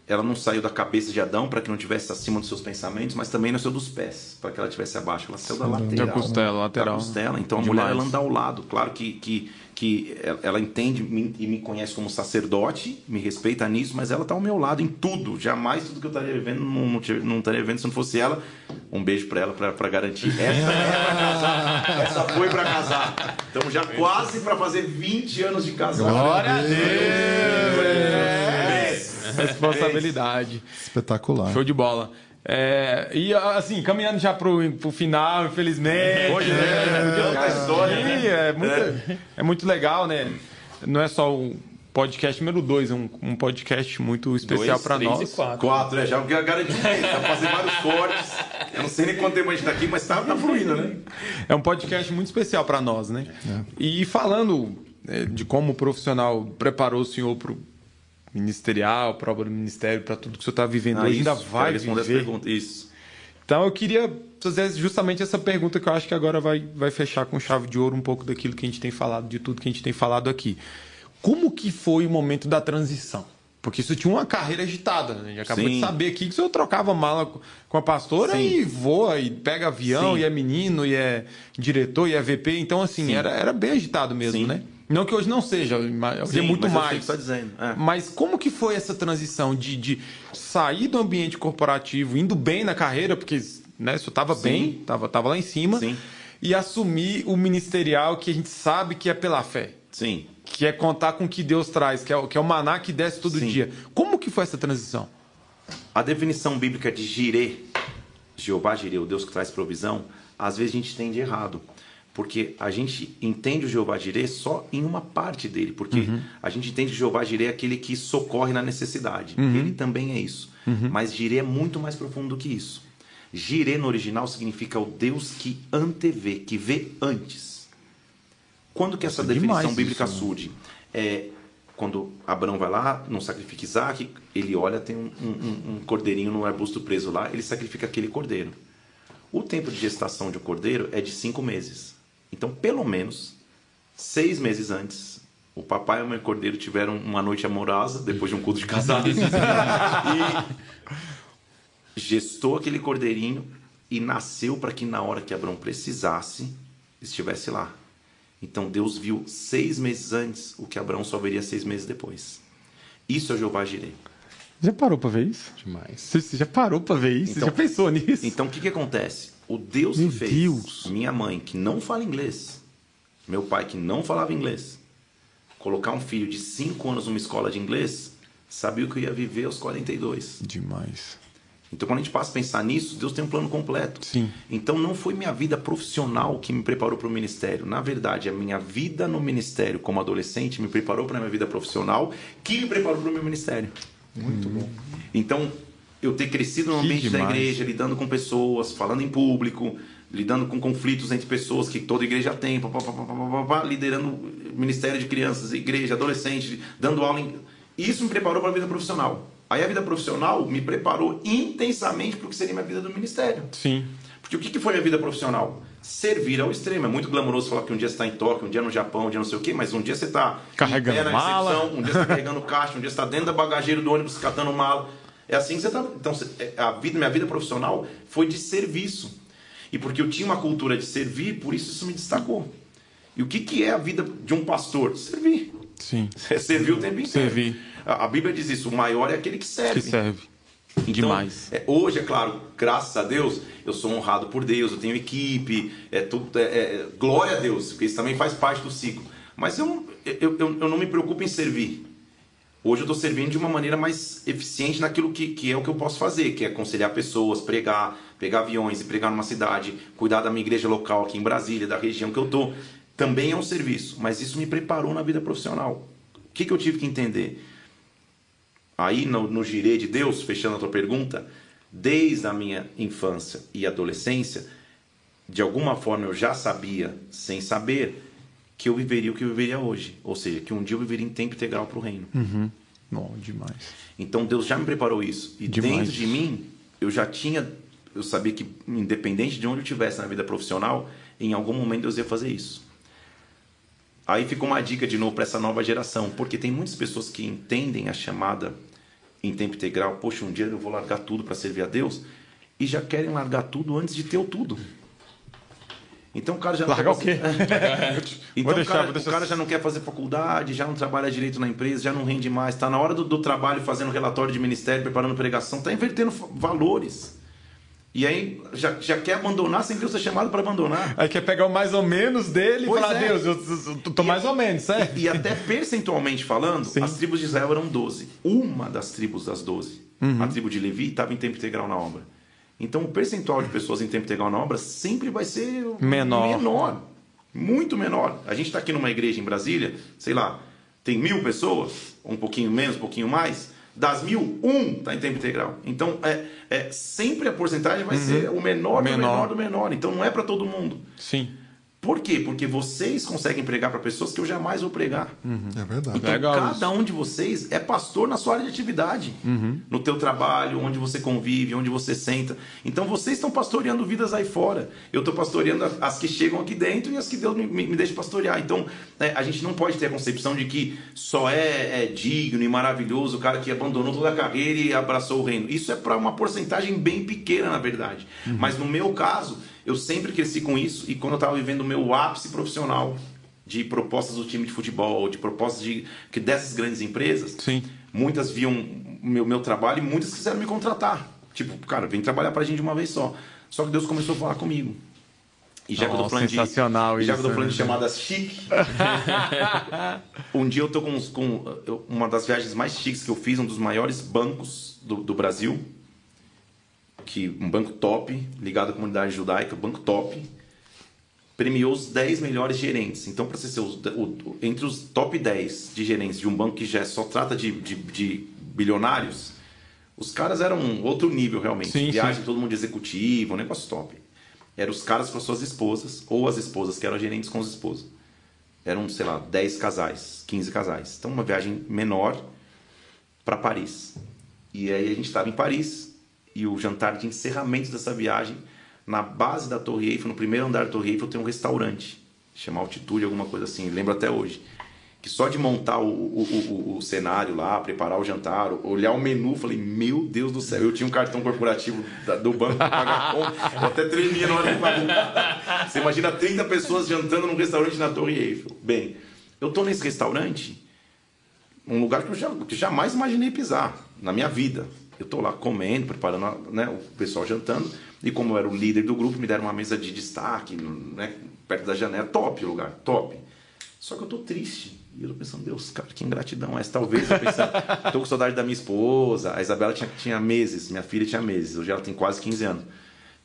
ela não saiu da cabeça de Adão para que não tivesse acima dos seus pensamentos, mas também nasceu dos pés para que ela estivesse abaixo. Ela saiu da lateral. Da costela, lateral. Da costela. Então a mulher ela anda ao lado. Claro que, que, que ela entende e me conhece como sacerdote, me respeita nisso, mas ela está ao meu lado em tudo. Jamais tudo que eu estaria vivendo não, não, não estaria vivendo se não fosse ela. Um beijo para ela para garantir. Essa é para casar. Essa foi para casar. Estamos já quase para fazer 20 anos de casado. Glória a Deus! É. Responsabilidade. Espetacular. Show de bola. É, e assim, caminhando já pro, pro final, infelizmente. Hoje, né? É, é, história, né? é, muito, é. é muito legal, né? Não é só o podcast número 2, é um, um podcast muito especial para nós. E quatro. quatro, é, já garanti tá fazer vários cortes. Eu não sei nem quanto tempo a gente tá aqui, mas tá, tá fluindo, né? É um podcast muito especial para nós, né? É. E falando é, de como o profissional preparou o senhor pro ministerial, para o ministério, para tudo que o senhor está vivendo ah, ainda isso, vai responder viver. Isso. Então eu queria fazer justamente essa pergunta que eu acho que agora vai, vai fechar com chave de ouro um pouco daquilo que a gente tem falado, de tudo que a gente tem falado aqui. Como que foi o momento da transição? Porque isso tinha uma carreira agitada. Né? A gente acabou Sim. de saber aqui que o senhor trocava mala com a pastora Sim. e voa, e pega avião, Sim. e é menino, e é diretor, e é VP. Então, assim, era, era bem agitado mesmo, né? Não que hoje não seja, hoje é muito mais. Tá dizendo. É. Mas como que foi essa transição de, de sair do ambiente corporativo, indo bem na carreira, porque né, você estava bem, estava tava lá em cima, Sim. e assumir o ministerial que a gente sabe que é pela fé. Sim. Que é contar com o que Deus traz, que é, que é o maná que desce todo Sim. dia. Como que foi essa transição? A definição bíblica de Jirê, Jeová Jirê, o Deus que traz provisão, às vezes a gente entende errado porque a gente entende o Jeová Jireh só em uma parte dele, porque uhum. a gente entende que Jeová Jireh é aquele que socorre na necessidade. Uhum. Ele também é isso. Uhum. Mas Jireh é muito mais profundo do que isso. Jireh no original significa o Deus que antevê, que vê antes. Quando que essa é definição bíblica isso, né? surge? É, quando Abraão vai lá, não sacrifica Isaac, ele olha, tem um, um, um cordeirinho no arbusto preso lá, ele sacrifica aquele cordeiro. O tempo de gestação de um cordeiro é de cinco meses. Então, pelo menos, seis meses antes, o papai e o meu cordeiro tiveram uma noite amorosa, depois de um culto de casado. e gestou aquele cordeirinho e nasceu para que na hora que Abraão precisasse, estivesse lá. Então Deus viu seis meses antes o que Abraão só veria seis meses depois. Isso é Jeová Jirei. Já parou para ver isso? Demais. Você já parou para ver isso? Então, Você já pensou nisso? Então o que, que acontece? O Deus Meu que fez Deus. minha mãe, que não fala inglês, meu pai, que não falava inglês, colocar um filho de 5 anos numa escola de inglês, sabia o que eu ia viver aos 42. Demais. Então, quando a gente passa a pensar nisso, Deus tem um plano completo. Sim. Então, não foi minha vida profissional que me preparou para o ministério. Na verdade, a minha vida no ministério como adolescente me preparou para a minha vida profissional, que me preparou para o meu ministério. Muito hum. bom. Então, eu ter crescido no ambiente da igreja, lidando com pessoas, falando em público, lidando com conflitos entre pessoas que toda igreja tem, pá, pá, pá, liderando ministério de crianças, igreja, adolescente, dando aula. Em... Isso me preparou para a vida profissional. Aí a vida profissional me preparou intensamente para o que seria minha vida do ministério. Sim. Porque o que foi minha vida profissional? Servir ao extremo. É muito glamouroso falar que um dia você está em Tóquio, um dia no Japão, um dia não sei o quê, mas um dia você está carregando mala, um dia você está carregando caixa, um dia você está dentro da bagageira do ônibus catando mala. É assim que você está. Então, é, a vida, minha vida profissional foi de serviço. E porque eu tinha uma cultura de servir, por isso isso me destacou. E o que, que é a vida de um pastor? Servir. Sim. É servir o tempo inteiro. Servir. A, a Bíblia diz isso: o maior é aquele que serve. Que serve. Então, Demais. É, hoje, é claro, graças a Deus, eu sou honrado por Deus, eu tenho equipe, é tudo, é, é glória a Deus, porque isso também faz parte do ciclo. Mas eu, eu, eu, eu não me preocupo em servir. Hoje eu estou servindo de uma maneira mais eficiente naquilo que, que é o que eu posso fazer, que é aconselhar pessoas, pregar, pegar aviões e pregar numa cidade, cuidar da minha igreja local aqui em Brasília, da região que eu estou. Também é um serviço, mas isso me preparou na vida profissional. O que, que eu tive que entender? Aí no, no girê de Deus, fechando a tua pergunta, desde a minha infância e adolescência, de alguma forma eu já sabia, sem saber, que eu viveria o que eu viveria hoje. Ou seja, que um dia eu viveria em tempo integral para o reino. Uhum. Bom, demais. Então Deus já me preparou isso. E demais. dentro de mim, eu já tinha. Eu sabia que, independente de onde eu estivesse na vida profissional, em algum momento Deus ia fazer isso. Aí ficou uma dica de novo para essa nova geração, porque tem muitas pessoas que entendem a chamada em tempo integral. Poxa, um dia eu vou largar tudo para servir a Deus, e já querem largar tudo antes de ter o tudo. Então o cara já Largar o quê? então deixar, o, cara, o cara já não quer fazer faculdade, já não trabalha direito na empresa, já não rende mais, está na hora do, do, trabalho fazendo relatório de ministério, preparando pregação, está invertendo valores. E aí já, já quer abandonar sem Deus ser chamado para abandonar. Aí quer pegar o mais ou menos dele pois e falar, é. Deus, eu, estou mais ou menos, certo? E, e até percentualmente falando, Sim. as tribos de Israel eram 12. Uma das tribos das 12, uhum. a tribo de Levi, estava em tempo integral na obra. Então o percentual de pessoas em tempo integral na obra sempre vai ser menor. menor muito menor. A gente está aqui numa igreja em Brasília, sei lá, tem mil pessoas, um pouquinho menos, um pouquinho mais. Das mil, um está em tempo integral. Então, é, é sempre a porcentagem vai uhum. ser o menor, menor do menor do menor. Então, não é para todo mundo. Sim. Por quê? Porque vocês conseguem pregar para pessoas que eu jamais vou pregar. Uhum. É verdade. Então, Legal cada isso. um de vocês é pastor na sua área de atividade. Uhum. No teu trabalho, onde você convive, onde você senta. Então, vocês estão pastoreando vidas aí fora. Eu estou pastoreando as que chegam aqui dentro e as que Deus me, me deixa pastorear. Então, é, a gente não pode ter a concepção de que só é, é digno e maravilhoso o cara que abandonou toda a carreira e abraçou o reino. Isso é para uma porcentagem bem pequena, na verdade. Uhum. Mas no meu caso eu sempre cresci com isso e quando eu estava vivendo o meu ápice profissional de propostas do time de futebol, de propostas de que dessas grandes empresas, Sim. muitas viam meu meu trabalho e muitas quiseram me contratar. Tipo, cara, vem trabalhar para a gente de uma vez só. Só que Deus começou a falar comigo. E já oh, que eu tô falando sensacional de, já que eu tô falando de né? chamadas chique. um dia eu tô com, com, uma das viagens mais chiques que eu fiz, um dos maiores bancos do, do Brasil, que um banco top, ligado à comunidade judaica, banco top, premiou os 10 melhores gerentes. Então, para você ser o, o, entre os top 10 de gerentes de um banco que já só trata de, de, de bilionários, os caras eram um outro nível realmente. Sim, Viagem sim. todo mundo executivo, um negócio top. Eram os caras com as suas esposas, ou as esposas que eram gerentes com os esposos. Eram, sei lá, 10 casais, 15 casais. Então, uma viagem menor para Paris. E aí a gente estava em Paris, e o jantar de encerramento dessa viagem, na base da Torre Eiffel, no primeiro andar da Torre Eiffel, tem um restaurante, chama Altitude, alguma coisa assim, lembro até hoje. Que só de montar o, o, o, o cenário lá, preparar o jantar, olhar o menu, falei, meu Deus do céu, eu tinha um cartão corporativo do banco para pagar conta, eu até tremia na hora de pagar. Você imagina 30 pessoas jantando num restaurante na Torre Eiffel. Bem, eu estou nesse restaurante, um lugar que eu já, que jamais imaginei pisar na minha vida. Eu estou lá comendo, preparando né, o pessoal jantando, e como eu era o líder do grupo, me deram uma mesa de destaque, né, perto da janela, top o lugar, top. Só que eu estou triste. E eu tô pensando, Deus, cara, que ingratidão é essa? Talvez eu pensando, tô com saudade da minha esposa. A Isabela tinha, tinha meses, minha filha tinha meses, hoje ela tem quase 15 anos.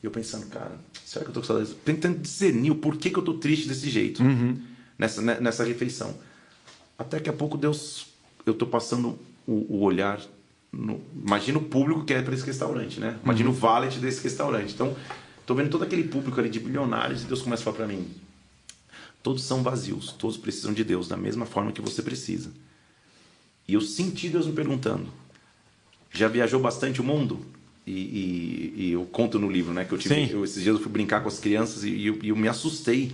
E eu pensando, cara, será que eu tô com saudade? Tentando discernir o porquê que eu tô triste desse jeito, uhum. nessa, né, nessa refeição. Até que a pouco Deus, eu tô passando o, o olhar no, imagina o público que é para esse restaurante, né? Imagina uhum. o valet desse restaurante. Então, estou vendo todo aquele público ali de bilionários e Deus começa a falar para mim: todos são vazios, todos precisam de Deus da mesma forma que você precisa. E eu senti Deus me perguntando: já viajou bastante o mundo? E, e, e eu conto no livro, né? Que eu tive, eu, esses dias eu fui brincar com as crianças e, e eu, eu, me assustei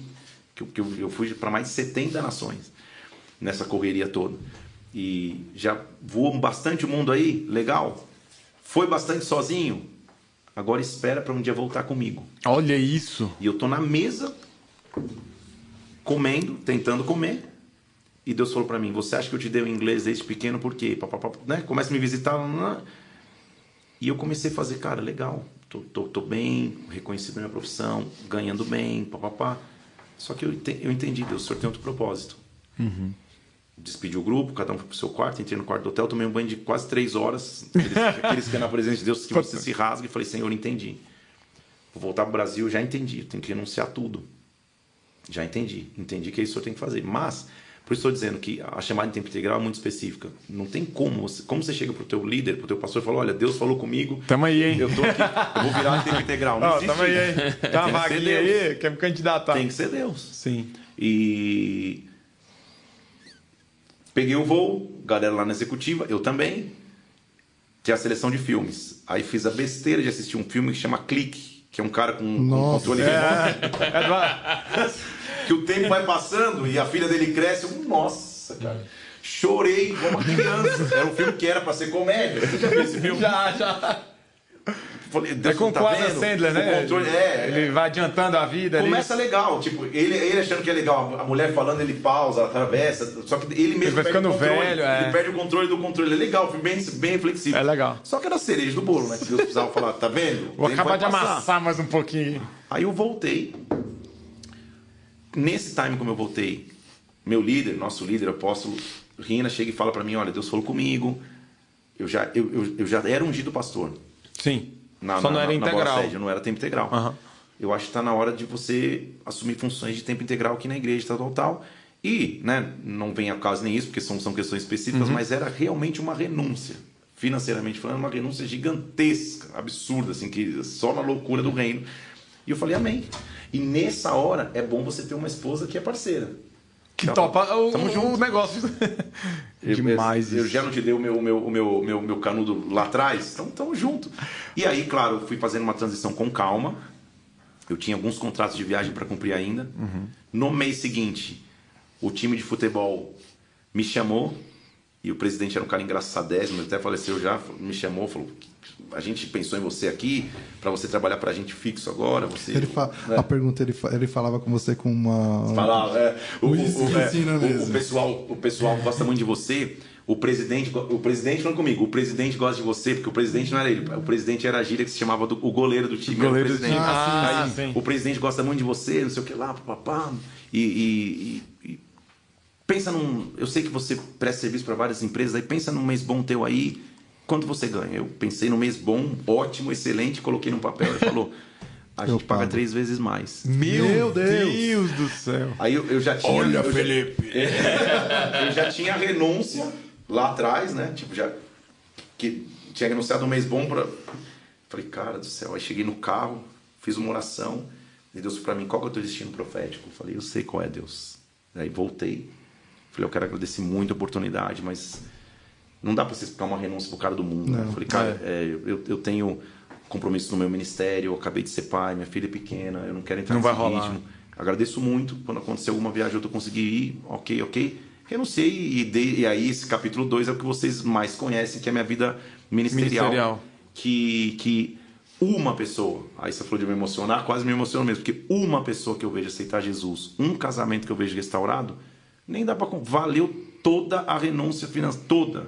que, eu, que eu fui para mais de 70 nações nessa correria toda e já voou bastante o mundo aí, legal. Foi bastante sozinho. Agora espera para um dia voltar comigo. Olha isso. E eu tô na mesa comendo, tentando comer. E Deus falou para mim: "Você acha que eu te dei o inglês desde pequeno por quê?" né? Começa a me visitar, e eu comecei a fazer, cara, legal. Tô, tô, tô bem, reconhecido na minha profissão, ganhando bem, papapá. Só que eu, eu entendi, Deus, o senhor tem outro propósito. Uhum. Despedi o grupo, cada um foi pro seu quarto, entrei no quarto do hotel, tomei um banho de quase três horas, aqueles, aqueles que é na presença de Deus que você se rasga, e falei, Senhor, entendi. Vou voltar pro Brasil, já entendi, tenho que renunciar tudo. Já entendi, entendi que é isso que eu tenho que fazer. Mas, por isso estou dizendo que a chamada em tempo integral é muito específica. Não tem como, como você chega pro teu líder, pro teu pastor e fala, olha, Deus falou comigo. Tamo aí, hein? Eu tô aqui, eu vou virar em tempo integral. Não oh, existe. Tamo aí, hein? Tá uma vaguinha aí, quer me candidatar. Tem que ser Deus. Sim. E peguei o voo, galera lá na executiva, eu também. Tinha a seleção de filmes. Aí fiz a besteira de assistir um filme que chama Clique, que é um cara com, com controle é, é, que o tempo vai passando e a filha dele cresce. Eu, Nossa, cara. Chorei como uma criança. Era um filme que era pra ser comédia. Você já viu esse filme? Já, já. Falei, é com tá o Adam Sandler, né? Controle, é, ele vai adiantando a vida. Começa legal, tipo, ele, ele achando que é legal, a mulher falando, ele pausa, atravessa, só que ele mesmo ele vai ficando velho, é. ele perde o controle do controle. É legal, bem, bem flexível. É legal. Só que era a cereja do bolo, né? Que Deus precisava falar, tá vendo? Vou acabar de passar. amassar mais um pouquinho. Aí eu voltei. Nesse time como eu voltei, meu líder, nosso líder, apóstolo Rina, chega e fala para mim, olha, Deus falou comigo, eu já, eu, eu, eu já era ungido pastor. Sim. Na, Só na, não era na, integral. Na não era tempo integral. Uhum. Eu acho que está na hora de você assumir funções de tempo integral aqui na igreja, tal, tal, tal. E, né, não vem a caso nem isso, porque são, são questões específicas, uhum. mas era realmente uma renúncia. Financeiramente falando, uma renúncia gigantesca, absurda, assim, que só na loucura do reino. E eu falei, amém. E nessa hora é bom você ter uma esposa que é parceira. Que então, topa o, o negócio. Demais eu, eu, já não te dei o meu, o meu, o meu, meu, meu canudo lá atrás, então estamos junto. E aí, claro, fui fazendo uma transição com calma. Eu tinha alguns contratos de viagem para cumprir ainda. Uhum. No mês seguinte, o time de futebol me chamou e o presidente era um cara engraçadésimo, até faleceu já, me chamou, falou: a gente pensou em você aqui para você trabalhar para a gente fixo agora. Você, ele fa... né? A pergunta ele, fa... ele falava com você com uma falava é, o, o, o, é, o, pessoal o pessoal gosta muito de você. O presidente, o presidente falando comigo, o presidente gosta de você, porque o presidente não era ele, o presidente era a gíria que se chamava do, o goleiro do time. O goleiro do time. Ah, Aí, sim, O presidente gosta muito de você, não sei o que lá, papá. E, e, e, pensa num. Eu sei que você presta serviço para várias empresas, aí pensa num mês bom teu aí Quanto você ganha? Eu pensei no mês bom, ótimo, excelente, coloquei num papel e falou. A gente paga três vezes mais. Meu, Meu Deus. Deus. do céu. Aí eu, eu já tinha. Olha, eu Felipe! Já, eu já tinha renúncia lá atrás, né? Tipo, já. Que tinha renunciado um mês bom para. Falei, cara do céu. Aí cheguei no carro, fiz uma oração. E Deus para mim, qual que é o teu destino profético? Eu falei, eu sei qual é Deus. Aí voltei. Falei, eu quero agradecer muito a oportunidade, mas não dá para você explicar uma renúncia pro cara do mundo. Né? Eu falei, cara, é. É, eu, eu tenho compromisso no meu ministério, eu acabei de ser pai, minha filha é pequena, eu não quero entrar não nesse vai rolar. ritmo. Agradeço muito. Quando aconteceu alguma viagem, eu consegui ir, ok, ok. Renunciei e, dei, e aí esse capítulo 2 é o que vocês mais conhecem, que é a minha vida ministerial. ministerial. Que, que uma pessoa, aí você falou de me emocionar, quase me emociono mesmo, porque uma pessoa que eu vejo aceitar Jesus, um casamento que eu vejo restaurado, nem dá para valeu toda a renúncia financeira, toda,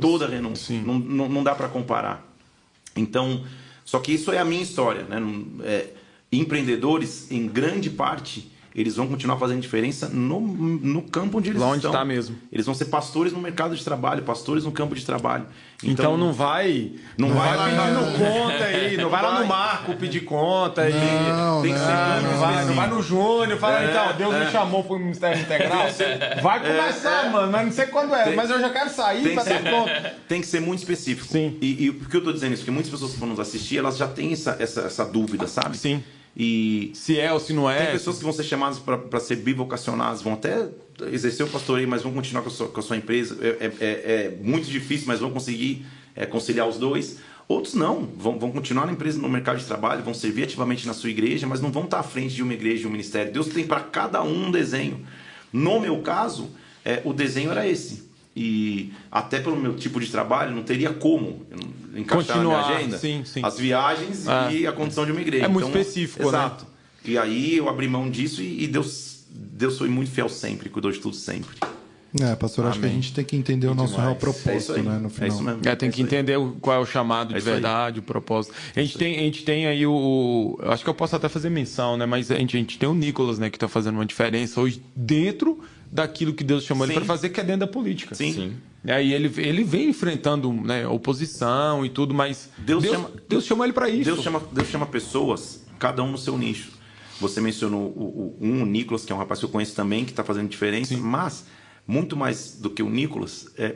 toda a renúncia, não, não, não, dá para comparar. Então, só que isso é a minha história, né? É, empreendedores, em grande parte, eles vão continuar fazendo diferença no, no campo onde eles Lá onde estão. está mesmo. Eles vão ser pastores no mercado de trabalho, pastores no campo de trabalho. Então, então não vai não, não vai, vai pedindo conta aí, não, não vai, vai lá no Marco pedir conta aí. Não, tem que ser não, não, vai, não vai no Júnior, fala, é, então, Deus é. me chamou para o Ministério Integral. vai começar, é, mano, mas não sei quando é, tem, mas eu já quero sair para ter pronto. Tem que ser muito específico. Sim. E, e por que eu estou dizendo isso? Porque muitas pessoas que vão nos assistir, elas já têm essa, essa, essa dúvida, sabe? Sim. E se é ou se não é. Tem pessoas que vão ser chamadas para ser bivocacionadas, vão até exercer o pastoreio, mas vão continuar com a sua, com a sua empresa. É, é, é, é, muito difícil, mas vão conseguir é, conciliar os dois. Outros não, vão, vão continuar na empresa, no mercado de trabalho, vão servir ativamente na sua igreja, mas não vão estar à frente de uma igreja, de um ministério. Deus tem para cada um um desenho. No meu caso, é, o desenho era esse. E até pelo meu tipo de trabalho, não teria como encaixar Continuar, na minha agenda sim, sim. as viagens ah. e a condição de uma igreja. É muito então, específico, né? exato. né? E aí eu abri mão disso e, e Deus, Deus foi muito fiel sempre, cuidou de tudo sempre. É, pastor, Amém. acho que a gente tem que entender o nosso real propósito, é né, no final. É isso mesmo. É, tem que entender qual é o chamado é de verdade, aí. o propósito. A gente, tem, a gente tem aí o, Acho que eu posso até fazer menção, né? Mas a gente, a gente tem o Nicolas, né? Que está fazendo uma diferença hoje dentro daquilo que Deus chamou Sim. ele para fazer, que é dentro da política. Sim. Sim. E aí ele, ele vem enfrentando né, oposição e tudo, mas Deus, Deus, chama, Deus chama ele para isso. Deus chama, Deus chama pessoas, cada um no seu nicho. Você mencionou o, o, um, o Nicolas, que é um rapaz que eu conheço também, que está fazendo diferença, Sim. mas muito mais do que o Nicolas, é,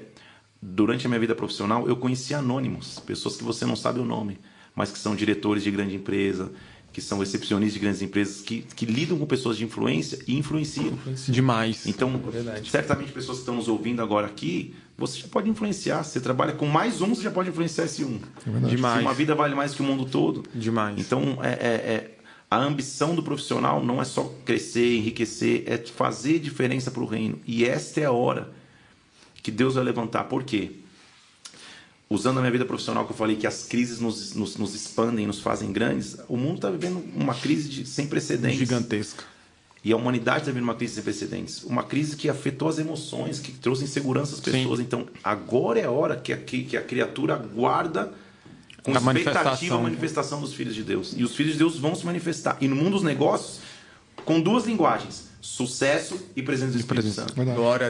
durante a minha vida profissional, eu conheci anônimos, pessoas que você não sabe o nome, mas que são diretores de grande empresa, que são recepcionistas de grandes empresas, que, que lidam com pessoas de influência e influenciam. Demais. Então, é certamente pessoas que estão nos ouvindo agora aqui, você já pode influenciar. Você trabalha com mais um, você já pode influenciar esse um. É Demais. Se uma vida vale mais que o mundo todo. Demais. Então, é, é, é a ambição do profissional não é só crescer, enriquecer, é fazer diferença para o reino. E esta é a hora que Deus vai levantar. Por quê? Usando a minha vida profissional, que eu falei que as crises nos, nos, nos expandem, nos fazem grandes, o mundo está vivendo uma crise de, sem precedentes. Gigantesca. E a humanidade está vivendo uma crise sem precedentes. Uma crise que afetou as emoções, que trouxe insegurança às pessoas. Sim. Então, agora é a hora que a, que a criatura guarda com a expectativa a manifestação dos filhos de Deus. E os filhos de Deus vão se manifestar. E no mundo dos negócios, com duas linguagens: sucesso e presença do Espírito Santo.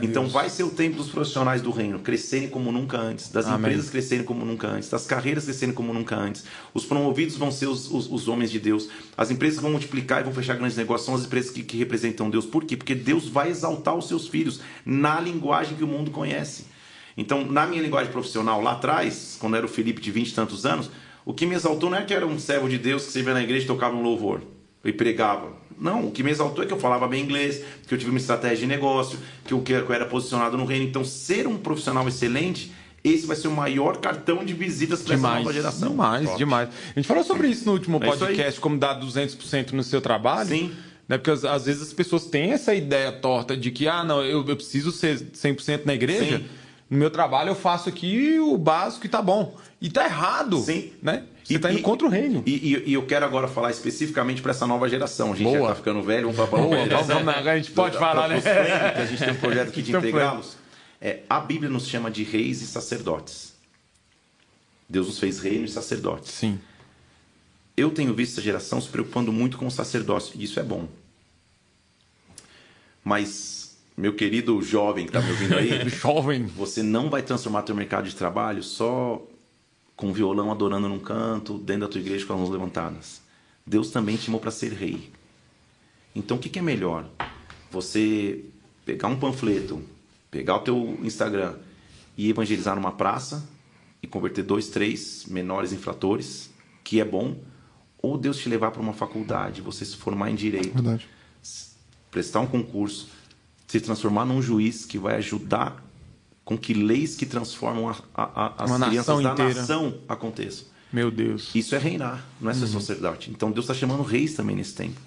Então vai ser o tempo dos profissionais do reino crescerem como nunca antes, das Amém. empresas crescerem como nunca antes, das carreiras crescerem como nunca antes. Os promovidos vão ser os, os, os homens de Deus. As empresas vão multiplicar e vão fechar grandes negócios. São as empresas que, que representam Deus. Por quê? Porque Deus vai exaltar os seus filhos na linguagem que o mundo conhece. Então, na minha linguagem profissional, lá atrás, quando era o Felipe de 20 e tantos anos, o que me exaltou não é que era um servo de Deus que servia na igreja e tocava um louvor e pregava. Não, o que me exaltou é que eu falava bem inglês, que eu tive uma estratégia de negócio, que eu, que eu era posicionado no reino. Então, ser um profissional excelente esse vai ser o maior cartão de visitas para essa nova geração. Demais, Top. demais. A gente falou sobre isso no último é podcast, como dar 200% no seu trabalho. Sim. Né? Porque às, às, vezes as pessoas têm essa ideia torta de que, ah, não, eu, eu preciso ser 100% na igreja. Sim no meu trabalho eu faço aqui o básico e tá bom. E tá errado. Sim. Né? Você e, tá indo contra o reino. E, e, e, eu quero agora falar especificamente para essa nova geração. A gente Boa. já tá ficando velho, vamos falar para a nova geração. Vamos, a gente pode falar, né? que a gente tem um projeto aqui de integrá-los. É, a Bíblia nos chama de reis e sacerdotes. Deus nos fez reino e sacerdotes. Sim. Eu tenho visto essa geração se preocupando muito com o sacerdócio, e isso é bom. Mas meu querido jovem que está me ouvindo aí, jovem, você não vai transformar teu mercado de trabalho só com violão adorando num canto, dentro da tua igreja com as mãos levantadas. Deus também te chamou para ser rei. Então o que, que é melhor? Você pegar um panfleto, pegar o teu Instagram e evangelizar numa praça e converter dois, três menores infratores, que é bom, ou Deus te levar para uma faculdade, você se formar em direito, Verdade. prestar um concurso, se transformar num juiz que vai ajudar com que leis que transformam a, a, a, as crianças da inteira. nação aconteçam. Meu Deus. Isso é reinar, não é ser uhum. sacerdote. Então Deus está chamando reis também nesse tempo.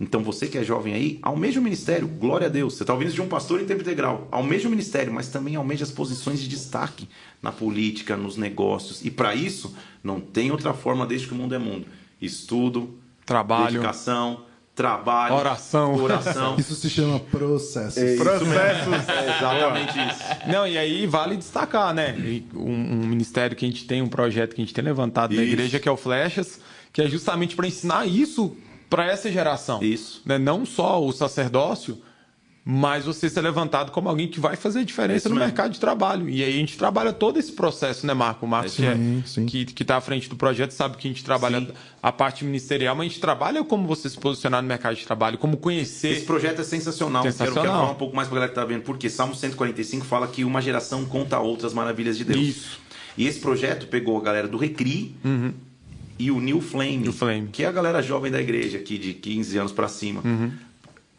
Então você que é jovem aí, almeja o ministério, glória a Deus. Você está ouvindo de um pastor em tempo integral, almeja o ministério, mas também almeja as posições de destaque na política, nos negócios. E para isso, não tem outra forma desde que o mundo é mundo. Estudo, trabalho, dedicação, trabalho, oração. oração. Isso se chama processo. É Processos. É exatamente isso. Não, e aí vale destacar, né? Um, um, ministério que a gente tem, um projeto que a gente tem levantado isso. na igreja, que é o Flechas, que é justamente para ensinar isso para essa geração. Isso. Né? Não só o sacerdócio, mas você ser levantado como alguém que vai fazer diferença no mesmo. mercado de trabalho. E aí a gente trabalha todo esse processo, né, Marco? O Marcos, é, que, que está à frente do projeto, sabe que a gente trabalha sim. a parte ministerial, mas a gente trabalha como você se posicionar no mercado de trabalho, como conhecer. Esse projeto é sensacional. sensacional. Quero, quero falar um pouco mais para a galera que está vendo, porque Salmo 145 fala que uma geração conta outras maravilhas de Deus. Isso. E esse projeto pegou a galera do Recri. Uhum. E o New Flame, New Flame, que é a galera jovem da igreja aqui, de 15 anos para cima. Uhum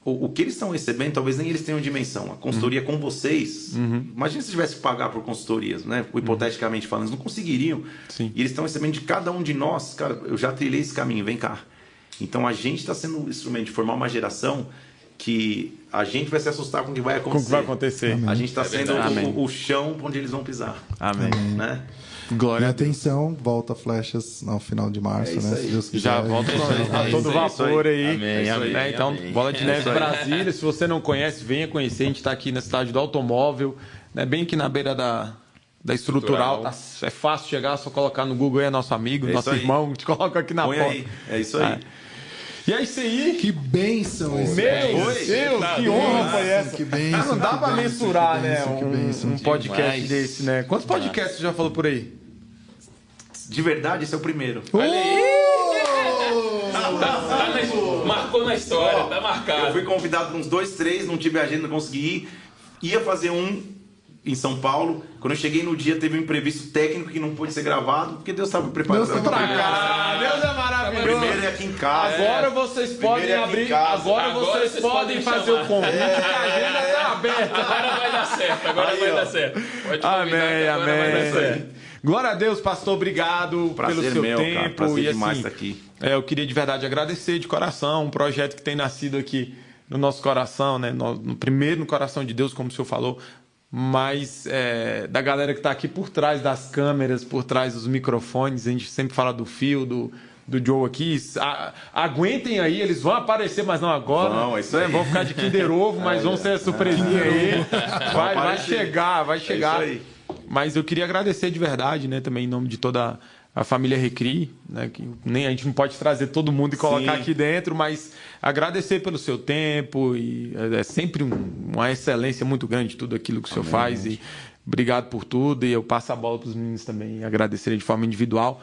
o, o, que eles estão recebendo, talvez nem eles tenham dimensão. A consultoria uhum. com vocês, uhum. imagina se tivesse que pagar por consultorias, né? hipoteticamente falando, eles não conseguiriam. Sim. E eles estão recebendo de cada um de nós, cara, eu já trilhei esse caminho, vem cá. Então a gente está sendo um instrumento de formar uma geração que a gente vai se assustar com o que vai acontecer. Com o que vai acontecer. Amém. A gente está é sendo o, o, chão onde eles vão pisar. Amém. Né? Glória e atenção, volta flechas no final de março, é né? Se Deus quiser. Já volta a todo vapor aí. Amém, amém, é, então, amém. Bola de Neve Brasília, se você não conhece, venha conhecer. A gente está aqui na cidade do automóvel, né? bem aqui na beira da, da estrutural. Tá, é fácil chegar, só colocar no Google aí, é nosso amigo, é nosso irmão, te coloca aqui na Põe porta. Aí. É isso aí. E é isso aí. Que bênção esse Meu Deus, que honra foi essa. Que bênção, não dá para mensurar, né? Um, um podcast demais. desse, né? Quantos podcasts você já falou por aí? De verdade, esse é o primeiro. Olha aí! tá, tá na, marcou na história, tá marcado. Eu fui convidado uns dois, três, não tive agenda, não consegui ir. Ia fazer um em São Paulo. Quando eu cheguei no dia, teve um imprevisto técnico que não pôde ser gravado, porque Deus estava preparando. Deus pra cá, Deus é maravilhoso. Primeiro é aqui em casa. Agora vocês podem é abrir. Agora, agora, vocês, vocês podem, fazer chamar. o convite, é, a agenda está aberta. Agora vai dar certo, agora Aí, vai ó. dar certo. Pode amém, amém. Glória a Deus, pastor, obrigado prazer pelo seu meu, tempo. Cara, prazer e assim, demais estar aqui. É, eu queria de verdade agradecer de coração um projeto que tem nascido aqui no nosso coração, né? No, no primeiro no coração de Deus, como o senhor falou, mas é, da galera que está aqui por trás das câmeras, por trás dos microfones, a gente sempre fala do fio, do, do Joe aqui. A, aguentem aí, eles vão aparecer, mas não agora. Não, é isso né? aí. Vão ficar de Kinder Ovo, mas é, vão ser surpresinha aí. Vai, vai chegar, vai chegar. É mas eu queria agradecer de verdade, né, também em nome de toda a família Recri, né, que nem a gente não pode trazer todo mundo e colocar Sim. aqui dentro, mas agradecer pelo seu tempo e é, é sempre um, uma excelência muito grande tudo aquilo que o senhor Amém, faz e obrigado por tudo e eu passo a bola para os meninos também agradecer de forma individual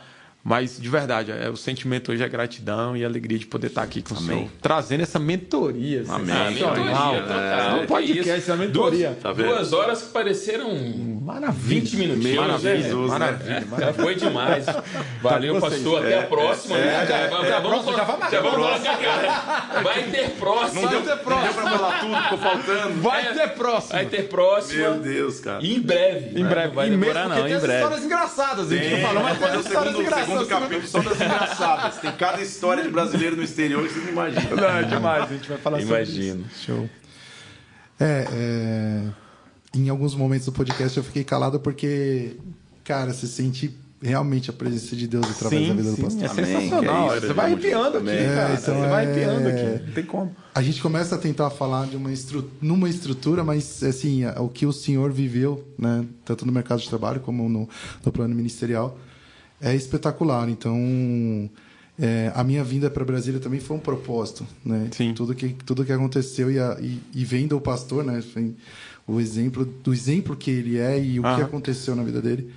mas, de verdade, é, o sentimento hoje é gratidão e alegria de poder estar aqui com Amém. o senhor, trazendo essa mentoria. Amém. Mentoria, é, não pode que essa mentoria. Duas, tá duas horas que pareceram maravilha. 20 minutinhos. Maravilha, né? maravilha. Foi demais. Valeu, pastor. Até a próxima. É, né? já, já, já, vamos, já, vamos, já vamos aqui. Vai ter próxima. Não deu, ter próxima. Não deu pra falar tudo, ficou faltando. Vai é, ter próxima. Vai ter próxima. Meu Deus, cara. E em breve. Em breve. Vai demorar, não. Em breve. histórias engraçadas. A gente não falou, mas tem histórias engraçadas segundo capítulo são das engraçadas. Tem cada história de brasileiro no exterior que você não imagina. Não, é demais. A gente vai falar Imagino. sobre isso. Show. É, é, em alguns momentos do podcast eu fiquei calado porque, cara, você sente realmente a presença de Deus através sim, da vida sim, do pastor. É sensacional. É você vai arrepiando aqui, é, cara. Então você vai arrepiando é... aqui. Não tem como. A gente começa a tentar falar de uma estru... numa estrutura, mas assim, o que o senhor viveu, né, tanto no mercado de trabalho como no, no plano ministerial, é espetacular. Então, é, a minha vinda para Brasília também foi um propósito, né? Sim. Tudo que tudo que aconteceu e, a, e, e vendo o pastor, né? O exemplo do exemplo que ele é e o que aconteceu na vida dele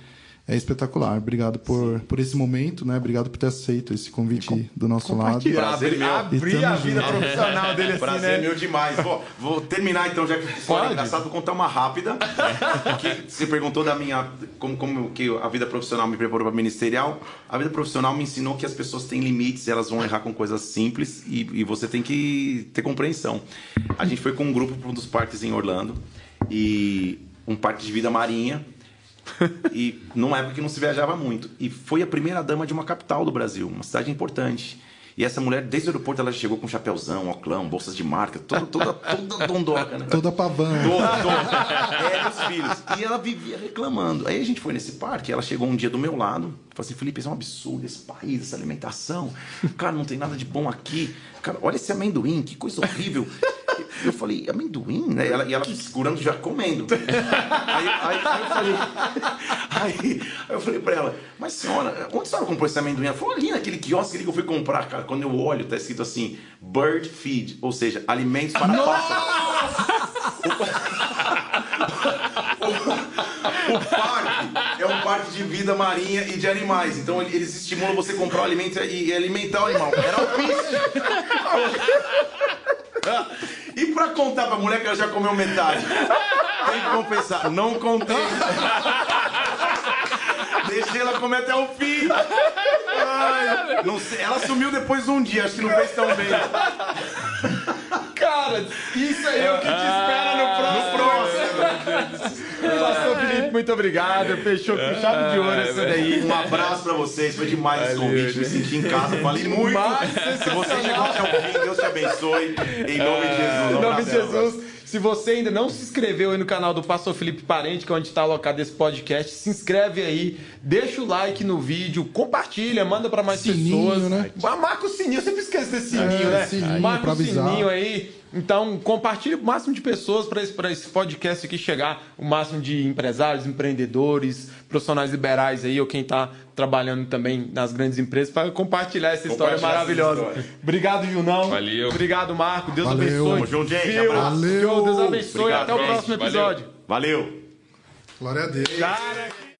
é espetacular. Obrigado por, por esse momento, né? Obrigado por ter aceito esse convite com, do nosso lado. Prazer meu. Abrir a vida profissional dele assim, Prazer né? meu demais. Vou, vou terminar então, já que foi engraçado, vou contar uma rápida. que você perguntou da minha como, como que a vida profissional me preparou para ministerial. A vida profissional me ensinou que as pessoas têm limites, elas vão errar com coisas simples e, e você tem que ter compreensão. A gente foi com um grupo para um dos parques em Orlando e um parque de vida marinha e numa época que não se viajava muito. E foi a primeira dama de uma capital do Brasil, uma cidade importante. E essa mulher, desde o aeroporto, ela chegou com chapéuzão, oclão, bolsas de marca, toda, toda, toda dondoca, né? Toda pavão. Toda, toda. É, os filhos. E ela vivia reclamando. Aí a gente foi nesse parque, ela chegou um dia do meu lado, falou assim, Felipe, isso é um absurdo esse país, essa alimentação. Cara, não tem nada de bom aqui. Cara, olha esse amendoim, que coisa horrível. Eu falei, amendoim, né? E ela, e ela segurando já comendo. Aí, aí, aí, eu falei, aí, eu falei pra ela, mas senhora, onde a senhora comprou esse amendoim? Ela falou, ali naquele quiosque que eu fui comprar, cara. Quando eu olho, tá escrito assim, bird feed, ou seja, alimentos para pássaros. O, o parque é um parque de vida marinha e de animais. Então eles estimulam você a comprar o alimento e alimentar o animal. Era alpiste. E pra contar pra mulher que ela já comeu metade? Tem que compensar. Não contei. Deixei ela comer até o fim. Ai, não sei. Ela sumiu depois de um dia, acho que não fez tão bem. Cara, isso aí é o que te espera no próximo. No próximo. Pastor Felipe, muito obrigado. Fechou com chave de ouro essa daí. Um abraço pra vocês. Foi demais esse convite. Me senti em casa. Falei muito. Se você chegou até o fim, Deus te abençoe. Em nome de Jesus. Em nome de Jesus. Se você ainda não se inscreveu aí no canal do Pastor Felipe Parente, que é onde está alocado esse podcast, se inscreve aí, deixa o like no vídeo, compartilha, manda para mais sininho, pessoas. Né? Marca o sininho, eu sempre esqueço desse sininho, é, né? Sininho, Marca o sininho aí. Então, compartilhe o máximo de pessoas para esse, esse podcast aqui chegar o máximo de empresários, empreendedores, profissionais liberais aí, ou quem está trabalhando também nas grandes empresas, para compartilhar essa história maravilhosa. História. Obrigado, Junão. Valeu. Obrigado, Marco. Deus Valeu. abençoe. Tamo junto, gente. Valeu. Deus abençoe. Obrigado, Até o próximo episódio. Valeu. Glória a Deus. Cara...